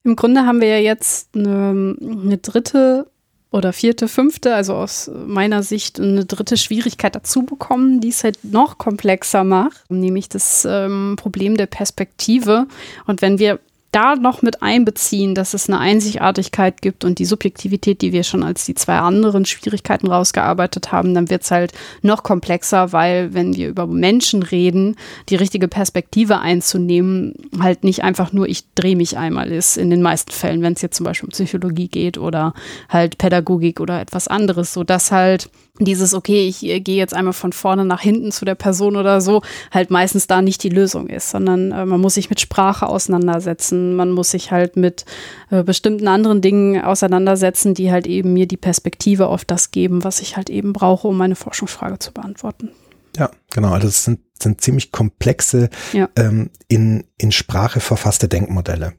Im Grunde haben wir ja jetzt eine, eine dritte oder vierte, fünfte, also aus meiner Sicht eine dritte Schwierigkeit dazu bekommen, die es halt noch komplexer macht, nämlich das ähm, Problem der Perspektive. Und wenn wir da noch mit einbeziehen, dass es eine Einzigartigkeit gibt und die Subjektivität, die wir schon als die zwei anderen Schwierigkeiten rausgearbeitet haben, dann wird es halt noch komplexer, weil wenn wir über Menschen reden, die richtige Perspektive einzunehmen, halt nicht einfach nur ich drehe mich einmal ist, in den meisten Fällen, wenn es jetzt zum Beispiel um Psychologie geht oder halt Pädagogik oder etwas anderes, so dass halt dieses, okay, ich äh, gehe jetzt einmal von vorne nach hinten zu der Person oder so, halt meistens da nicht die Lösung ist, sondern äh, man muss sich mit Sprache auseinandersetzen, man muss sich halt mit äh, bestimmten anderen Dingen auseinandersetzen, die halt eben mir die Perspektive auf das geben, was ich halt eben brauche, um meine Forschungsfrage zu beantworten. Ja, genau. Also es sind, sind ziemlich komplexe, ja. ähm, in, in Sprache verfasste Denkmodelle.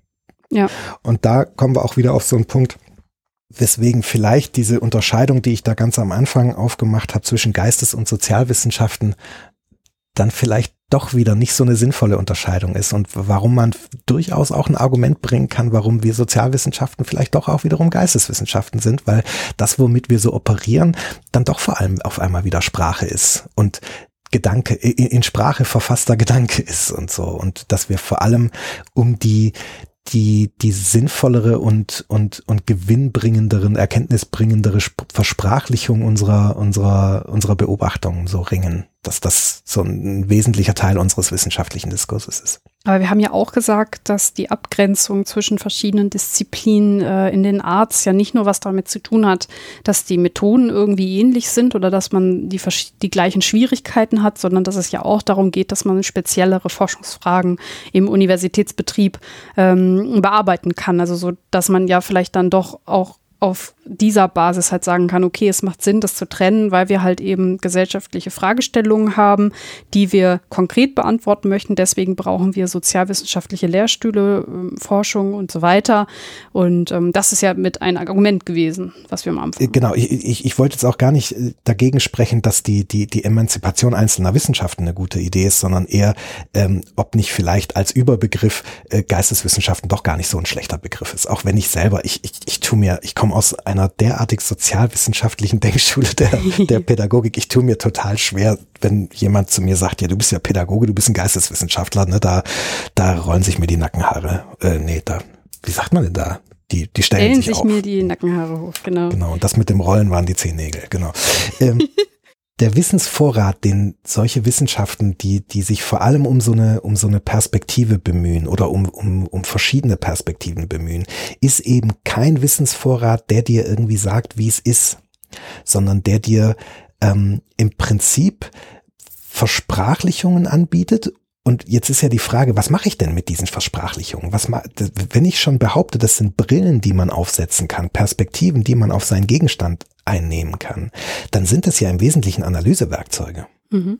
Ja. Und da kommen wir auch wieder auf so einen Punkt, weswegen vielleicht diese Unterscheidung, die ich da ganz am Anfang aufgemacht habe zwischen Geistes- und Sozialwissenschaften, dann vielleicht doch wieder nicht so eine sinnvolle Unterscheidung ist und warum man durchaus auch ein Argument bringen kann, warum wir Sozialwissenschaften vielleicht doch auch wiederum Geisteswissenschaften sind, weil das, womit wir so operieren, dann doch vor allem auf einmal wieder Sprache ist und Gedanke, in Sprache verfasster Gedanke ist und so. Und dass wir vor allem um die, die, die sinnvollere und, und, und gewinnbringenderen, erkenntnisbringendere Versprachlichung unserer, unserer, unserer Beobachtungen so ringen dass das so ein wesentlicher Teil unseres wissenschaftlichen Diskurses ist. Aber wir haben ja auch gesagt, dass die Abgrenzung zwischen verschiedenen Disziplinen äh, in den Arts ja nicht nur was damit zu tun hat, dass die Methoden irgendwie ähnlich sind oder dass man die, die gleichen Schwierigkeiten hat, sondern dass es ja auch darum geht, dass man speziellere Forschungsfragen im Universitätsbetrieb ähm, bearbeiten kann. Also so, dass man ja vielleicht dann doch auch auf dieser Basis halt sagen kann, okay, es macht Sinn, das zu trennen, weil wir halt eben gesellschaftliche Fragestellungen haben, die wir konkret beantworten möchten. Deswegen brauchen wir sozialwissenschaftliche Lehrstühle, ähm, Forschung und so weiter. Und ähm, das ist ja mit ein Argument gewesen, was wir am Anfang. Äh, genau, ich, ich, ich wollte jetzt auch gar nicht äh, dagegen sprechen, dass die, die, die Emanzipation einzelner Wissenschaften eine gute Idee ist, sondern eher, ähm, ob nicht vielleicht als Überbegriff äh, Geisteswissenschaften doch gar nicht so ein schlechter Begriff ist. Auch wenn ich selber, ich, ich, ich tue mir, ich komme komme aus einer derartig sozialwissenschaftlichen Denkschule der, der Pädagogik. Ich tue mir total schwer, wenn jemand zu mir sagt, ja, du bist ja Pädagoge, du bist ein Geisteswissenschaftler, ne, da, da rollen sich mir die Nackenhaare. Äh, nee, da, wie sagt man denn da? Die, die stellen, stellen sich, sich mir die Nackenhaare hoch, genau. Genau, und das mit dem Rollen waren die Zehennägel, genau. Ähm, der Wissensvorrat, den solche Wissenschaften, die, die sich vor allem um so eine, um so eine Perspektive bemühen oder um, um, um verschiedene Perspektiven bemühen, ist eben kein Wissensvorrat, der dir irgendwie sagt, wie es ist, sondern der dir ähm, im Prinzip Versprachlichungen anbietet und jetzt ist ja die Frage, was mache ich denn mit diesen Versprachlichungen? Was wenn ich schon behaupte, das sind Brillen, die man aufsetzen kann, Perspektiven, die man auf seinen Gegenstand einnehmen kann, dann sind es ja im Wesentlichen Analysewerkzeuge. Mhm.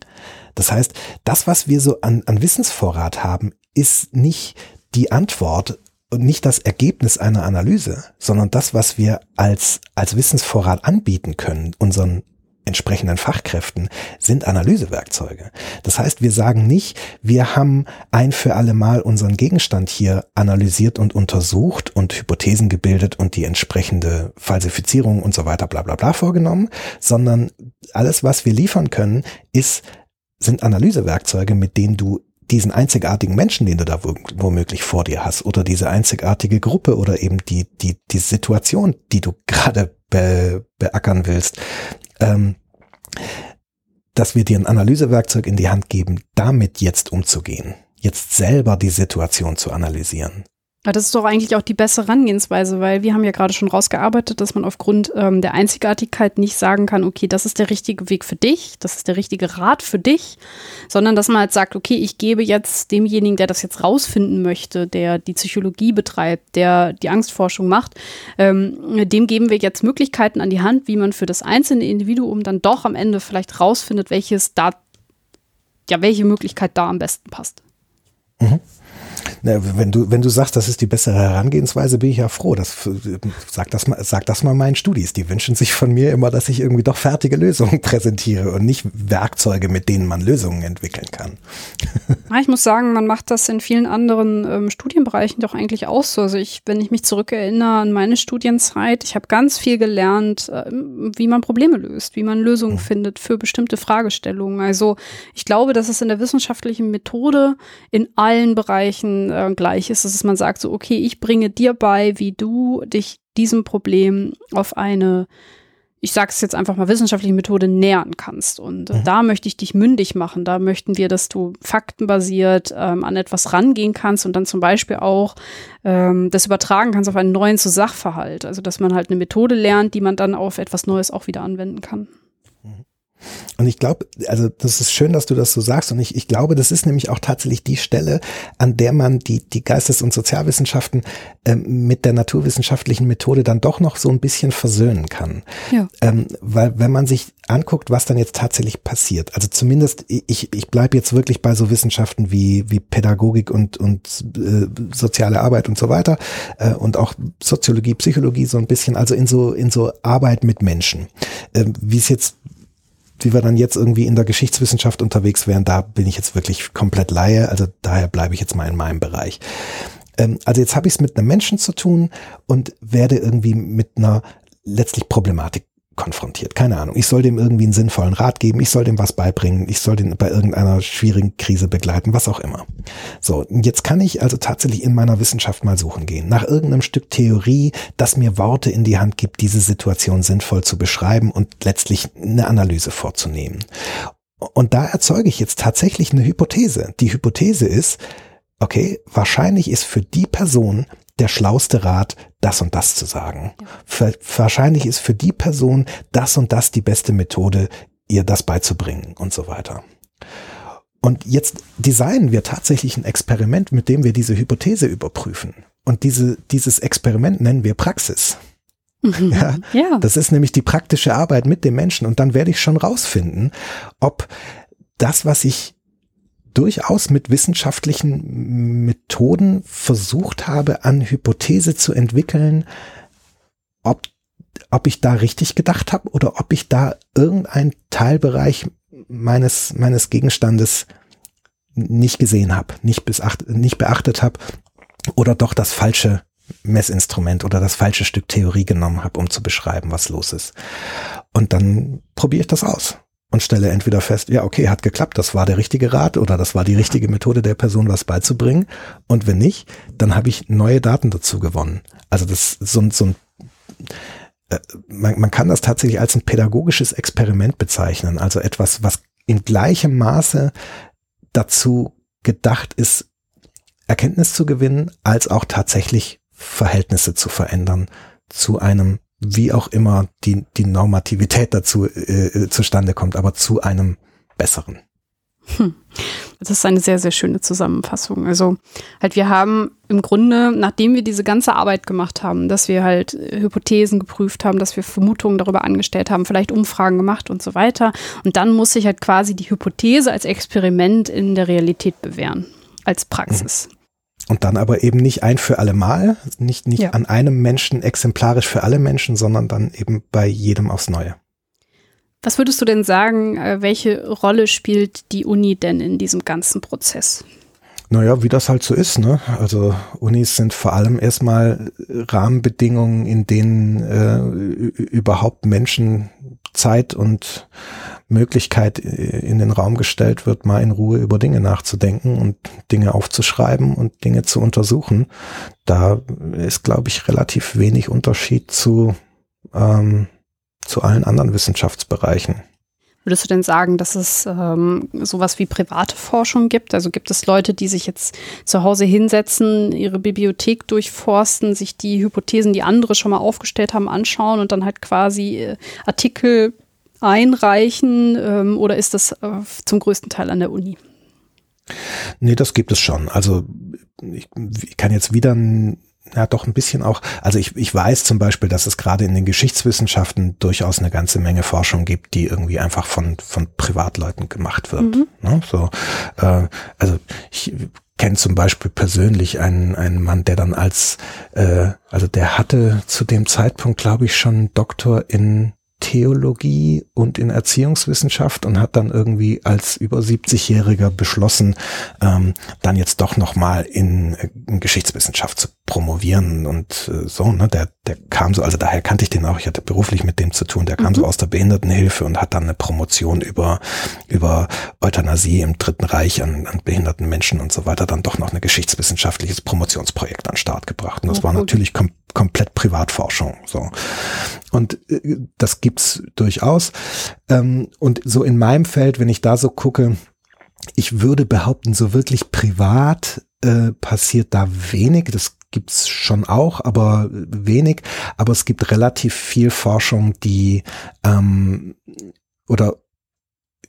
Das heißt, das, was wir so an, an Wissensvorrat haben, ist nicht die Antwort und nicht das Ergebnis einer Analyse, sondern das, was wir als, als Wissensvorrat anbieten können, unseren entsprechenden Fachkräften sind Analysewerkzeuge. Das heißt, wir sagen nicht, wir haben ein für alle Mal unseren Gegenstand hier analysiert und untersucht und Hypothesen gebildet und die entsprechende Falsifizierung und so weiter bla bla bla vorgenommen, sondern alles, was wir liefern können, ist, sind Analysewerkzeuge, mit denen du diesen einzigartigen Menschen, den du da womöglich vor dir hast, oder diese einzigartige Gruppe oder eben die, die, die Situation, die du gerade be, beackern willst, ähm, dass wir dir ein Analysewerkzeug in die Hand geben, damit jetzt umzugehen, jetzt selber die Situation zu analysieren. Ja, das ist doch eigentlich auch die bessere Herangehensweise, weil wir haben ja gerade schon rausgearbeitet, dass man aufgrund ähm, der Einzigartigkeit nicht sagen kann, okay, das ist der richtige Weg für dich, das ist der richtige Rat für dich, sondern dass man halt sagt, okay, ich gebe jetzt demjenigen, der das jetzt rausfinden möchte, der die Psychologie betreibt, der die Angstforschung macht, ähm, dem geben wir jetzt Möglichkeiten an die Hand, wie man für das einzelne Individuum dann doch am Ende vielleicht rausfindet, welches da, ja, welche Möglichkeit da am besten passt. Mhm. Na, wenn du, wenn du sagst, das ist die bessere Herangehensweise, bin ich ja froh. Das, sag, das mal, sag das mal meinen Studis. Die wünschen sich von mir immer, dass ich irgendwie doch fertige Lösungen präsentiere und nicht Werkzeuge, mit denen man Lösungen entwickeln kann. Ja, ich muss sagen, man macht das in vielen anderen ähm, Studienbereichen doch eigentlich auch so. Also ich, wenn ich mich zurückerinnere an meine Studienzeit, ich habe ganz viel gelernt, äh, wie man Probleme löst, wie man Lösungen mhm. findet für bestimmte Fragestellungen. Also ich glaube, dass es in der wissenschaftlichen Methode in allen Bereichen äh, gleich ist, dass man sagt so, okay, ich bringe dir bei, wie du dich diesem Problem auf eine ich sage es jetzt einfach mal, wissenschaftliche Methode nähern kannst. Und äh, mhm. da möchte ich dich mündig machen. Da möchten wir, dass du faktenbasiert ähm, an etwas rangehen kannst und dann zum Beispiel auch ähm, das übertragen kannst auf einen neuen Sachverhalt. Also dass man halt eine Methode lernt, die man dann auf etwas Neues auch wieder anwenden kann. Und ich glaube, also das ist schön, dass du das so sagst. Und ich, ich glaube, das ist nämlich auch tatsächlich die Stelle, an der man die, die Geistes- und Sozialwissenschaften ähm, mit der naturwissenschaftlichen Methode dann doch noch so ein bisschen versöhnen kann. Ja. Ähm, weil wenn man sich anguckt, was dann jetzt tatsächlich passiert, also zumindest ich, ich bleibe jetzt wirklich bei so Wissenschaften wie, wie Pädagogik und, und äh, soziale Arbeit und so weiter äh, und auch Soziologie, Psychologie so ein bisschen, also in so, in so Arbeit mit Menschen. Äh, wie es jetzt wie wir dann jetzt irgendwie in der Geschichtswissenschaft unterwegs wären, da bin ich jetzt wirklich komplett Laie, also daher bleibe ich jetzt mal in meinem Bereich. Ähm, also jetzt habe ich es mit einem Menschen zu tun und werde irgendwie mit einer letztlich Problematik konfrontiert. Keine Ahnung. Ich soll dem irgendwie einen sinnvollen Rat geben. Ich soll dem was beibringen. Ich soll den bei irgendeiner schwierigen Krise begleiten, was auch immer. So. Jetzt kann ich also tatsächlich in meiner Wissenschaft mal suchen gehen. Nach irgendeinem Stück Theorie, das mir Worte in die Hand gibt, diese Situation sinnvoll zu beschreiben und letztlich eine Analyse vorzunehmen. Und da erzeuge ich jetzt tatsächlich eine Hypothese. Die Hypothese ist, okay, wahrscheinlich ist für die Person der schlauste Rat, das und das zu sagen. Ja. Wahrscheinlich ist für die Person das und das die beste Methode, ihr das beizubringen und so weiter. Und jetzt designen wir tatsächlich ein Experiment, mit dem wir diese Hypothese überprüfen. Und diese, dieses Experiment nennen wir Praxis. Mhm. Ja, ja. Das ist nämlich die praktische Arbeit mit dem Menschen. Und dann werde ich schon rausfinden, ob das, was ich durchaus mit wissenschaftlichen Methoden versucht habe, an Hypothese zu entwickeln, ob, ob ich da richtig gedacht habe oder ob ich da irgendein Teilbereich meines, meines Gegenstandes nicht gesehen habe, nicht, nicht beachtet habe oder doch das falsche Messinstrument oder das falsche Stück Theorie genommen habe, um zu beschreiben, was los ist. Und dann probiere ich das aus und stelle entweder fest, ja, okay, hat geklappt, das war der richtige Rat oder das war die richtige Methode der Person, was beizubringen. Und wenn nicht, dann habe ich neue Daten dazu gewonnen. Also das so, so ein äh, man, man kann das tatsächlich als ein pädagogisches Experiment bezeichnen, also etwas, was in gleichem Maße dazu gedacht ist, Erkenntnis zu gewinnen, als auch tatsächlich Verhältnisse zu verändern zu einem wie auch immer die, die Normativität dazu äh, äh, zustande kommt, aber zu einem besseren. Hm. Das ist eine sehr, sehr schöne Zusammenfassung. Also halt, wir haben im Grunde, nachdem wir diese ganze Arbeit gemacht haben, dass wir halt Hypothesen geprüft haben, dass wir Vermutungen darüber angestellt haben, vielleicht Umfragen gemacht und so weiter. Und dann muss sich halt quasi die Hypothese als Experiment in der Realität bewähren, als Praxis. Mhm. Und dann aber eben nicht ein für alle Mal, nicht, nicht ja. an einem Menschen exemplarisch für alle Menschen, sondern dann eben bei jedem aufs Neue. Was würdest du denn sagen, äh, welche Rolle spielt die Uni denn in diesem ganzen Prozess? Naja, wie das halt so ist, ne? Also Unis sind vor allem erstmal Rahmenbedingungen, in denen äh, überhaupt Menschen Zeit und Möglichkeit in den Raum gestellt wird, mal in Ruhe über Dinge nachzudenken und Dinge aufzuschreiben und Dinge zu untersuchen. Da ist, glaube ich, relativ wenig Unterschied zu, ähm, zu allen anderen Wissenschaftsbereichen. Würdest du denn sagen, dass es ähm, sowas wie private Forschung gibt? Also gibt es Leute, die sich jetzt zu Hause hinsetzen, ihre Bibliothek durchforsten, sich die Hypothesen, die andere schon mal aufgestellt haben, anschauen und dann halt quasi äh, Artikel einreichen? Ähm, oder ist das äh, zum größten Teil an der Uni? Nee, das gibt es schon. Also ich, ich kann jetzt wieder ja doch ein bisschen auch, also ich, ich weiß zum Beispiel, dass es gerade in den Geschichtswissenschaften durchaus eine ganze Menge Forschung gibt, die irgendwie einfach von, von Privatleuten gemacht wird. Mhm. Ne? So, äh, also ich kenne zum Beispiel persönlich einen, einen Mann, der dann als, äh, also der hatte zu dem Zeitpunkt, glaube ich, schon Doktor in Theologie und in Erziehungswissenschaft und hat dann irgendwie als über 70-Jähriger beschlossen, ähm, dann jetzt doch nochmal in, in Geschichtswissenschaft zu promovieren und äh, so, ne, der, der kam so, also daher kannte ich den auch, ich hatte beruflich mit dem zu tun, der kam mhm. so aus der Behindertenhilfe und hat dann eine Promotion über, über Euthanasie im Dritten Reich an, an behinderten Menschen und so weiter dann doch noch ein geschichtswissenschaftliches Promotionsprojekt an Start gebracht. Und das oh, war natürlich kom komplett Privatforschung, so. Und äh, das gibt's durchaus. Ähm, und so in meinem Feld, wenn ich da so gucke, ich würde behaupten, so wirklich privat äh, passiert da wenig. Das gibt's schon auch, aber wenig. Aber es gibt relativ viel Forschung, die ähm, oder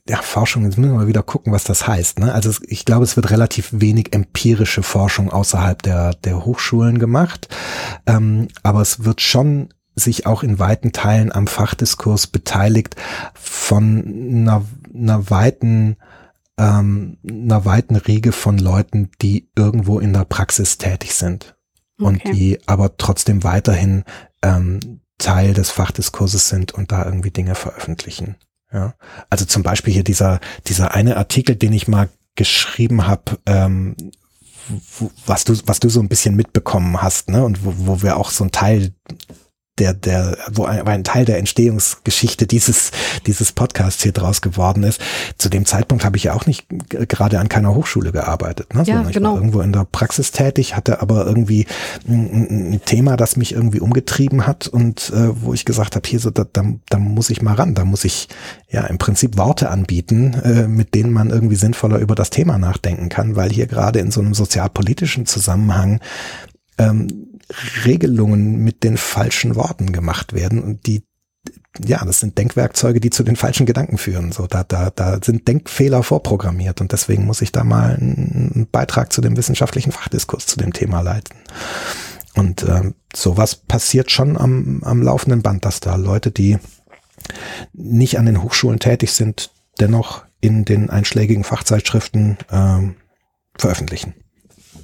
ja, Forschung, jetzt müssen wir mal wieder gucken, was das heißt. Ne? Also ich glaube, es wird relativ wenig empirische Forschung außerhalb der, der Hochschulen gemacht. Ähm, aber es wird schon sich auch in weiten Teilen am Fachdiskurs beteiligt von einer, einer weiten ähm, einer weiten Riege von Leuten, die irgendwo in der Praxis tätig sind okay. und die aber trotzdem weiterhin ähm, Teil des Fachdiskurses sind und da irgendwie Dinge veröffentlichen. Ja, also zum Beispiel hier dieser dieser eine Artikel, den ich mal geschrieben habe, ähm, was du was du so ein bisschen mitbekommen hast, ne, und wo, wo wir auch so ein Teil der, der, wo ein, ein Teil der Entstehungsgeschichte dieses, dieses Podcasts hier draus geworden ist. Zu dem Zeitpunkt habe ich ja auch nicht gerade an keiner Hochschule gearbeitet, ne? Ja, ich genau. war irgendwo in der Praxis tätig, hatte aber irgendwie ein, ein Thema, das mich irgendwie umgetrieben hat und äh, wo ich gesagt habe, hier so, da, da, da muss ich mal ran, da muss ich ja im Prinzip Worte anbieten, äh, mit denen man irgendwie sinnvoller über das Thema nachdenken kann, weil hier gerade in so einem sozialpolitischen Zusammenhang ähm, Regelungen mit den falschen Worten gemacht werden und die ja, das sind Denkwerkzeuge, die zu den falschen Gedanken führen. So, da, da, da sind Denkfehler vorprogrammiert und deswegen muss ich da mal einen Beitrag zu dem wissenschaftlichen Fachdiskurs zu dem Thema leiten. Und äh, sowas passiert schon am, am laufenden Band, dass da Leute, die nicht an den Hochschulen tätig sind, dennoch in den einschlägigen Fachzeitschriften äh, veröffentlichen.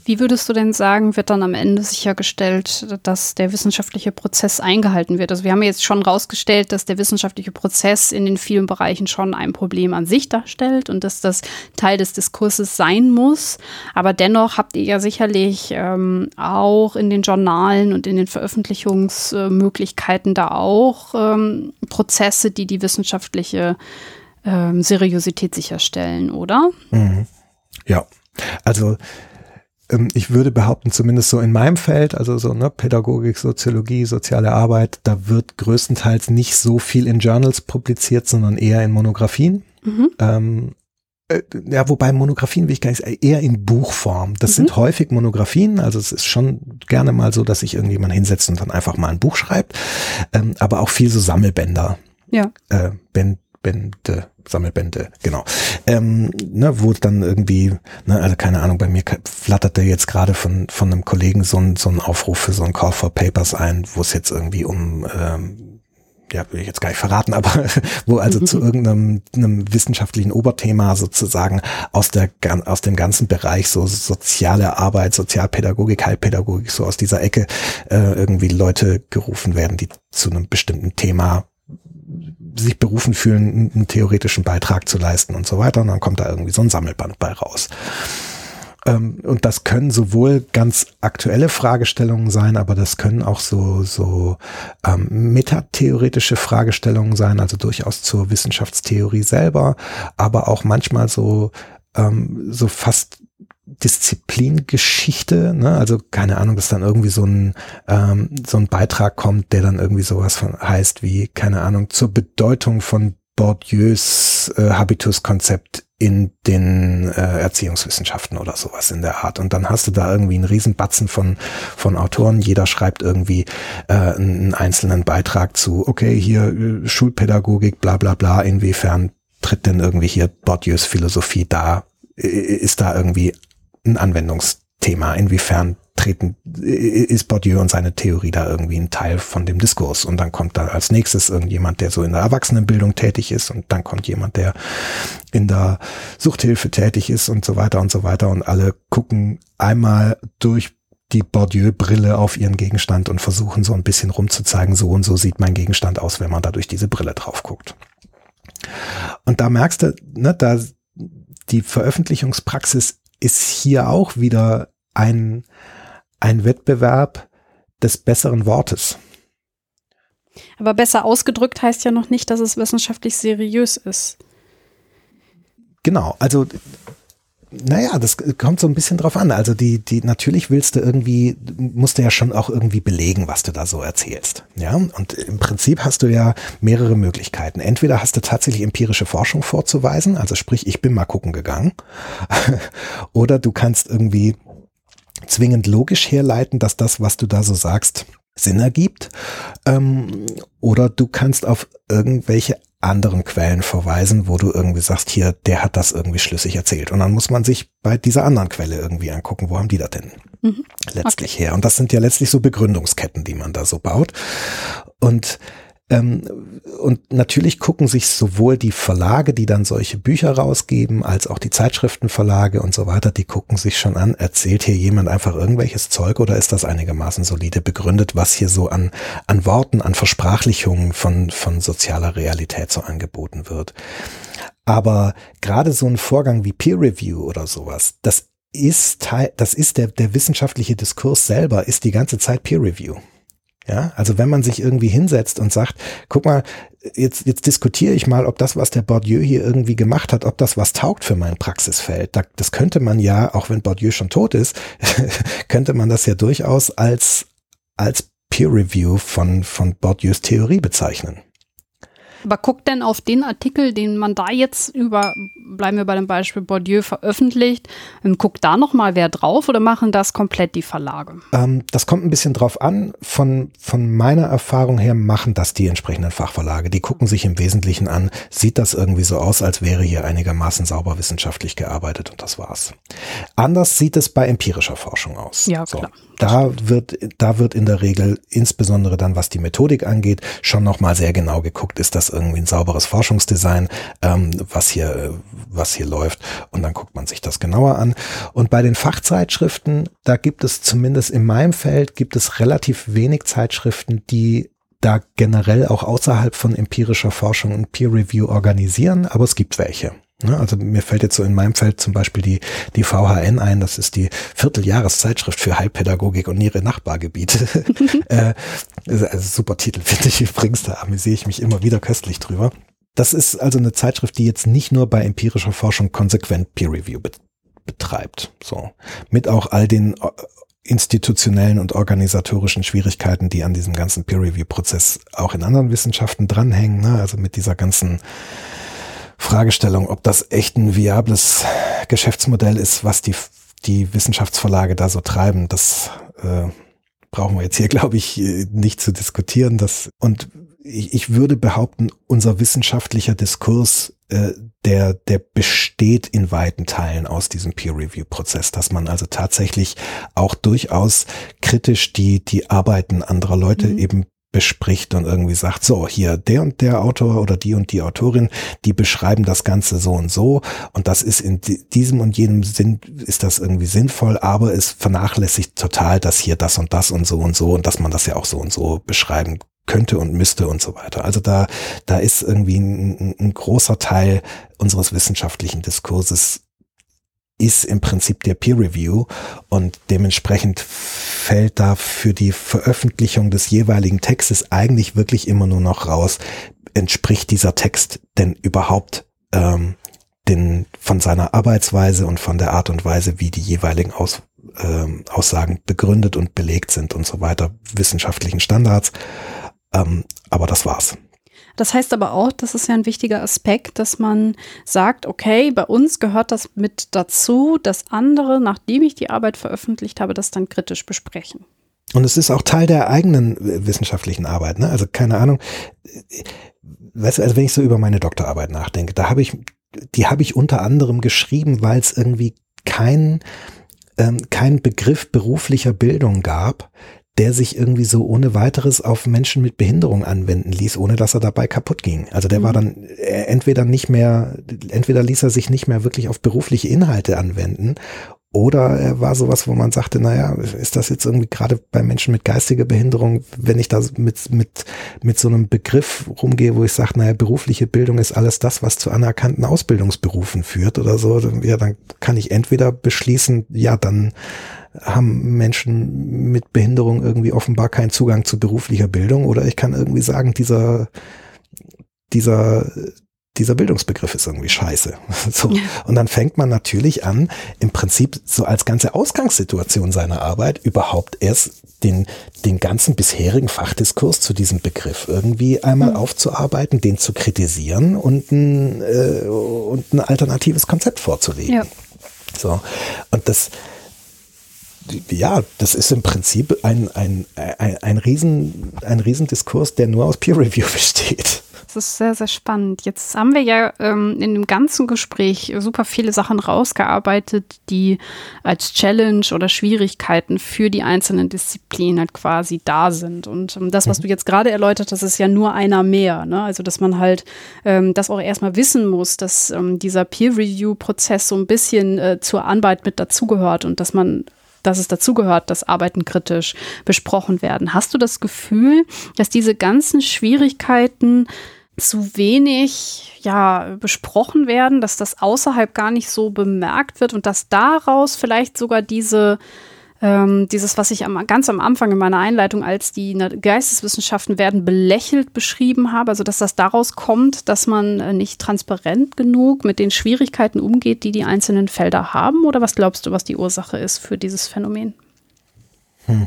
Wie würdest du denn sagen, wird dann am Ende sichergestellt, dass der wissenschaftliche Prozess eingehalten wird? Also wir haben jetzt schon rausgestellt, dass der wissenschaftliche Prozess in den vielen Bereichen schon ein Problem an sich darstellt und dass das Teil des Diskurses sein muss. Aber dennoch habt ihr ja sicherlich ähm, auch in den Journalen und in den Veröffentlichungsmöglichkeiten da auch ähm, Prozesse, die die wissenschaftliche ähm, Seriosität sicherstellen, oder? Mhm. Ja, also ähm, ich würde behaupten, zumindest so in meinem Feld, also so ne, Pädagogik, Soziologie, soziale Arbeit, da wird größtenteils nicht so viel in Journals publiziert, sondern eher in Monographien. Mhm. Ähm, äh, ja, wobei Monographien will ich gar nicht, eher in Buchform. Das mhm. sind häufig Monographien, also es ist schon gerne mal so, dass sich irgendjemand hinsetzt und dann einfach mal ein Buch schreibt, ähm, aber auch viel so Sammelbänder. Ja. Äh, Bänd, Bände, Sammelbände, genau. Ähm, ne, wo dann irgendwie, ne, also keine Ahnung, bei mir flatterte jetzt gerade von, von einem Kollegen so ein, so ein Aufruf für so ein Call for Papers ein, wo es jetzt irgendwie um ähm, ja, will ich jetzt gar nicht verraten, aber wo also zu irgendeinem einem wissenschaftlichen Oberthema sozusagen aus der aus dem ganzen Bereich so soziale Arbeit, Sozialpädagogik, Heilpädagogik, so aus dieser Ecke äh, irgendwie Leute gerufen werden, die zu einem bestimmten Thema sich berufen fühlen, einen theoretischen Beitrag zu leisten und so weiter. Und dann kommt da irgendwie so ein Sammelband bei raus. Ähm, und das können sowohl ganz aktuelle Fragestellungen sein, aber das können auch so, so ähm, metatheoretische Fragestellungen sein, also durchaus zur Wissenschaftstheorie selber, aber auch manchmal so, ähm, so fast Disziplingeschichte, ne? also keine Ahnung, dass dann irgendwie so ein, ähm, so ein Beitrag kommt, der dann irgendwie sowas von heißt wie, keine Ahnung, zur Bedeutung von Bourdieus äh, Habituskonzept in den äh, Erziehungswissenschaften oder sowas in der Art. Und dann hast du da irgendwie einen Riesenbatzen von, von Autoren. Jeder schreibt irgendwie äh, einen einzelnen Beitrag zu, okay, hier äh, Schulpädagogik, bla bla bla, inwiefern tritt denn irgendwie hier Bourdieus Philosophie da? Ist da irgendwie ein Anwendungsthema? Inwiefern treten, ist Bourdieu und seine Theorie da irgendwie ein Teil von dem Diskurs. Und dann kommt da als nächstes irgendjemand, der so in der Erwachsenenbildung tätig ist und dann kommt jemand, der in der Suchthilfe tätig ist und so weiter und so weiter und alle gucken einmal durch die Bourdieu-Brille auf ihren Gegenstand und versuchen so ein bisschen rumzuzeigen, so und so sieht mein Gegenstand aus, wenn man da durch diese Brille drauf guckt. Und da merkst du, ne, da die Veröffentlichungspraxis ist hier auch wieder ein, ein Wettbewerb des besseren Wortes. Aber besser ausgedrückt heißt ja noch nicht, dass es wissenschaftlich seriös ist. Genau, also naja, das kommt so ein bisschen drauf an. Also die, die, natürlich willst du irgendwie, musst du ja schon auch irgendwie belegen, was du da so erzählst. Ja, und im Prinzip hast du ja mehrere Möglichkeiten. Entweder hast du tatsächlich empirische Forschung vorzuweisen, also sprich, ich bin mal gucken gegangen, oder du kannst irgendwie zwingend logisch herleiten, dass das, was du da so sagst, Sinn ergibt. Ähm, oder du kannst auf irgendwelche anderen Quellen verweisen, wo du irgendwie sagst, hier, der hat das irgendwie schlüssig erzählt. Und dann muss man sich bei dieser anderen Quelle irgendwie angucken, wo haben die das denn mhm. letztlich okay. her? Und das sind ja letztlich so Begründungsketten, die man da so baut. Und und natürlich gucken sich sowohl die Verlage, die dann solche Bücher rausgeben, als auch die Zeitschriftenverlage und so weiter, die gucken sich schon an, erzählt hier jemand einfach irgendwelches Zeug oder ist das einigermaßen solide begründet, was hier so an, an Worten, an Versprachlichungen von, von sozialer Realität so angeboten wird. Aber gerade so ein Vorgang wie Peer Review oder sowas, das ist Teil, das ist der, der wissenschaftliche Diskurs selber, ist die ganze Zeit Peer Review. Ja, also wenn man sich irgendwie hinsetzt und sagt, guck mal, jetzt, jetzt diskutiere ich mal, ob das, was der Bourdieu hier irgendwie gemacht hat, ob das was taugt für mein Praxisfeld. Das könnte man ja, auch wenn Bourdieu schon tot ist, könnte man das ja durchaus als, als Peer Review von, von Bourdieus Theorie bezeichnen. Aber guckt denn auf den Artikel, den man da jetzt über, bleiben wir bei dem Beispiel Bourdieu, veröffentlicht, guckt da nochmal wer drauf oder machen das komplett die Verlage? Ähm, das kommt ein bisschen drauf an. Von, von meiner Erfahrung her machen das die entsprechenden Fachverlage. Die gucken sich im Wesentlichen an, sieht das irgendwie so aus, als wäre hier einigermaßen sauber wissenschaftlich gearbeitet und das war's. Anders sieht es bei empirischer Forschung aus. Ja, klar. So, da wird, da wird in der Regel, insbesondere dann was die Methodik angeht, schon nochmal sehr genau geguckt, ist das irgendwie ein sauberes Forschungsdesign, ähm, was hier, was hier läuft. Und dann guckt man sich das genauer an. Und bei den Fachzeitschriften, da gibt es zumindest in meinem Feld, gibt es relativ wenig Zeitschriften, die da generell auch außerhalb von empirischer Forschung und Peer Review organisieren, aber es gibt welche. Ne, also mir fällt jetzt so in meinem Feld zum Beispiel die, die VHN ein, das ist die Vierteljahreszeitschrift für Heilpädagogik und ihre Nachbargebiete. äh, also super Titel, finde ich übrigens, da amüsiere ich mich immer wieder köstlich drüber. Das ist also eine Zeitschrift, die jetzt nicht nur bei empirischer Forschung konsequent Peer Review be betreibt. So. Mit auch all den äh, institutionellen und organisatorischen Schwierigkeiten, die an diesem ganzen Peer Review Prozess auch in anderen Wissenschaften dranhängen. Ne? Also mit dieser ganzen Fragestellung, ob das echt ein viables Geschäftsmodell ist, was die, die Wissenschaftsverlage da so treiben. Das äh, brauchen wir jetzt hier, glaube ich, nicht zu diskutieren. Das, und ich, ich würde behaupten, unser wissenschaftlicher Diskurs, äh, der, der besteht in weiten Teilen aus diesem Peer-Review-Prozess, dass man also tatsächlich auch durchaus kritisch die, die Arbeiten anderer Leute mhm. eben bespricht und irgendwie sagt, so, hier der und der Autor oder die und die Autorin, die beschreiben das Ganze so und so und das ist in diesem und jenem Sinn, ist das irgendwie sinnvoll, aber es vernachlässigt total, dass hier das und das und so und so und dass man das ja auch so und so beschreiben könnte und müsste und so weiter. Also da, da ist irgendwie ein, ein großer Teil unseres wissenschaftlichen Diskurses ist im Prinzip der Peer Review und dementsprechend fällt da für die Veröffentlichung des jeweiligen Textes eigentlich wirklich immer nur noch raus, entspricht dieser Text denn überhaupt ähm, den, von seiner Arbeitsweise und von der Art und Weise, wie die jeweiligen Aus, ähm, Aussagen begründet und belegt sind und so weiter, wissenschaftlichen Standards. Ähm, aber das war's. Das heißt aber auch, das ist ja ein wichtiger Aspekt, dass man sagt, okay, bei uns gehört das mit dazu, dass andere, nachdem ich die Arbeit veröffentlicht habe, das dann kritisch besprechen. Und es ist auch Teil der eigenen wissenschaftlichen Arbeit. Ne? Also keine Ahnung, weißt du, also wenn ich so über meine Doktorarbeit nachdenke, da habe ich, die habe ich unter anderem geschrieben, weil es irgendwie kein, ähm, kein Begriff beruflicher Bildung gab, der sich irgendwie so ohne weiteres auf Menschen mit Behinderung anwenden ließ, ohne dass er dabei kaputt ging. Also der mhm. war dann äh, entweder nicht mehr, entweder ließ er sich nicht mehr wirklich auf berufliche Inhalte anwenden oder er war sowas, wo man sagte, naja, ist das jetzt irgendwie gerade bei Menschen mit geistiger Behinderung, wenn ich da mit, mit, mit so einem Begriff rumgehe, wo ich sage, naja, berufliche Bildung ist alles das, was zu anerkannten Ausbildungsberufen führt oder so, ja, dann kann ich entweder beschließen, ja, dann haben Menschen mit Behinderung irgendwie offenbar keinen Zugang zu beruflicher Bildung oder ich kann irgendwie sagen, dieser, dieser, dieser Bildungsbegriff ist irgendwie scheiße. So. Und dann fängt man natürlich an, im Prinzip so als ganze Ausgangssituation seiner Arbeit überhaupt erst den, den ganzen bisherigen Fachdiskurs zu diesem Begriff irgendwie einmal mhm. aufzuarbeiten, den zu kritisieren und ein, äh, und ein alternatives Konzept vorzulegen. Ja. So. Und das, ja, das ist im Prinzip ein, ein, ein, ein, Riesen, ein Riesendiskurs, der nur aus Peer Review besteht. Das ist sehr, sehr spannend. Jetzt haben wir ja ähm, in dem ganzen Gespräch super viele Sachen rausgearbeitet, die als Challenge oder Schwierigkeiten für die einzelnen Disziplinen halt quasi da sind. Und ähm, das, was mhm. du jetzt gerade erläutert hast, ist ja nur einer mehr. Ne? Also, dass man halt ähm, das auch erstmal wissen muss, dass ähm, dieser Peer-Review-Prozess so ein bisschen äh, zur Arbeit mit dazugehört und dass man dass es dazugehört, dass Arbeiten kritisch besprochen werden. Hast du das Gefühl, dass diese ganzen Schwierigkeiten zu wenig ja besprochen werden, dass das außerhalb gar nicht so bemerkt wird und dass daraus vielleicht sogar diese ähm, dieses, was ich am, ganz am Anfang in meiner Einleitung als die Geisteswissenschaften werden belächelt beschrieben habe, also dass das daraus kommt, dass man äh, nicht transparent genug mit den Schwierigkeiten umgeht, die die einzelnen Felder haben? Oder was glaubst du, was die Ursache ist für dieses Phänomen? Hm.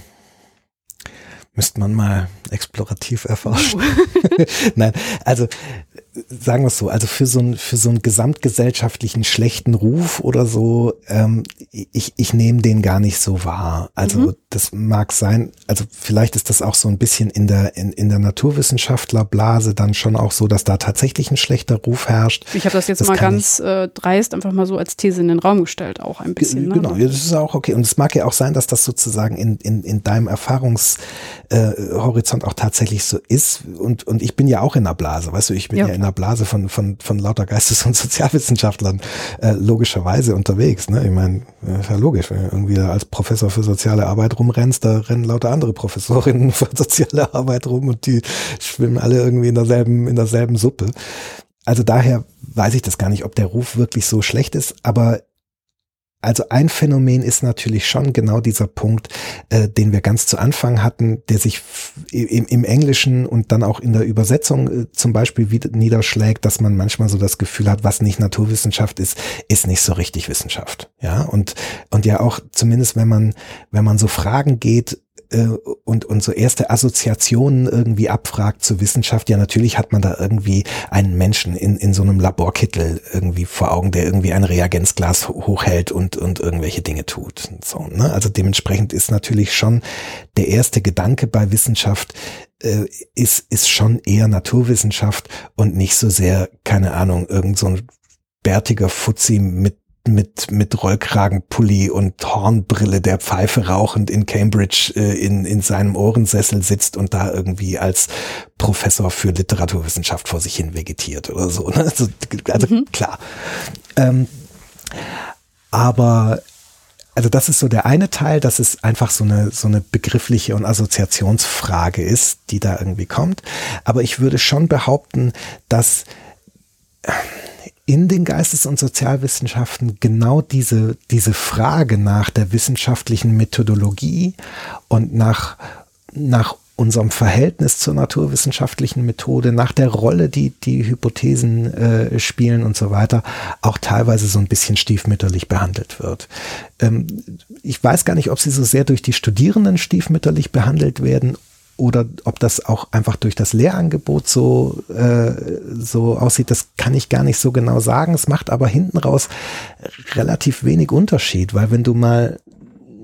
Müsste man mal explorativ erforschen. Uh. Nein, also sagen wir es so, also für so, ein, für so einen gesamtgesellschaftlichen schlechten Ruf oder so, ähm, ich, ich nehme den gar nicht so wahr. Also mhm. das mag sein, also vielleicht ist das auch so ein bisschen in der, in, in der Naturwissenschaftlerblase dann schon auch so, dass da tatsächlich ein schlechter Ruf herrscht. Ich habe das jetzt das mal ganz ich, äh, dreist einfach mal so als These in den Raum gestellt, auch ein bisschen. Ne? Genau, ja, das ist auch okay. Und es mag ja auch sein, dass das sozusagen in, in, in deinem Erfahrungshorizont äh, auch tatsächlich so ist. Und, und ich bin ja auch in der Blase, weißt du, ich bin ja, ja in einer Blase von, von, von lauter Geistes- und Sozialwissenschaftlern äh, logischerweise unterwegs. Ne? Ich meine, ist ja logisch, wenn du irgendwie als Professor für soziale Arbeit rumrennst, da rennen lauter andere Professorinnen für soziale Arbeit rum und die schwimmen alle irgendwie in derselben, in derselben Suppe. Also daher weiß ich das gar nicht, ob der Ruf wirklich so schlecht ist, aber also ein Phänomen ist natürlich schon genau dieser Punkt, äh, den wir ganz zu Anfang hatten, der sich im, im Englischen und dann auch in der Übersetzung äh, zum Beispiel niederschlägt, dass man manchmal so das Gefühl hat, was nicht Naturwissenschaft ist, ist nicht so richtig Wissenschaft. Ja, und, und ja auch zumindest, wenn man, wenn man so Fragen geht, äh, und, und so erste Assoziationen irgendwie abfragt zur Wissenschaft, ja natürlich hat man da irgendwie einen Menschen in, in so einem Laborkittel irgendwie vor Augen, der irgendwie ein Reagenzglas hochhält und, und irgendwelche Dinge tut. So, ne? Also dementsprechend ist natürlich schon der erste Gedanke bei Wissenschaft, äh, ist, ist schon eher Naturwissenschaft und nicht so sehr, keine Ahnung, irgend so ein bärtiger Fuzzi mit mit, mit Rollkragenpulli und Hornbrille der Pfeife rauchend in Cambridge äh, in, in seinem Ohrensessel sitzt und da irgendwie als Professor für Literaturwissenschaft vor sich hin vegetiert oder so. Ne? Also, also mhm. klar. Ähm, aber also das ist so der eine Teil, dass es einfach so eine, so eine begriffliche und Assoziationsfrage ist, die da irgendwie kommt. Aber ich würde schon behaupten, dass in den Geistes- und Sozialwissenschaften genau diese, diese Frage nach der wissenschaftlichen Methodologie und nach, nach unserem Verhältnis zur naturwissenschaftlichen Methode, nach der Rolle, die die Hypothesen äh, spielen und so weiter, auch teilweise so ein bisschen stiefmütterlich behandelt wird. Ähm, ich weiß gar nicht, ob sie so sehr durch die Studierenden stiefmütterlich behandelt werden oder ob das auch einfach durch das Lehrangebot so, äh, so aussieht, das kann ich gar nicht so genau sagen. Es macht aber hinten raus relativ wenig Unterschied, weil wenn du mal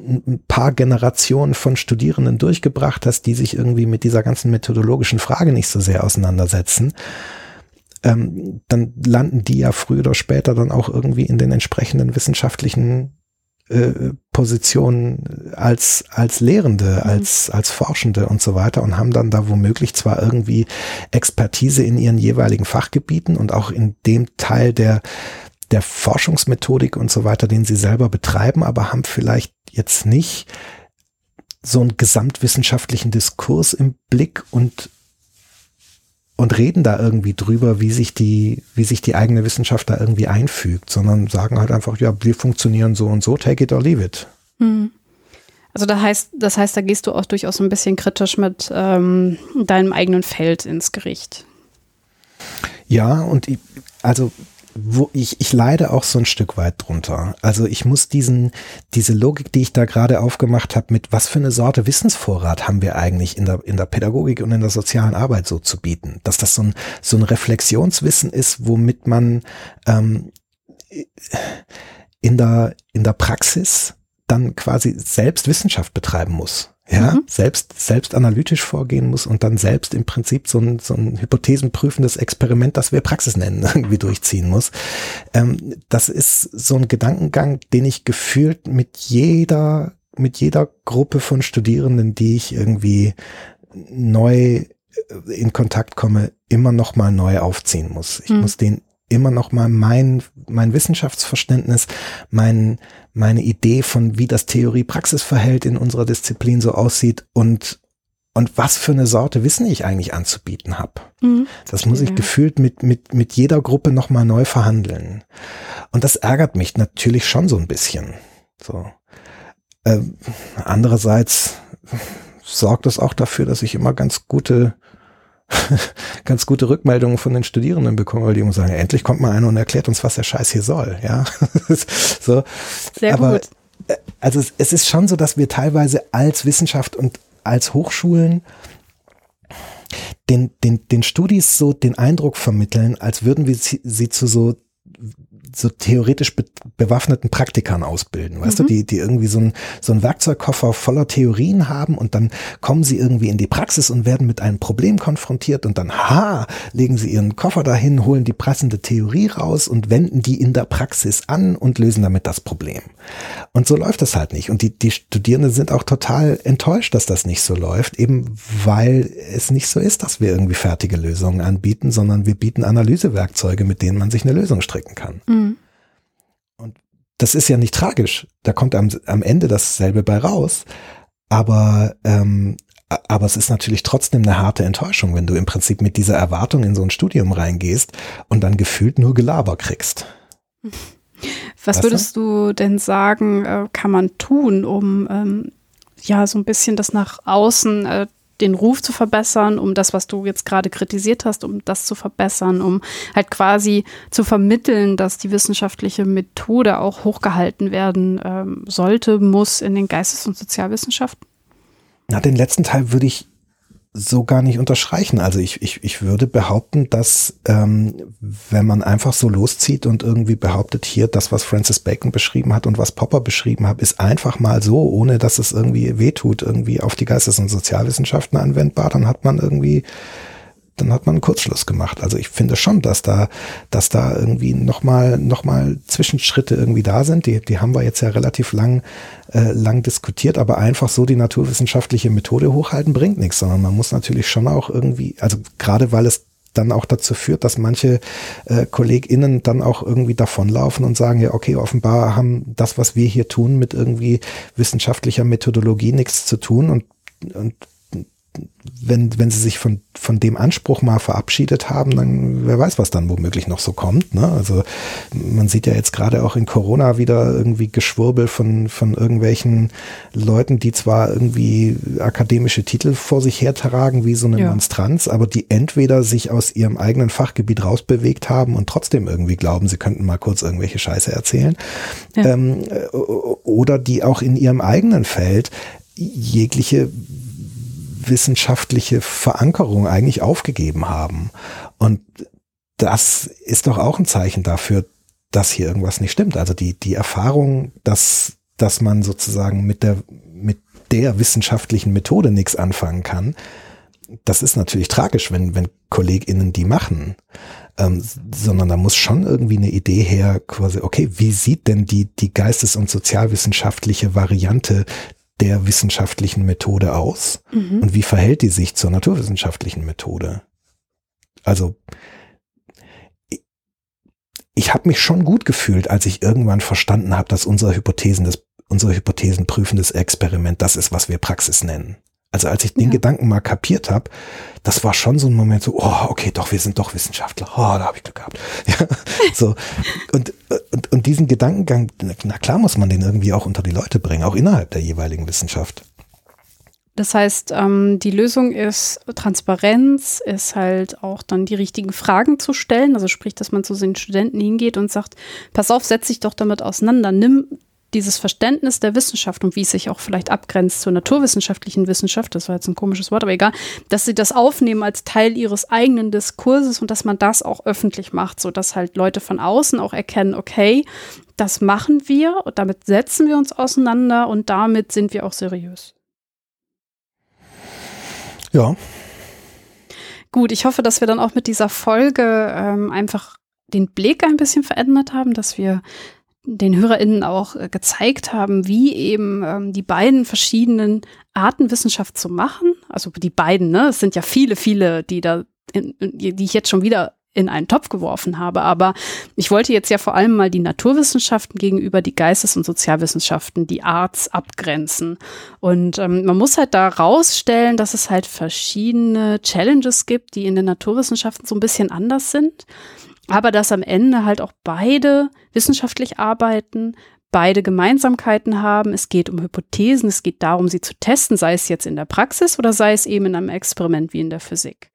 ein paar Generationen von Studierenden durchgebracht hast, die sich irgendwie mit dieser ganzen methodologischen Frage nicht so sehr auseinandersetzen, ähm, dann landen die ja früher oder später dann auch irgendwie in den entsprechenden wissenschaftlichen äh, Positionen als, als Lehrende, mhm. als, als Forschende und so weiter und haben dann da womöglich zwar irgendwie Expertise in ihren jeweiligen Fachgebieten und auch in dem Teil der, der Forschungsmethodik und so weiter, den sie selber betreiben, aber haben vielleicht jetzt nicht so einen gesamtwissenschaftlichen Diskurs im Blick und und reden da irgendwie drüber, wie sich die, wie sich die eigene Wissenschaft da irgendwie einfügt, sondern sagen halt einfach, ja, wir funktionieren so und so, take it or leave it. Hm. Also das heißt, das heißt, da gehst du auch durchaus ein bisschen kritisch mit ähm, deinem eigenen Feld ins Gericht. Ja, und ich, also wo ich, ich leide auch so ein Stück weit drunter. Also ich muss diesen, diese Logik, die ich da gerade aufgemacht habe, mit was für eine Sorte Wissensvorrat haben wir eigentlich in der, in der Pädagogik und in der sozialen Arbeit so zu bieten. Dass das so ein, so ein Reflexionswissen ist, womit man ähm, in der, in der Praxis dann quasi selbst Wissenschaft betreiben muss ja, mhm. selbst, selbst analytisch vorgehen muss und dann selbst im Prinzip so ein, so ein hypothesenprüfendes Experiment, das wir Praxis nennen, irgendwie durchziehen muss. Ähm, das ist so ein Gedankengang, den ich gefühlt mit jeder, mit jeder Gruppe von Studierenden, die ich irgendwie neu äh, in Kontakt komme, immer noch mal neu aufziehen muss. Ich mhm. muss den immer noch mal mein, mein Wissenschaftsverständnis, mein, meine Idee von, wie das Theorie-Praxis-Verhält in unserer Disziplin so aussieht und, und was für eine Sorte Wissen ich eigentlich anzubieten habe. Mhm. Das muss ich ja. gefühlt mit, mit, mit jeder Gruppe noch mal neu verhandeln. Und das ärgert mich natürlich schon so ein bisschen. So. Ähm, andererseits sorgt es auch dafür, dass ich immer ganz gute ganz gute Rückmeldungen von den Studierenden bekommen, weil die immer sagen, endlich kommt mal einer und erklärt uns, was der Scheiß hier soll. Ja, so. Sehr Aber, gut. Äh, also es, es ist schon so, dass wir teilweise als Wissenschaft und als Hochschulen den, den, den Studis so den Eindruck vermitteln, als würden wir sie, sie zu so so theoretisch be bewaffneten Praktikern ausbilden, weißt mhm. du, die, die irgendwie so ein, so ein Werkzeugkoffer voller Theorien haben und dann kommen sie irgendwie in die Praxis und werden mit einem Problem konfrontiert und dann, ha, legen sie ihren Koffer dahin, holen die passende Theorie raus und wenden die in der Praxis an und lösen damit das Problem. Und so läuft das halt nicht. Und die, die Studierenden sind auch total enttäuscht, dass das nicht so läuft, eben weil es nicht so ist, dass wir irgendwie fertige Lösungen anbieten, sondern wir bieten Analysewerkzeuge, mit denen man sich eine Lösung stricken kann. Mhm das ist ja nicht tragisch. Da kommt am, am Ende dasselbe bei raus. Aber, ähm, aber es ist natürlich trotzdem eine harte Enttäuschung, wenn du im Prinzip mit dieser Erwartung in so ein Studium reingehst und dann gefühlt nur Gelaber kriegst. Was weißt würdest du? du denn sagen, äh, kann man tun, um ähm, ja so ein bisschen das nach außen äh, den Ruf zu verbessern, um das, was du jetzt gerade kritisiert hast, um das zu verbessern, um halt quasi zu vermitteln, dass die wissenschaftliche Methode auch hochgehalten werden ähm, sollte, muss in den Geistes- und Sozialwissenschaften? Na, den letzten Teil würde ich so gar nicht unterstreichen. Also ich, ich, ich würde behaupten, dass ähm, wenn man einfach so loszieht und irgendwie behauptet, hier das, was Francis Bacon beschrieben hat und was Popper beschrieben hat, ist einfach mal so, ohne dass es irgendwie wehtut, irgendwie auf die Geistes- und Sozialwissenschaften anwendbar, dann hat man irgendwie dann hat man einen Kurzschluss gemacht. Also ich finde schon, dass da, dass da irgendwie nochmal, noch mal Zwischenschritte irgendwie da sind. Die, die haben wir jetzt ja relativ lang, äh, lang diskutiert, aber einfach so die naturwissenschaftliche Methode hochhalten bringt nichts, sondern man muss natürlich schon auch irgendwie, also gerade weil es dann auch dazu führt, dass manche äh, KollegInnen dann auch irgendwie davonlaufen und sagen, ja, okay, offenbar haben das, was wir hier tun, mit irgendwie wissenschaftlicher Methodologie nichts zu tun und, und wenn, wenn sie sich von, von dem Anspruch mal verabschiedet haben, dann wer weiß, was dann womöglich noch so kommt. Ne? Also man sieht ja jetzt gerade auch in Corona wieder irgendwie Geschwurbel von, von irgendwelchen Leuten, die zwar irgendwie akademische Titel vor sich hertragen, wie so eine ja. Monstranz, aber die entweder sich aus ihrem eigenen Fachgebiet rausbewegt haben und trotzdem irgendwie glauben, sie könnten mal kurz irgendwelche Scheiße erzählen. Ja. Ähm, oder die auch in ihrem eigenen Feld jegliche wissenschaftliche Verankerung eigentlich aufgegeben haben. Und das ist doch auch ein Zeichen dafür, dass hier irgendwas nicht stimmt. Also die, die Erfahrung, dass, dass man sozusagen mit der, mit der wissenschaftlichen Methode nichts anfangen kann, das ist natürlich tragisch, wenn, wenn KollegInnen die machen. Ähm, sondern da muss schon irgendwie eine Idee her, quasi, okay, wie sieht denn die, die geistes- und sozialwissenschaftliche Variante der wissenschaftlichen Methode aus? Mhm. Und wie verhält die sich zur naturwissenschaftlichen Methode? Also, ich, ich habe mich schon gut gefühlt, als ich irgendwann verstanden habe, dass unsere Hypothesen, das, unsere Hypothesen prüfendes Experiment das ist, was wir Praxis nennen. Also als ich den ja. Gedanken mal kapiert habe, das war schon so ein Moment so, oh, okay, doch, wir sind doch Wissenschaftler. Oh, da habe ich Glück gehabt. Ja, so. Und, und, und diesen Gedankengang, na klar muss man den irgendwie auch unter die Leute bringen, auch innerhalb der jeweiligen Wissenschaft. Das heißt, ähm, die Lösung ist Transparenz, ist halt auch dann die richtigen Fragen zu stellen. Also sprich, dass man zu den Studenten hingeht und sagt, pass auf, setz dich doch damit auseinander, nimm dieses Verständnis der Wissenschaft und wie es sich auch vielleicht abgrenzt zur naturwissenschaftlichen Wissenschaft, das war jetzt ein komisches Wort, aber egal, dass sie das aufnehmen als Teil ihres eigenen Diskurses und dass man das auch öffentlich macht, so dass halt Leute von außen auch erkennen, okay, das machen wir und damit setzen wir uns auseinander und damit sind wir auch seriös. Ja. Gut, ich hoffe, dass wir dann auch mit dieser Folge ähm, einfach den Blick ein bisschen verändert haben, dass wir den HörerInnen auch äh, gezeigt haben, wie eben ähm, die beiden verschiedenen Arten Wissenschaft zu machen. Also die beiden, ne? Es sind ja viele, viele, die da, in, die ich jetzt schon wieder in einen Topf geworfen habe. Aber ich wollte jetzt ja vor allem mal die Naturwissenschaften gegenüber die Geistes- und Sozialwissenschaften, die Arts abgrenzen. Und ähm, man muss halt da rausstellen, dass es halt verschiedene Challenges gibt, die in den Naturwissenschaften so ein bisschen anders sind aber dass am Ende halt auch beide wissenschaftlich arbeiten, beide Gemeinsamkeiten haben. Es geht um Hypothesen, es geht darum, sie zu testen, sei es jetzt in der Praxis oder sei es eben in einem Experiment wie in der Physik.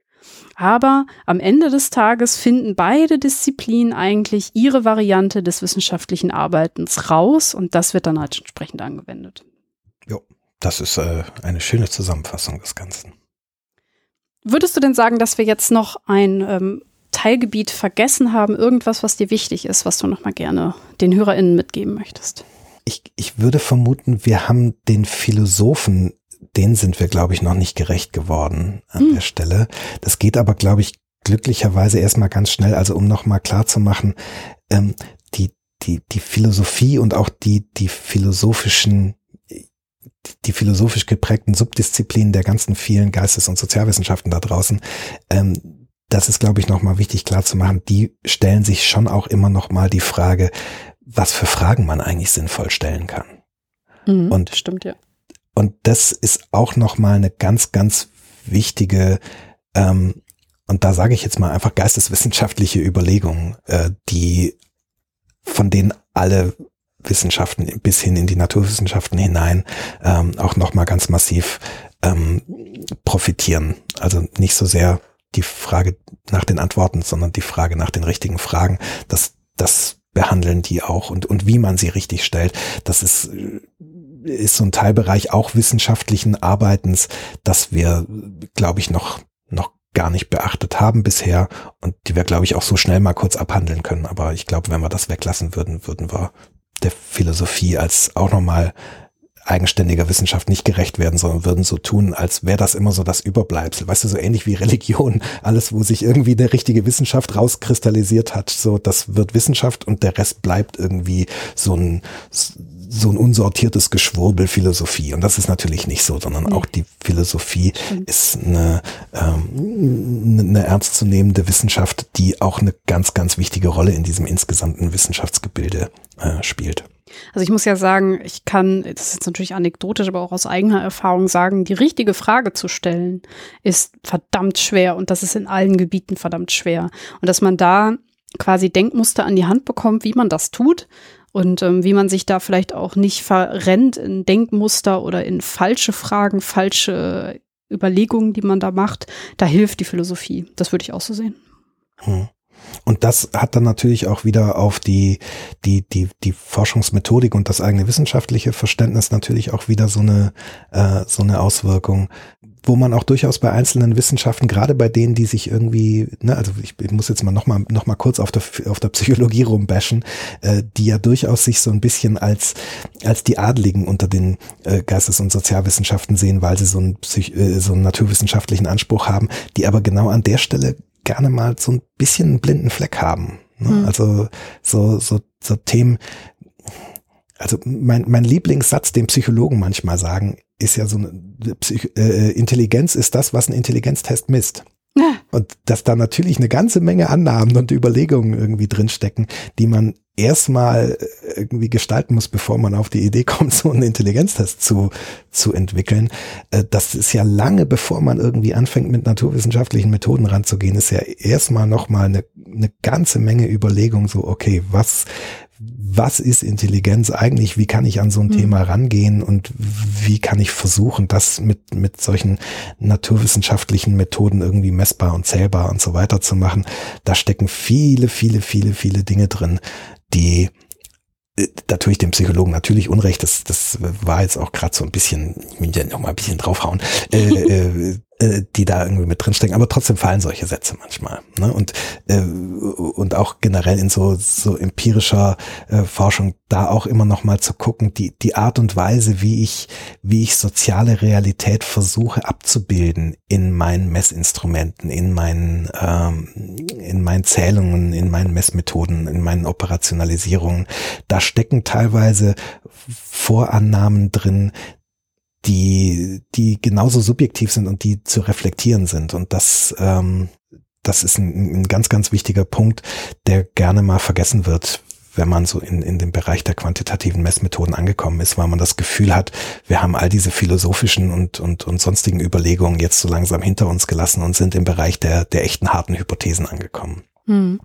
Aber am Ende des Tages finden beide Disziplinen eigentlich ihre Variante des wissenschaftlichen Arbeitens raus und das wird dann halt entsprechend angewendet. Jo, das ist äh, eine schöne Zusammenfassung des Ganzen. Würdest du denn sagen, dass wir jetzt noch ein ähm, Teilgebiet vergessen haben, irgendwas, was dir wichtig ist, was du noch mal gerne den HörerInnen mitgeben möchtest? Ich, ich würde vermuten, wir haben den Philosophen, den sind wir, glaube ich, noch nicht gerecht geworden an hm. der Stelle. Das geht aber, glaube ich, glücklicherweise erstmal ganz schnell. Also um noch mal klar zu machen, ähm, die, die, die Philosophie und auch die, die philosophischen die philosophisch geprägten Subdisziplinen der ganzen vielen Geistes- und Sozialwissenschaften da draußen, ähm, das ist, glaube ich, nochmal wichtig klar zu machen, die stellen sich schon auch immer nochmal die Frage, was für Fragen man eigentlich sinnvoll stellen kann. Mhm, und stimmt, ja. Und das ist auch nochmal eine ganz, ganz wichtige, ähm, und da sage ich jetzt mal einfach geisteswissenschaftliche Überlegungen, äh, die von denen alle Wissenschaften bis hin in die Naturwissenschaften hinein ähm, auch nochmal ganz massiv ähm, profitieren. Also nicht so sehr die Frage nach den Antworten, sondern die Frage nach den richtigen Fragen. Das, das behandeln die auch und, und wie man sie richtig stellt. Das ist, ist so ein Teilbereich auch wissenschaftlichen Arbeitens, dass wir, glaube ich, noch, noch gar nicht beachtet haben bisher und die wir, glaube ich, auch so schnell mal kurz abhandeln können. Aber ich glaube, wenn wir das weglassen würden, würden wir der Philosophie als auch nochmal eigenständiger Wissenschaft nicht gerecht werden, sondern würden so tun, als wäre das immer so das Überbleibsel. Weißt du, so ähnlich wie Religion. Alles, wo sich irgendwie eine richtige Wissenschaft rauskristallisiert hat, so das wird Wissenschaft und der Rest bleibt irgendwie so ein, so ein unsortiertes Geschwurbel Philosophie. Und das ist natürlich nicht so, sondern auch die Philosophie ist eine, ähm, eine ernstzunehmende Wissenschaft, die auch eine ganz, ganz wichtige Rolle in diesem insgesamten Wissenschaftsgebilde äh, spielt. Also ich muss ja sagen, ich kann, das ist jetzt natürlich anekdotisch, aber auch aus eigener Erfahrung sagen, die richtige Frage zu stellen ist verdammt schwer und das ist in allen Gebieten verdammt schwer. Und dass man da quasi Denkmuster an die Hand bekommt, wie man das tut und ähm, wie man sich da vielleicht auch nicht verrennt in Denkmuster oder in falsche Fragen, falsche Überlegungen, die man da macht, da hilft die Philosophie. Das würde ich auch so sehen. Hm. Und das hat dann natürlich auch wieder auf die, die, die, die Forschungsmethodik und das eigene wissenschaftliche Verständnis natürlich auch wieder so eine, äh, so eine Auswirkung. wo man auch durchaus bei einzelnen Wissenschaften, gerade bei denen, die sich irgendwie, ne, also ich, ich muss jetzt mal noch mal, noch mal kurz auf der, auf der Psychologie rumbashen, äh, die ja durchaus sich so ein bisschen als, als die Adligen unter den äh, Geistes- und Sozialwissenschaften sehen, weil sie so einen, Psych, äh, so einen naturwissenschaftlichen Anspruch haben, die aber genau an der Stelle gerne mal so ein bisschen einen blinden Fleck haben. Ne? Mhm. Also so, so, so Themen, also mein, mein Lieblingssatz, den Psychologen manchmal sagen, ist ja so eine Psych äh, Intelligenz ist das, was ein Intelligenztest misst. Ja. Und dass da natürlich eine ganze Menge Annahmen und Überlegungen irgendwie drinstecken, die man erstmal irgendwie gestalten muss, bevor man auf die Idee kommt, so einen Intelligenztest zu, zu entwickeln. Äh, das ist ja lange, bevor man irgendwie anfängt, mit naturwissenschaftlichen Methoden ranzugehen, ist ja erstmal nochmal eine, eine ganze Menge Überlegung, so, okay, was, was ist Intelligenz eigentlich, wie kann ich an so ein mhm. Thema rangehen und wie kann ich versuchen, das mit, mit solchen naturwissenschaftlichen Methoden irgendwie messbar und zählbar und so weiter zu machen. Da stecken viele, viele, viele, viele Dinge drin, die äh, da tue ich dem Psychologen natürlich Unrecht, das, das war jetzt auch gerade so ein bisschen, ich will ja noch mal ein bisschen draufhauen, äh, äh, die da irgendwie mit drinstecken. Aber trotzdem fallen solche Sätze manchmal. Ne? Und, äh, und auch generell in so, so empirischer äh, Forschung da auch immer noch mal zu gucken, die, die Art und Weise, wie ich, wie ich soziale Realität versuche abzubilden in meinen Messinstrumenten, in meinen, ähm, in meinen Zählungen, in meinen Messmethoden, in meinen Operationalisierungen. Da stecken teilweise Vorannahmen drin, die, die genauso subjektiv sind und die zu reflektieren sind. Und das, ähm, das ist ein, ein ganz, ganz wichtiger Punkt, der gerne mal vergessen wird, wenn man so in, in dem Bereich der quantitativen Messmethoden angekommen ist, weil man das Gefühl hat, wir haben all diese philosophischen und, und, und sonstigen Überlegungen jetzt so langsam hinter uns gelassen und sind im Bereich der, der echten harten Hypothesen angekommen. Hm.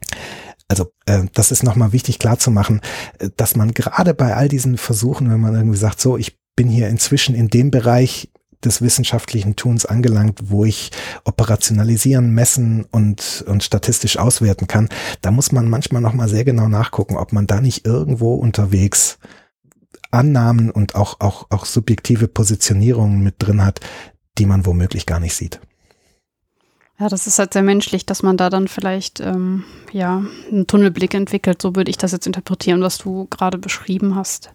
Also äh, das ist nochmal wichtig klarzumachen, äh, dass man gerade bei all diesen Versuchen, wenn man irgendwie sagt, so, ich bin hier inzwischen in dem Bereich des wissenschaftlichen Tuns angelangt, wo ich operationalisieren, messen und, und statistisch auswerten kann. Da muss man manchmal noch mal sehr genau nachgucken, ob man da nicht irgendwo unterwegs Annahmen und auch, auch, auch subjektive Positionierungen mit drin hat, die man womöglich gar nicht sieht. Ja, das ist halt sehr menschlich, dass man da dann vielleicht ähm, ja einen Tunnelblick entwickelt. So würde ich das jetzt interpretieren, was du gerade beschrieben hast.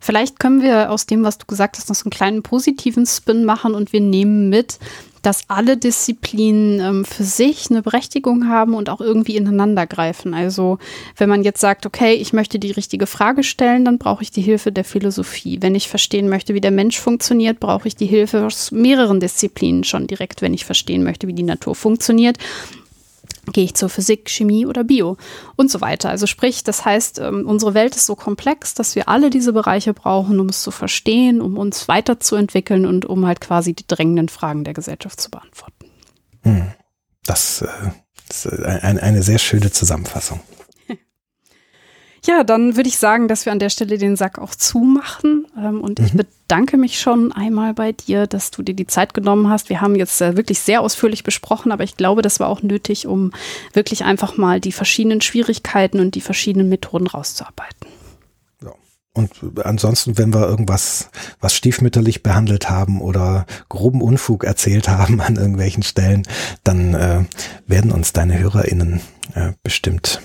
Vielleicht können wir aus dem, was du gesagt hast, noch so einen kleinen positiven Spin machen und wir nehmen mit, dass alle Disziplinen ähm, für sich eine Berechtigung haben und auch irgendwie ineinander greifen. Also wenn man jetzt sagt, okay, ich möchte die richtige Frage stellen, dann brauche ich die Hilfe der Philosophie. Wenn ich verstehen möchte, wie der Mensch funktioniert, brauche ich die Hilfe aus mehreren Disziplinen schon direkt, wenn ich verstehen möchte, wie die Natur funktioniert gehe ich zur Physik, Chemie oder Bio und so weiter. Also sprich, das heißt, ähm, unsere Welt ist so komplex, dass wir alle diese Bereiche brauchen, um es zu verstehen, um uns weiterzuentwickeln und um halt quasi die drängenden Fragen der Gesellschaft zu beantworten. Hm. Äh, das ist eine sehr schöne Zusammenfassung. Ja, dann würde ich sagen, dass wir an der Stelle den Sack auch zumachen. Ähm, und mhm. ich bedanke mich schon einmal bei dir, dass du dir die Zeit genommen hast. Wir haben jetzt äh, wirklich sehr ausführlich besprochen, aber ich glaube, das war auch nötig, um wirklich einfach mal die verschiedenen Schwierigkeiten und die verschiedenen Methoden rauszuarbeiten. Und ansonsten, wenn wir irgendwas, was stiefmütterlich behandelt haben oder groben Unfug erzählt haben an irgendwelchen Stellen, dann äh, werden uns deine HörerInnen äh, bestimmt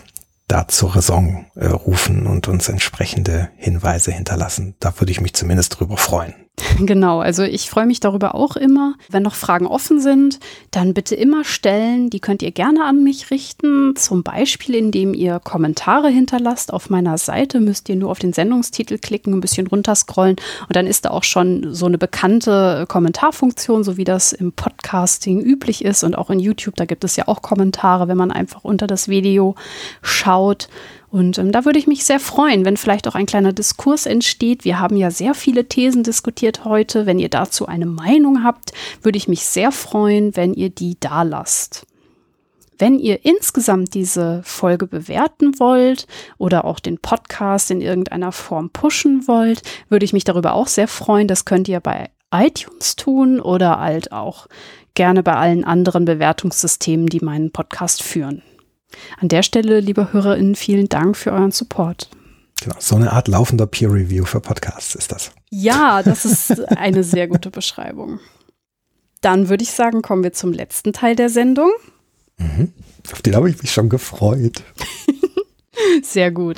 da zur Raison äh, rufen und uns entsprechende Hinweise hinterlassen. Da würde ich mich zumindest drüber freuen. Genau, also ich freue mich darüber auch immer. Wenn noch Fragen offen sind, dann bitte immer stellen. Die könnt ihr gerne an mich richten. Zum Beispiel, indem ihr Kommentare hinterlasst. Auf meiner Seite müsst ihr nur auf den Sendungstitel klicken, ein bisschen runterscrollen und dann ist da auch schon so eine bekannte Kommentarfunktion, so wie das im Podcasting üblich ist und auch in YouTube. Da gibt es ja auch Kommentare, wenn man einfach unter das Video schaut. Und ähm, da würde ich mich sehr freuen, wenn vielleicht auch ein kleiner Diskurs entsteht. Wir haben ja sehr viele Thesen diskutiert heute. Wenn ihr dazu eine Meinung habt, würde ich mich sehr freuen, wenn ihr die da lasst. Wenn ihr insgesamt diese Folge bewerten wollt oder auch den Podcast in irgendeiner Form pushen wollt, würde ich mich darüber auch sehr freuen. Das könnt ihr bei iTunes tun oder halt auch gerne bei allen anderen Bewertungssystemen, die meinen Podcast führen. An der Stelle, liebe HörerInnen, vielen Dank für euren Support. Genau, so eine Art laufender Peer Review für Podcasts ist das. Ja, das ist eine sehr gute Beschreibung. Dann würde ich sagen, kommen wir zum letzten Teil der Sendung. Mhm. Auf den habe ich mich schon gefreut. Sehr gut.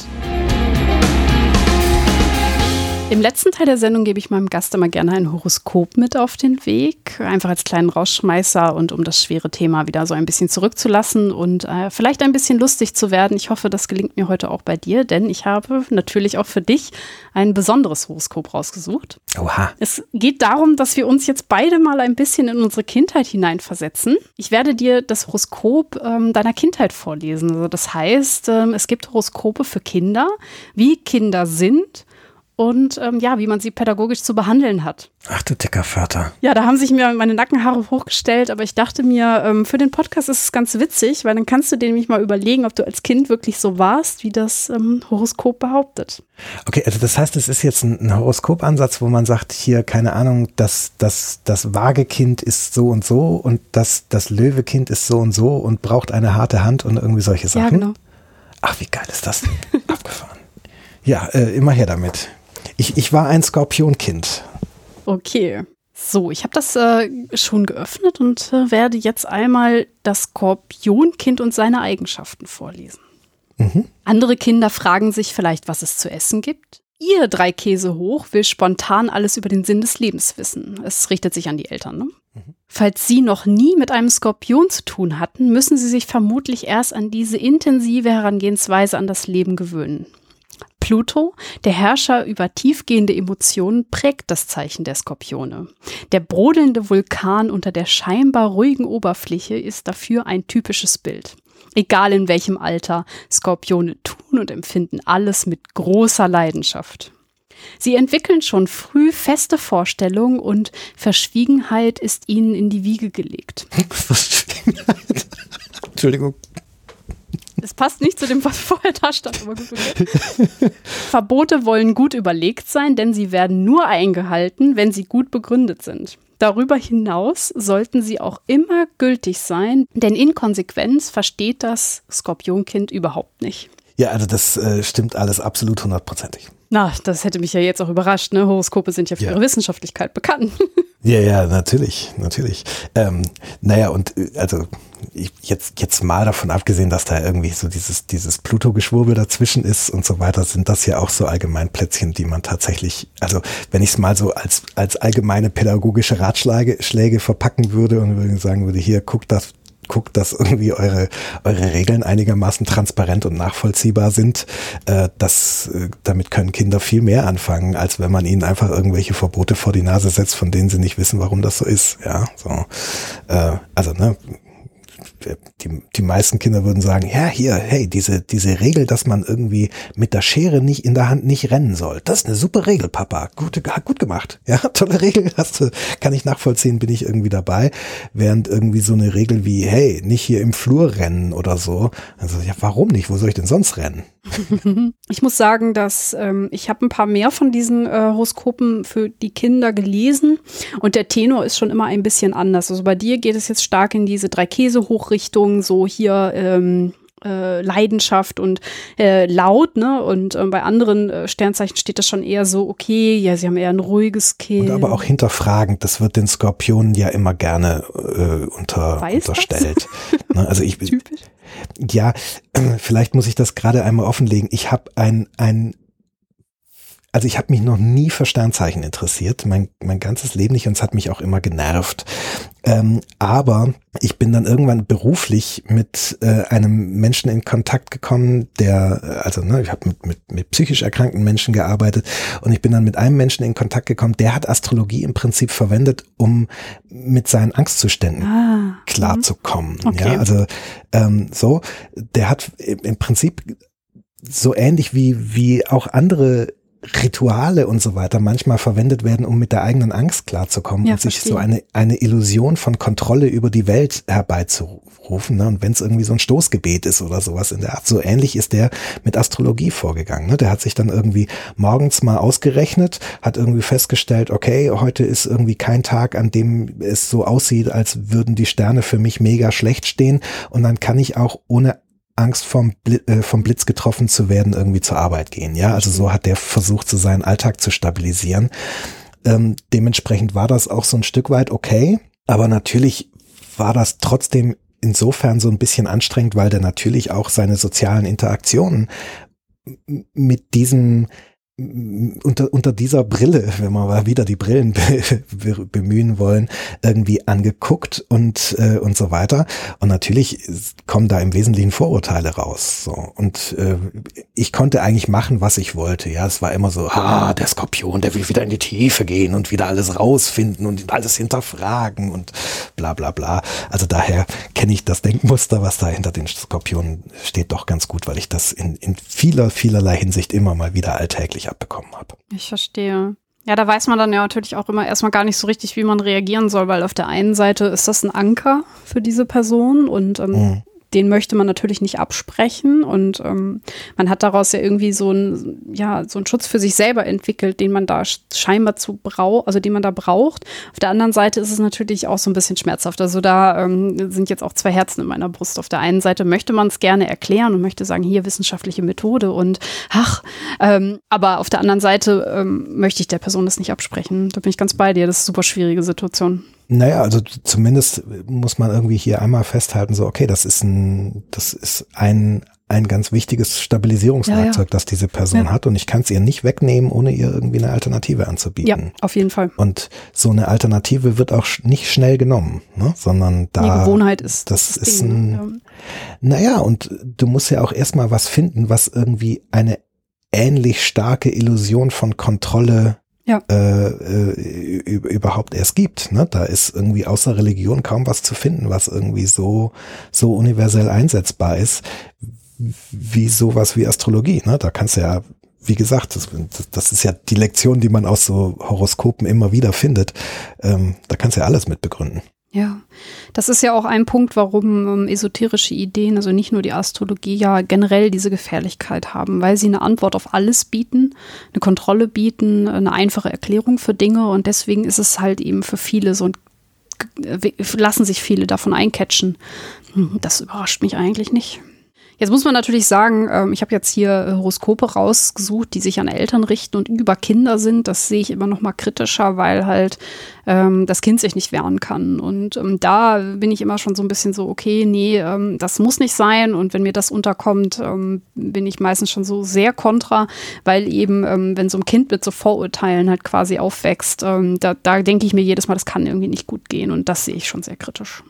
Im letzten Teil der Sendung gebe ich meinem Gast immer gerne ein Horoskop mit auf den Weg, einfach als kleinen Rausschmeißer und um das schwere Thema wieder so ein bisschen zurückzulassen und äh, vielleicht ein bisschen lustig zu werden. Ich hoffe, das gelingt mir heute auch bei dir, denn ich habe natürlich auch für dich ein besonderes Horoskop rausgesucht. Oha. Es geht darum, dass wir uns jetzt beide mal ein bisschen in unsere Kindheit hineinversetzen. Ich werde dir das Horoskop ähm, deiner Kindheit vorlesen. Also das heißt, ähm, es gibt Horoskope für Kinder, wie Kinder sind und ähm, ja, wie man sie pädagogisch zu behandeln hat. Ach du dicker Vater. Ja, da haben sich mir meine Nackenhaare hochgestellt, aber ich dachte mir, ähm, für den Podcast ist es ganz witzig, weil dann kannst du dir nämlich mal überlegen, ob du als Kind wirklich so warst, wie das ähm, Horoskop behauptet. Okay, also das heißt, es ist jetzt ein, ein Horoskopansatz, wo man sagt, hier, keine Ahnung, das, das, das Waagekind ist so und so und das, das Löwekind ist so und so und braucht eine harte Hand und irgendwie solche Sachen. Ja, genau. Ach, wie geil ist das denn? Abgefahren. Ja, äh, immer her damit. Ich, ich war ein Skorpionkind. Okay. So, ich habe das äh, schon geöffnet und äh, werde jetzt einmal das Skorpionkind und seine Eigenschaften vorlesen. Mhm. Andere Kinder fragen sich vielleicht, was es zu essen gibt. Ihr drei Käse hoch will spontan alles über den Sinn des Lebens wissen. Es richtet sich an die Eltern. Ne? Mhm. Falls Sie noch nie mit einem Skorpion zu tun hatten, müssen Sie sich vermutlich erst an diese intensive Herangehensweise an das Leben gewöhnen. Pluto, der Herrscher über tiefgehende Emotionen, prägt das Zeichen der Skorpione. Der brodelnde Vulkan unter der scheinbar ruhigen Oberfläche ist dafür ein typisches Bild. Egal in welchem Alter, Skorpione tun und empfinden alles mit großer Leidenschaft. Sie entwickeln schon früh feste Vorstellungen und Verschwiegenheit ist ihnen in die Wiege gelegt. Entschuldigung. Es passt nicht zu dem, was vorher da stand, aber gut, okay. Verbote wollen gut überlegt sein, denn sie werden nur eingehalten, wenn sie gut begründet sind. Darüber hinaus sollten sie auch immer gültig sein, denn Inkonsequenz versteht das Skorpionkind überhaupt nicht. Ja, also das äh, stimmt alles absolut hundertprozentig. Na, das hätte mich ja jetzt auch überrascht. Ne? Horoskope sind ja für ja. ihre Wissenschaftlichkeit bekannt. ja, ja, natürlich, natürlich. Ähm, naja, und äh, also ich, jetzt, jetzt mal davon abgesehen, dass da irgendwie so dieses, dieses Pluto-Geschwurbel dazwischen ist und so weiter, sind das ja auch so Allgemeinplätzchen, die man tatsächlich, also wenn ich es mal so als, als allgemeine pädagogische Ratschläge Schläge verpacken würde und würde sagen würde, hier, guck das, guckt, dass irgendwie eure, eure Regeln einigermaßen transparent und nachvollziehbar sind. Äh, das, äh, damit können Kinder viel mehr anfangen, als wenn man ihnen einfach irgendwelche Verbote vor die Nase setzt, von denen sie nicht wissen, warum das so ist. Ja, so. Äh, also, ne, die, die meisten Kinder würden sagen, ja, hier, hey, diese, diese Regel, dass man irgendwie mit der Schere nicht in der Hand nicht rennen soll. Das ist eine super Regel, Papa. Gut, gut gemacht. Ja, tolle Regel. Hast du, kann ich nachvollziehen, bin ich irgendwie dabei. Während irgendwie so eine Regel wie, hey, nicht hier im Flur rennen oder so. Also, ja, warum nicht? Wo soll ich denn sonst rennen? Ich muss sagen, dass ähm, ich habe ein paar mehr von diesen äh, Horoskopen für die Kinder gelesen und der Tenor ist schon immer ein bisschen anders. Also bei dir geht es jetzt stark in diese drei Käse Hochrichtung, so hier ähm, äh, Leidenschaft und äh, laut, ne? Und äh, bei anderen äh, Sternzeichen steht das schon eher so, okay, ja, sie haben eher ein ruhiges Kind. Und aber auch hinterfragend, das wird den Skorpionen ja immer gerne äh, unter, unterstellt. ne? Also ich Typisch. Ja, vielleicht muss ich das gerade einmal offenlegen. Ich habe ein, ein also ich habe mich noch nie für Sternzeichen interessiert, mein, mein ganzes Leben nicht und es hat mich auch immer genervt. Ähm, aber ich bin dann irgendwann beruflich mit äh, einem Menschen in Kontakt gekommen, der, äh, also ne, ich habe mit, mit, mit psychisch erkrankten Menschen gearbeitet und ich bin dann mit einem Menschen in Kontakt gekommen, der hat Astrologie im Prinzip verwendet, um mit seinen Angstzuständen ah, klarzukommen. Okay. Ja, also ähm, so, der hat im Prinzip so ähnlich wie, wie auch andere Rituale und so weiter manchmal verwendet werden, um mit der eigenen Angst klarzukommen ja, und sich so eine, eine Illusion von Kontrolle über die Welt herbeizurufen. Ne? Und wenn es irgendwie so ein Stoßgebet ist oder sowas in der Art, so ähnlich ist der mit Astrologie vorgegangen. Ne? Der hat sich dann irgendwie morgens mal ausgerechnet, hat irgendwie festgestellt, okay, heute ist irgendwie kein Tag, an dem es so aussieht, als würden die Sterne für mich mega schlecht stehen. Und dann kann ich auch ohne Angst vom, Blitz, äh, vom Blitz getroffen zu werden, irgendwie zur Arbeit gehen. Ja, also so hat der versucht, so seinen Alltag zu stabilisieren. Ähm, dementsprechend war das auch so ein Stück weit okay. Aber natürlich war das trotzdem insofern so ein bisschen anstrengend, weil der natürlich auch seine sozialen Interaktionen mit diesem unter, unter dieser Brille, wenn wir mal wieder die Brillen be, bemühen wollen, irgendwie angeguckt und, äh, und so weiter. Und natürlich kommen da im Wesentlichen Vorurteile raus. So. Und äh, ich konnte eigentlich machen, was ich wollte. Ja, es war immer so, ah, der Skorpion, der will wieder in die Tiefe gehen und wieder alles rausfinden und alles hinterfragen und bla bla bla. Also daher kenne ich das Denkmuster, was da hinter den Skorpionen steht, doch ganz gut, weil ich das in, in vieler, vielerlei Hinsicht immer mal wieder alltäglich abbekommen habe. Ich verstehe. Ja, da weiß man dann ja natürlich auch immer erstmal gar nicht so richtig, wie man reagieren soll, weil auf der einen Seite ist das ein Anker für diese Person und ähm, mhm den möchte man natürlich nicht absprechen und ähm, man hat daraus ja irgendwie so ein ja so einen Schutz für sich selber entwickelt, den man da scheinbar zu braucht, also den man da braucht. Auf der anderen Seite ist es natürlich auch so ein bisschen schmerzhaft. Also da ähm, sind jetzt auch zwei Herzen in meiner Brust. Auf der einen Seite möchte man es gerne erklären und möchte sagen, hier wissenschaftliche Methode und ach, ähm, aber auf der anderen Seite ähm, möchte ich der Person das nicht absprechen. Da bin ich ganz bei dir. Das ist eine super schwierige Situation. Naja, also zumindest muss man irgendwie hier einmal festhalten, so, okay, das ist ein, das ist ein, ein ganz wichtiges Stabilisierungswerkzeug, ja, ja. das diese Person ja. hat und ich kann es ihr nicht wegnehmen, ohne ihr irgendwie eine Alternative anzubieten. Ja, auf jeden Fall. Und so eine Alternative wird auch nicht schnell genommen, ne? sondern da. Die Gewohnheit ist. Das, das ist Ding, ein, ne? naja, und du musst ja auch erstmal was finden, was irgendwie eine ähnlich starke Illusion von Kontrolle ja. äh, äh, überhaupt erst gibt. Ne? Da ist irgendwie außer Religion kaum was zu finden, was irgendwie so, so universell einsetzbar ist, wie sowas wie Astrologie. Ne? Da kannst du ja, wie gesagt, das, das ist ja die Lektion, die man aus so Horoskopen immer wieder findet. Ähm, da kannst du ja alles mit begründen. Ja, das ist ja auch ein Punkt, warum ähm, esoterische Ideen, also nicht nur die Astrologie, ja generell diese Gefährlichkeit haben, weil sie eine Antwort auf alles bieten, eine Kontrolle bieten, eine einfache Erklärung für Dinge und deswegen ist es halt eben für viele so, lassen sich viele davon eincatchen. Hm, das überrascht mich eigentlich nicht. Jetzt muss man natürlich sagen, ähm, ich habe jetzt hier äh, Horoskope rausgesucht, die sich an Eltern richten und über Kinder sind. Das sehe ich immer noch mal kritischer, weil halt ähm, das Kind sich nicht wehren kann. Und ähm, da bin ich immer schon so ein bisschen so, okay, nee, ähm, das muss nicht sein. Und wenn mir das unterkommt, ähm, bin ich meistens schon so sehr kontra, weil eben, ähm, wenn so ein Kind mit so Vorurteilen halt quasi aufwächst, da, da denke ich mir jedes Mal, das kann irgendwie nicht gut gehen. Und das sehe ich schon sehr kritisch.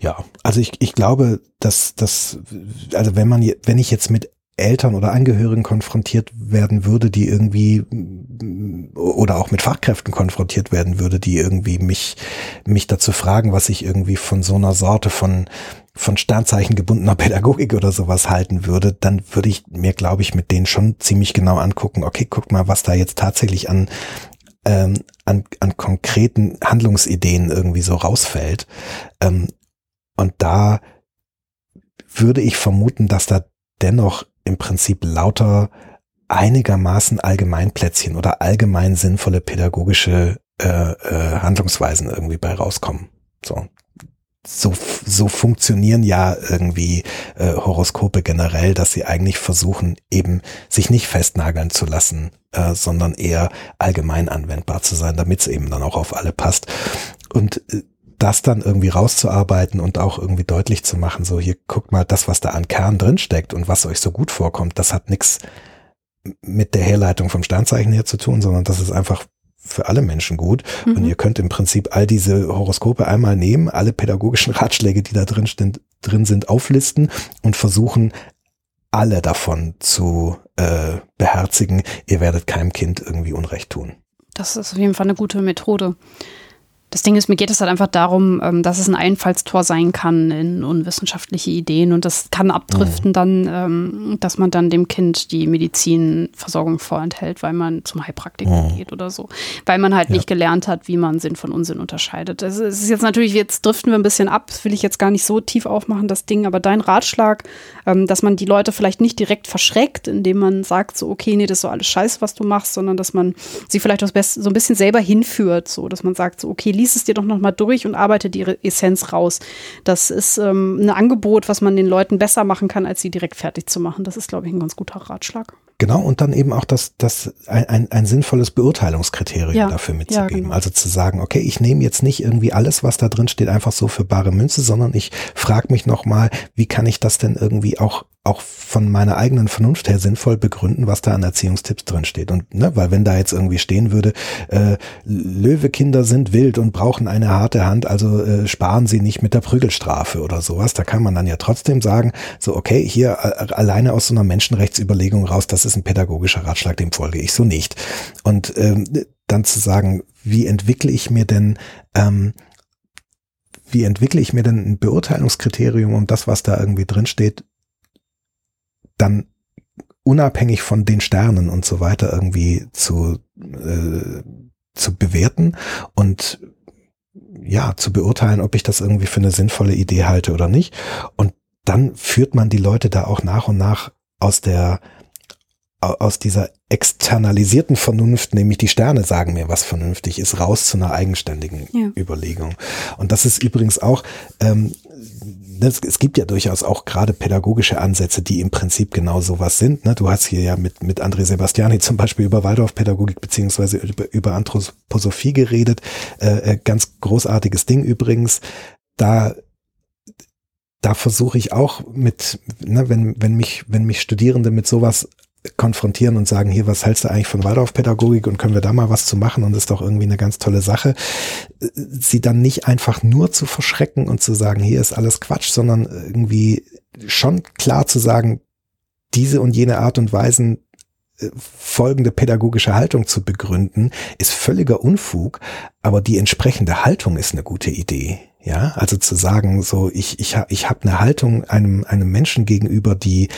Ja, also ich, ich glaube, dass das, also wenn man, wenn ich jetzt mit Eltern oder Angehörigen konfrontiert werden würde, die irgendwie oder auch mit Fachkräften konfrontiert werden würde, die irgendwie mich mich dazu fragen, was ich irgendwie von so einer Sorte von von Sternzeichen gebundener Pädagogik oder sowas halten würde, dann würde ich mir, glaube ich, mit denen schon ziemlich genau angucken, okay, guck mal, was da jetzt tatsächlich an ähm, an, an konkreten Handlungsideen irgendwie so rausfällt. Ähm, und da würde ich vermuten, dass da dennoch im Prinzip lauter einigermaßen Allgemeinplätzchen oder allgemein sinnvolle pädagogische äh, äh, Handlungsweisen irgendwie bei rauskommen. So, so, so funktionieren ja irgendwie äh, Horoskope generell, dass sie eigentlich versuchen, eben sich nicht festnageln zu lassen, äh, sondern eher allgemein anwendbar zu sein, damit es eben dann auch auf alle passt. Und äh, das dann irgendwie rauszuarbeiten und auch irgendwie deutlich zu machen, so hier guckt mal, das, was da an Kern drinsteckt und was euch so gut vorkommt, das hat nichts mit der Herleitung vom Sternzeichen her zu tun, sondern das ist einfach für alle Menschen gut. Mhm. Und ihr könnt im Prinzip all diese Horoskope einmal nehmen, alle pädagogischen Ratschläge, die da drin, sind, drin sind, auflisten und versuchen, alle davon zu äh, beherzigen. Ihr werdet keinem Kind irgendwie Unrecht tun. Das ist auf jeden Fall eine gute Methode. Das Ding ist, mir geht es halt einfach darum, ähm, dass es ein Einfallstor sein kann in unwissenschaftliche Ideen und das kann abdriften mhm. dann, ähm, dass man dann dem Kind die Medizinversorgung vorenthält, weil man zum Heilpraktiker mhm. geht oder so, weil man halt ja. nicht gelernt hat, wie man Sinn von Unsinn unterscheidet. Es ist jetzt natürlich, jetzt driften wir ein bisschen ab, das will ich jetzt gar nicht so tief aufmachen, das Ding, aber dein Ratschlag, ähm, dass man die Leute vielleicht nicht direkt verschreckt, indem man sagt so, okay, nee, das ist so alles scheiße, was du machst, sondern dass man sie vielleicht auch so ein bisschen selber hinführt, so, dass man sagt so, okay, lies es dir doch nochmal durch und arbeite die Essenz raus. Das ist ähm, ein Angebot, was man den Leuten besser machen kann, als sie direkt fertig zu machen. Das ist, glaube ich, ein ganz guter Ratschlag. Genau, und dann eben auch das, das ein, ein, ein sinnvolles Beurteilungskriterium ja, dafür mitzugeben. Ja, genau. Also zu sagen, okay, ich nehme jetzt nicht irgendwie alles, was da drin steht, einfach so für bare Münze, sondern ich frage mich nochmal, wie kann ich das denn irgendwie auch auch von meiner eigenen Vernunft her sinnvoll begründen, was da an Erziehungstipps drin steht. Und ne, weil wenn da jetzt irgendwie stehen würde, äh, Löwekinder sind wild und brauchen eine harte Hand, also äh, sparen sie nicht mit der Prügelstrafe oder sowas, da kann man dann ja trotzdem sagen, so okay, hier äh, alleine aus so einer Menschenrechtsüberlegung raus, das ist ein pädagogischer Ratschlag, dem folge ich so nicht. Und ähm, dann zu sagen, wie entwickle ich mir denn ähm, wie entwickle ich mir denn ein Beurteilungskriterium um das, was da irgendwie drin steht, dann unabhängig von den Sternen und so weiter irgendwie zu, äh, zu bewerten und ja, zu beurteilen, ob ich das irgendwie für eine sinnvolle Idee halte oder nicht. Und dann führt man die Leute da auch nach und nach aus der, aus dieser externalisierten Vernunft, nämlich die Sterne sagen mir, was vernünftig ist, raus zu einer eigenständigen ja. Überlegung. Und das ist übrigens auch, ähm, es gibt ja durchaus auch gerade pädagogische Ansätze, die im Prinzip genau sowas sind. Ne? Du hast hier ja mit, mit André Sebastiani zum Beispiel über Waldorfpädagogik beziehungsweise über, über Anthroposophie geredet. Äh, äh, ganz großartiges Ding übrigens. Da da versuche ich auch mit, ne, wenn, wenn mich, wenn mich Studierende mit sowas konfrontieren und sagen, hier, was hältst du eigentlich von Waldorfpädagogik und können wir da mal was zu machen und ist doch irgendwie eine ganz tolle Sache, sie dann nicht einfach nur zu verschrecken und zu sagen, hier ist alles Quatsch, sondern irgendwie schon klar zu sagen, diese und jene Art und Weisen äh, folgende pädagogische Haltung zu begründen, ist völliger Unfug, aber die entsprechende Haltung ist eine gute Idee. Ja, also zu sagen, so ich ich ich habe eine Haltung einem einem Menschen gegenüber, die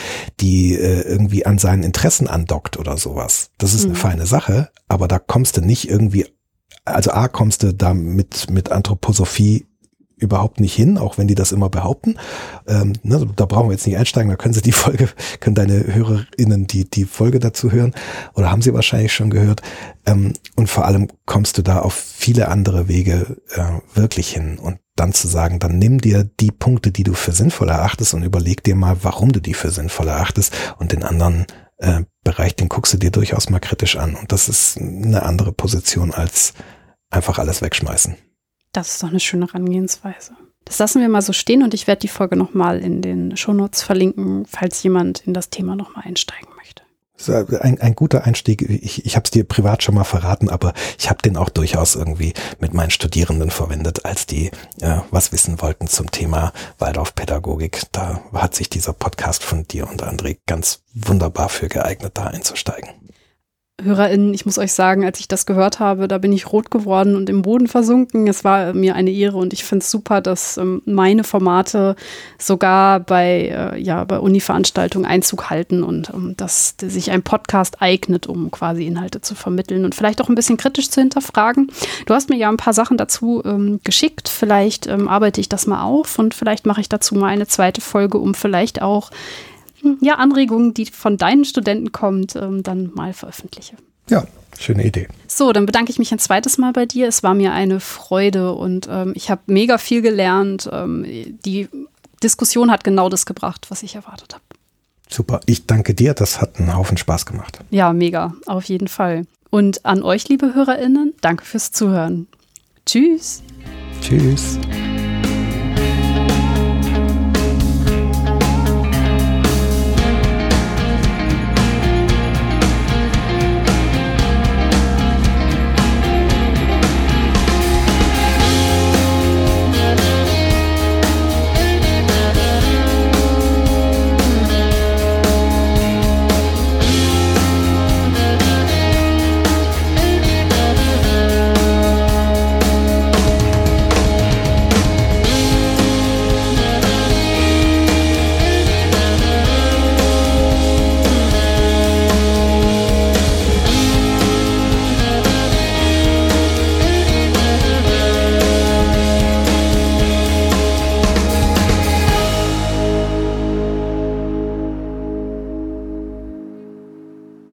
die äh, irgendwie an seinen Interessen andockt oder sowas. Das ist mhm. eine feine Sache, aber da kommst du nicht irgendwie also A kommst du da mit mit Anthroposophie überhaupt nicht hin, auch wenn die das immer behaupten. Ähm, ne, da brauchen wir jetzt nicht einsteigen, da können sie die Folge, können deine HörerInnen die, die Folge dazu hören oder haben sie wahrscheinlich schon gehört. Ähm, und vor allem kommst du da auf viele andere Wege äh, wirklich hin. Und dann zu sagen, dann nimm dir die Punkte, die du für sinnvoll erachtest und überleg dir mal, warum du die für sinnvoll erachtest und den anderen äh, Bereich, den guckst du dir durchaus mal kritisch an. Und das ist eine andere Position als einfach alles wegschmeißen. Das ist doch eine schöne Herangehensweise. Das lassen wir mal so stehen und ich werde die Folge nochmal in den Shownotes verlinken, falls jemand in das Thema nochmal einsteigen möchte. Ein, ein guter Einstieg. Ich, ich habe es dir privat schon mal verraten, aber ich habe den auch durchaus irgendwie mit meinen Studierenden verwendet, als die äh, was wissen wollten zum Thema Waldorfpädagogik. Da hat sich dieser Podcast von dir und André ganz wunderbar für geeignet, da einzusteigen. HörerInnen, ich muss euch sagen, als ich das gehört habe, da bin ich rot geworden und im Boden versunken. Es war mir eine Ehre und ich finde es super, dass ähm, meine Formate sogar bei, äh, ja, bei Uni-Veranstaltungen Einzug halten und ähm, dass sich ein Podcast eignet, um quasi Inhalte zu vermitteln und vielleicht auch ein bisschen kritisch zu hinterfragen. Du hast mir ja ein paar Sachen dazu ähm, geschickt. Vielleicht ähm, arbeite ich das mal auf und vielleicht mache ich dazu mal eine zweite Folge, um vielleicht auch ja, Anregungen, die von deinen Studenten kommt, ähm, dann mal veröffentliche. Ja, schöne Idee. So, dann bedanke ich mich ein zweites Mal bei dir. Es war mir eine Freude und ähm, ich habe mega viel gelernt. Ähm, die Diskussion hat genau das gebracht, was ich erwartet habe. Super, ich danke dir. Das hat einen Haufen Spaß gemacht. Ja, mega, auf jeden Fall. Und an euch, liebe HörerInnen, danke fürs Zuhören. Tschüss. Tschüss.